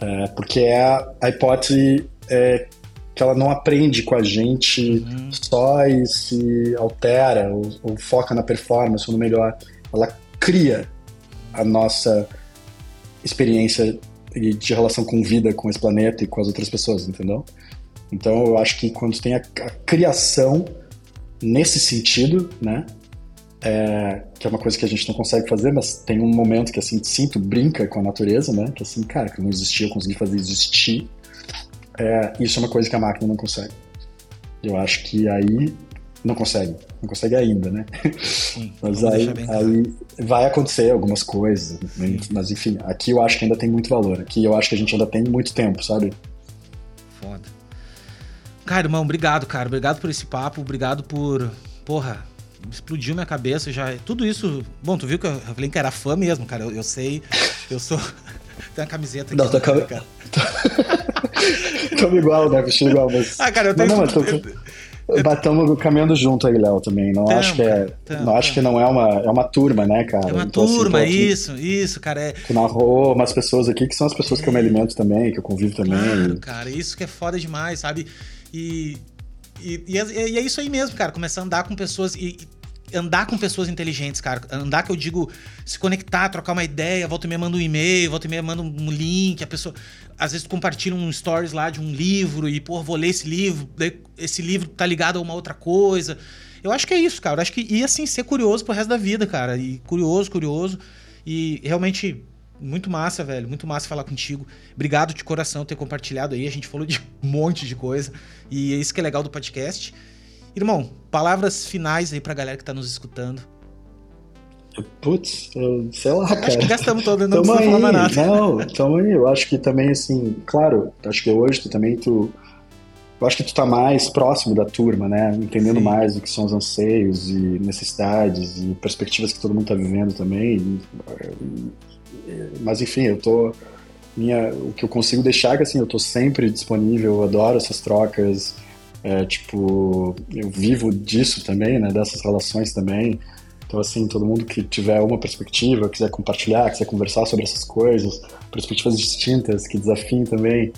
É, porque é a, a hipótese é, que ela não aprende com a gente Uhum. só e se altera ou, ou foca na performance ou no melhor. Ela cria a nossa experiência de de relação com vida, com esse planeta e com as outras pessoas, entendeu? Então eu acho que quando tem a, a criação nesse sentido, né? é, que é uma coisa que a gente não consegue fazer, mas tem um momento que assim, sinto, brinca com a natureza, né? Que assim, cara, que não existia, eu consegui fazer existir. É, isso é uma coisa que a máquina não consegue. Eu acho que aí não consegue, não consegue ainda, né? Sim, Mas aí, aí vai acontecer algumas coisas, né? mas enfim, aqui eu acho que ainda tem muito valor. Aqui eu acho que a gente ainda tem muito tempo, sabe? Foda. Cara, irmão, obrigado, cara. Obrigado por esse papo. Obrigado por. Porra, explodiu minha cabeça já. Tudo isso. Bom, tu viu que eu eu falei que era fã mesmo, cara. Eu, eu sei. Eu sou. Tem uma camiseta aqui. Não, tô né, cam- cara. Estamos igual, né? Vestido igual, mas. Ah, cara, eu tenho. não, tô- Batamos caminhando junto aí, Léo, também. Não Tamo, acho que é. tamo, não acho tamo. que não é uma. É uma turma, né, cara? É uma Então, assim, turma, aqui- isso, isso, cara. É, Tu narrou umas pessoas aqui que são as pessoas que eu me alimento também, que eu convivo também. Claro, cara, isso que é foda demais, sabe? E, e, e é, e é isso aí mesmo, cara. Começar a andar com pessoas e andar com pessoas inteligentes, cara. Andar que eu digo, se conectar, trocar uma ideia, volta e meia manda um e-mail, volta e meia manda um link, a pessoa. Às vezes compartilha um stories lá de um livro e, pô, vou ler esse livro, esse livro tá ligado a uma outra coisa. Eu acho que é isso, cara. Eu acho que ia assim ser curioso pro resto da vida, cara. E curioso, curioso. E realmente muito massa, velho. Muito massa falar contigo. Obrigado de coração ter compartilhado aí. A gente falou de um monte de coisa. E é isso que é legal do podcast. Irmão, palavras finais aí pra galera que tá nos escutando. Putz, sei lá, cara. Acho que gastamos todo, não Tamo precisa falar aí, nada. não, tamo aí. Eu acho que também, assim, claro, acho que hoje tu também, tu. Eu acho que tu tá mais próximo da turma, né? Entendendo Sim. mais o que são os anseios e necessidades e perspectivas que todo mundo tá vivendo também. Mas enfim, eu tô. Minha, o que eu consigo deixar é que assim, eu tô sempre disponível, eu adoro essas trocas. É, tipo, eu vivo disso também, né? Dessas relações também. Então, assim, todo mundo que tiver uma perspectiva, quiser compartilhar, quiser conversar sobre essas coisas, perspectivas distintas, que desafiem também,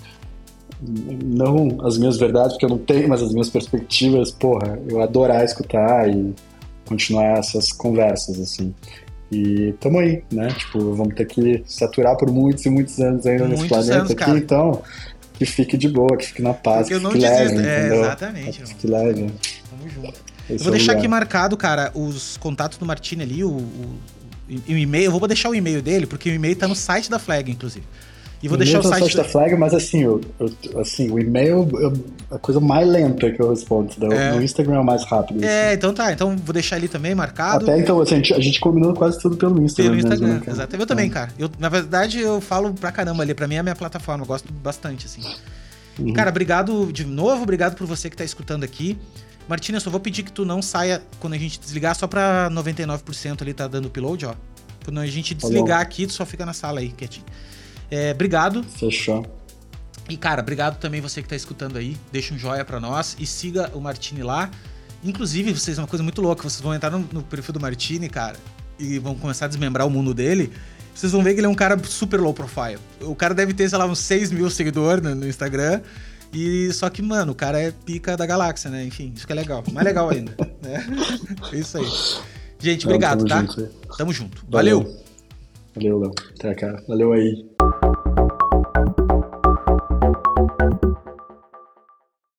não as minhas verdades, porque eu não tenho, mas as minhas perspectivas, porra, eu adorar escutar e continuar essas conversas, assim. E tamo aí, né? Tipo, vamos ter que se aturar por muitos e muitos anos ainda nesse Muitos planeta anos, aqui, então que fique de boa, que fique na paz, Porque eu que não leve, desisto. É, entendeu? exatamente. Que leve. Tamo junto. Esse Eu vou é deixar aqui marcado, cara, os contatos do Martini ali, o, o, o e-mail. Eu vou deixar o e-mail dele, porque o e-mail tá no site da Flag, inclusive. E vou deixar o tá site. da Flag, mas assim, eu, eu- assim, o e-mail é a coisa mais lenta que eu respondo. entendeu? É. No Instagram é o mais rápido. É, assim. então tá. Então vou deixar ali também marcado. Até então, assim, a gente, a gente combinou quase tudo pelo Instagram. Pelo mesmo, Instagram, né, cara? exato. Eu também, cara. Eu, na verdade, eu falo pra caramba ali. Pra mim é a minha plataforma. Eu gosto bastante, assim. Uhum. Cara, obrigado de novo, obrigado por você que tá escutando aqui. Martina, eu só vou pedir que tu não saia quando a gente desligar, só pra 99% ali tá dando upload, ó. Quando a gente desligar aqui, tu só fica na sala aí, quietinho. É, obrigado. Fechou. E, cara, obrigado também você que tá escutando aí. Deixa um joia para nós e siga o Martini lá. Inclusive, vocês, uma coisa muito louca, vocês vão entrar no, no, perfil do Martini, cara, e vão começar a desmembrar o mundo dele. Vocês vão ver que ele é um cara super low profile. O cara deve ter, sei lá, uns 6 mil seguidores no, Instagram. E só que, mano, o cara é pica da galáxia, né? Enfim, isso que é legal. Mais legal ainda. né? É isso aí. Gente, obrigado, tamo tá? Junto. Tamo junto. Valeu. Valeu, Léo. Até, cara. Valeu aí.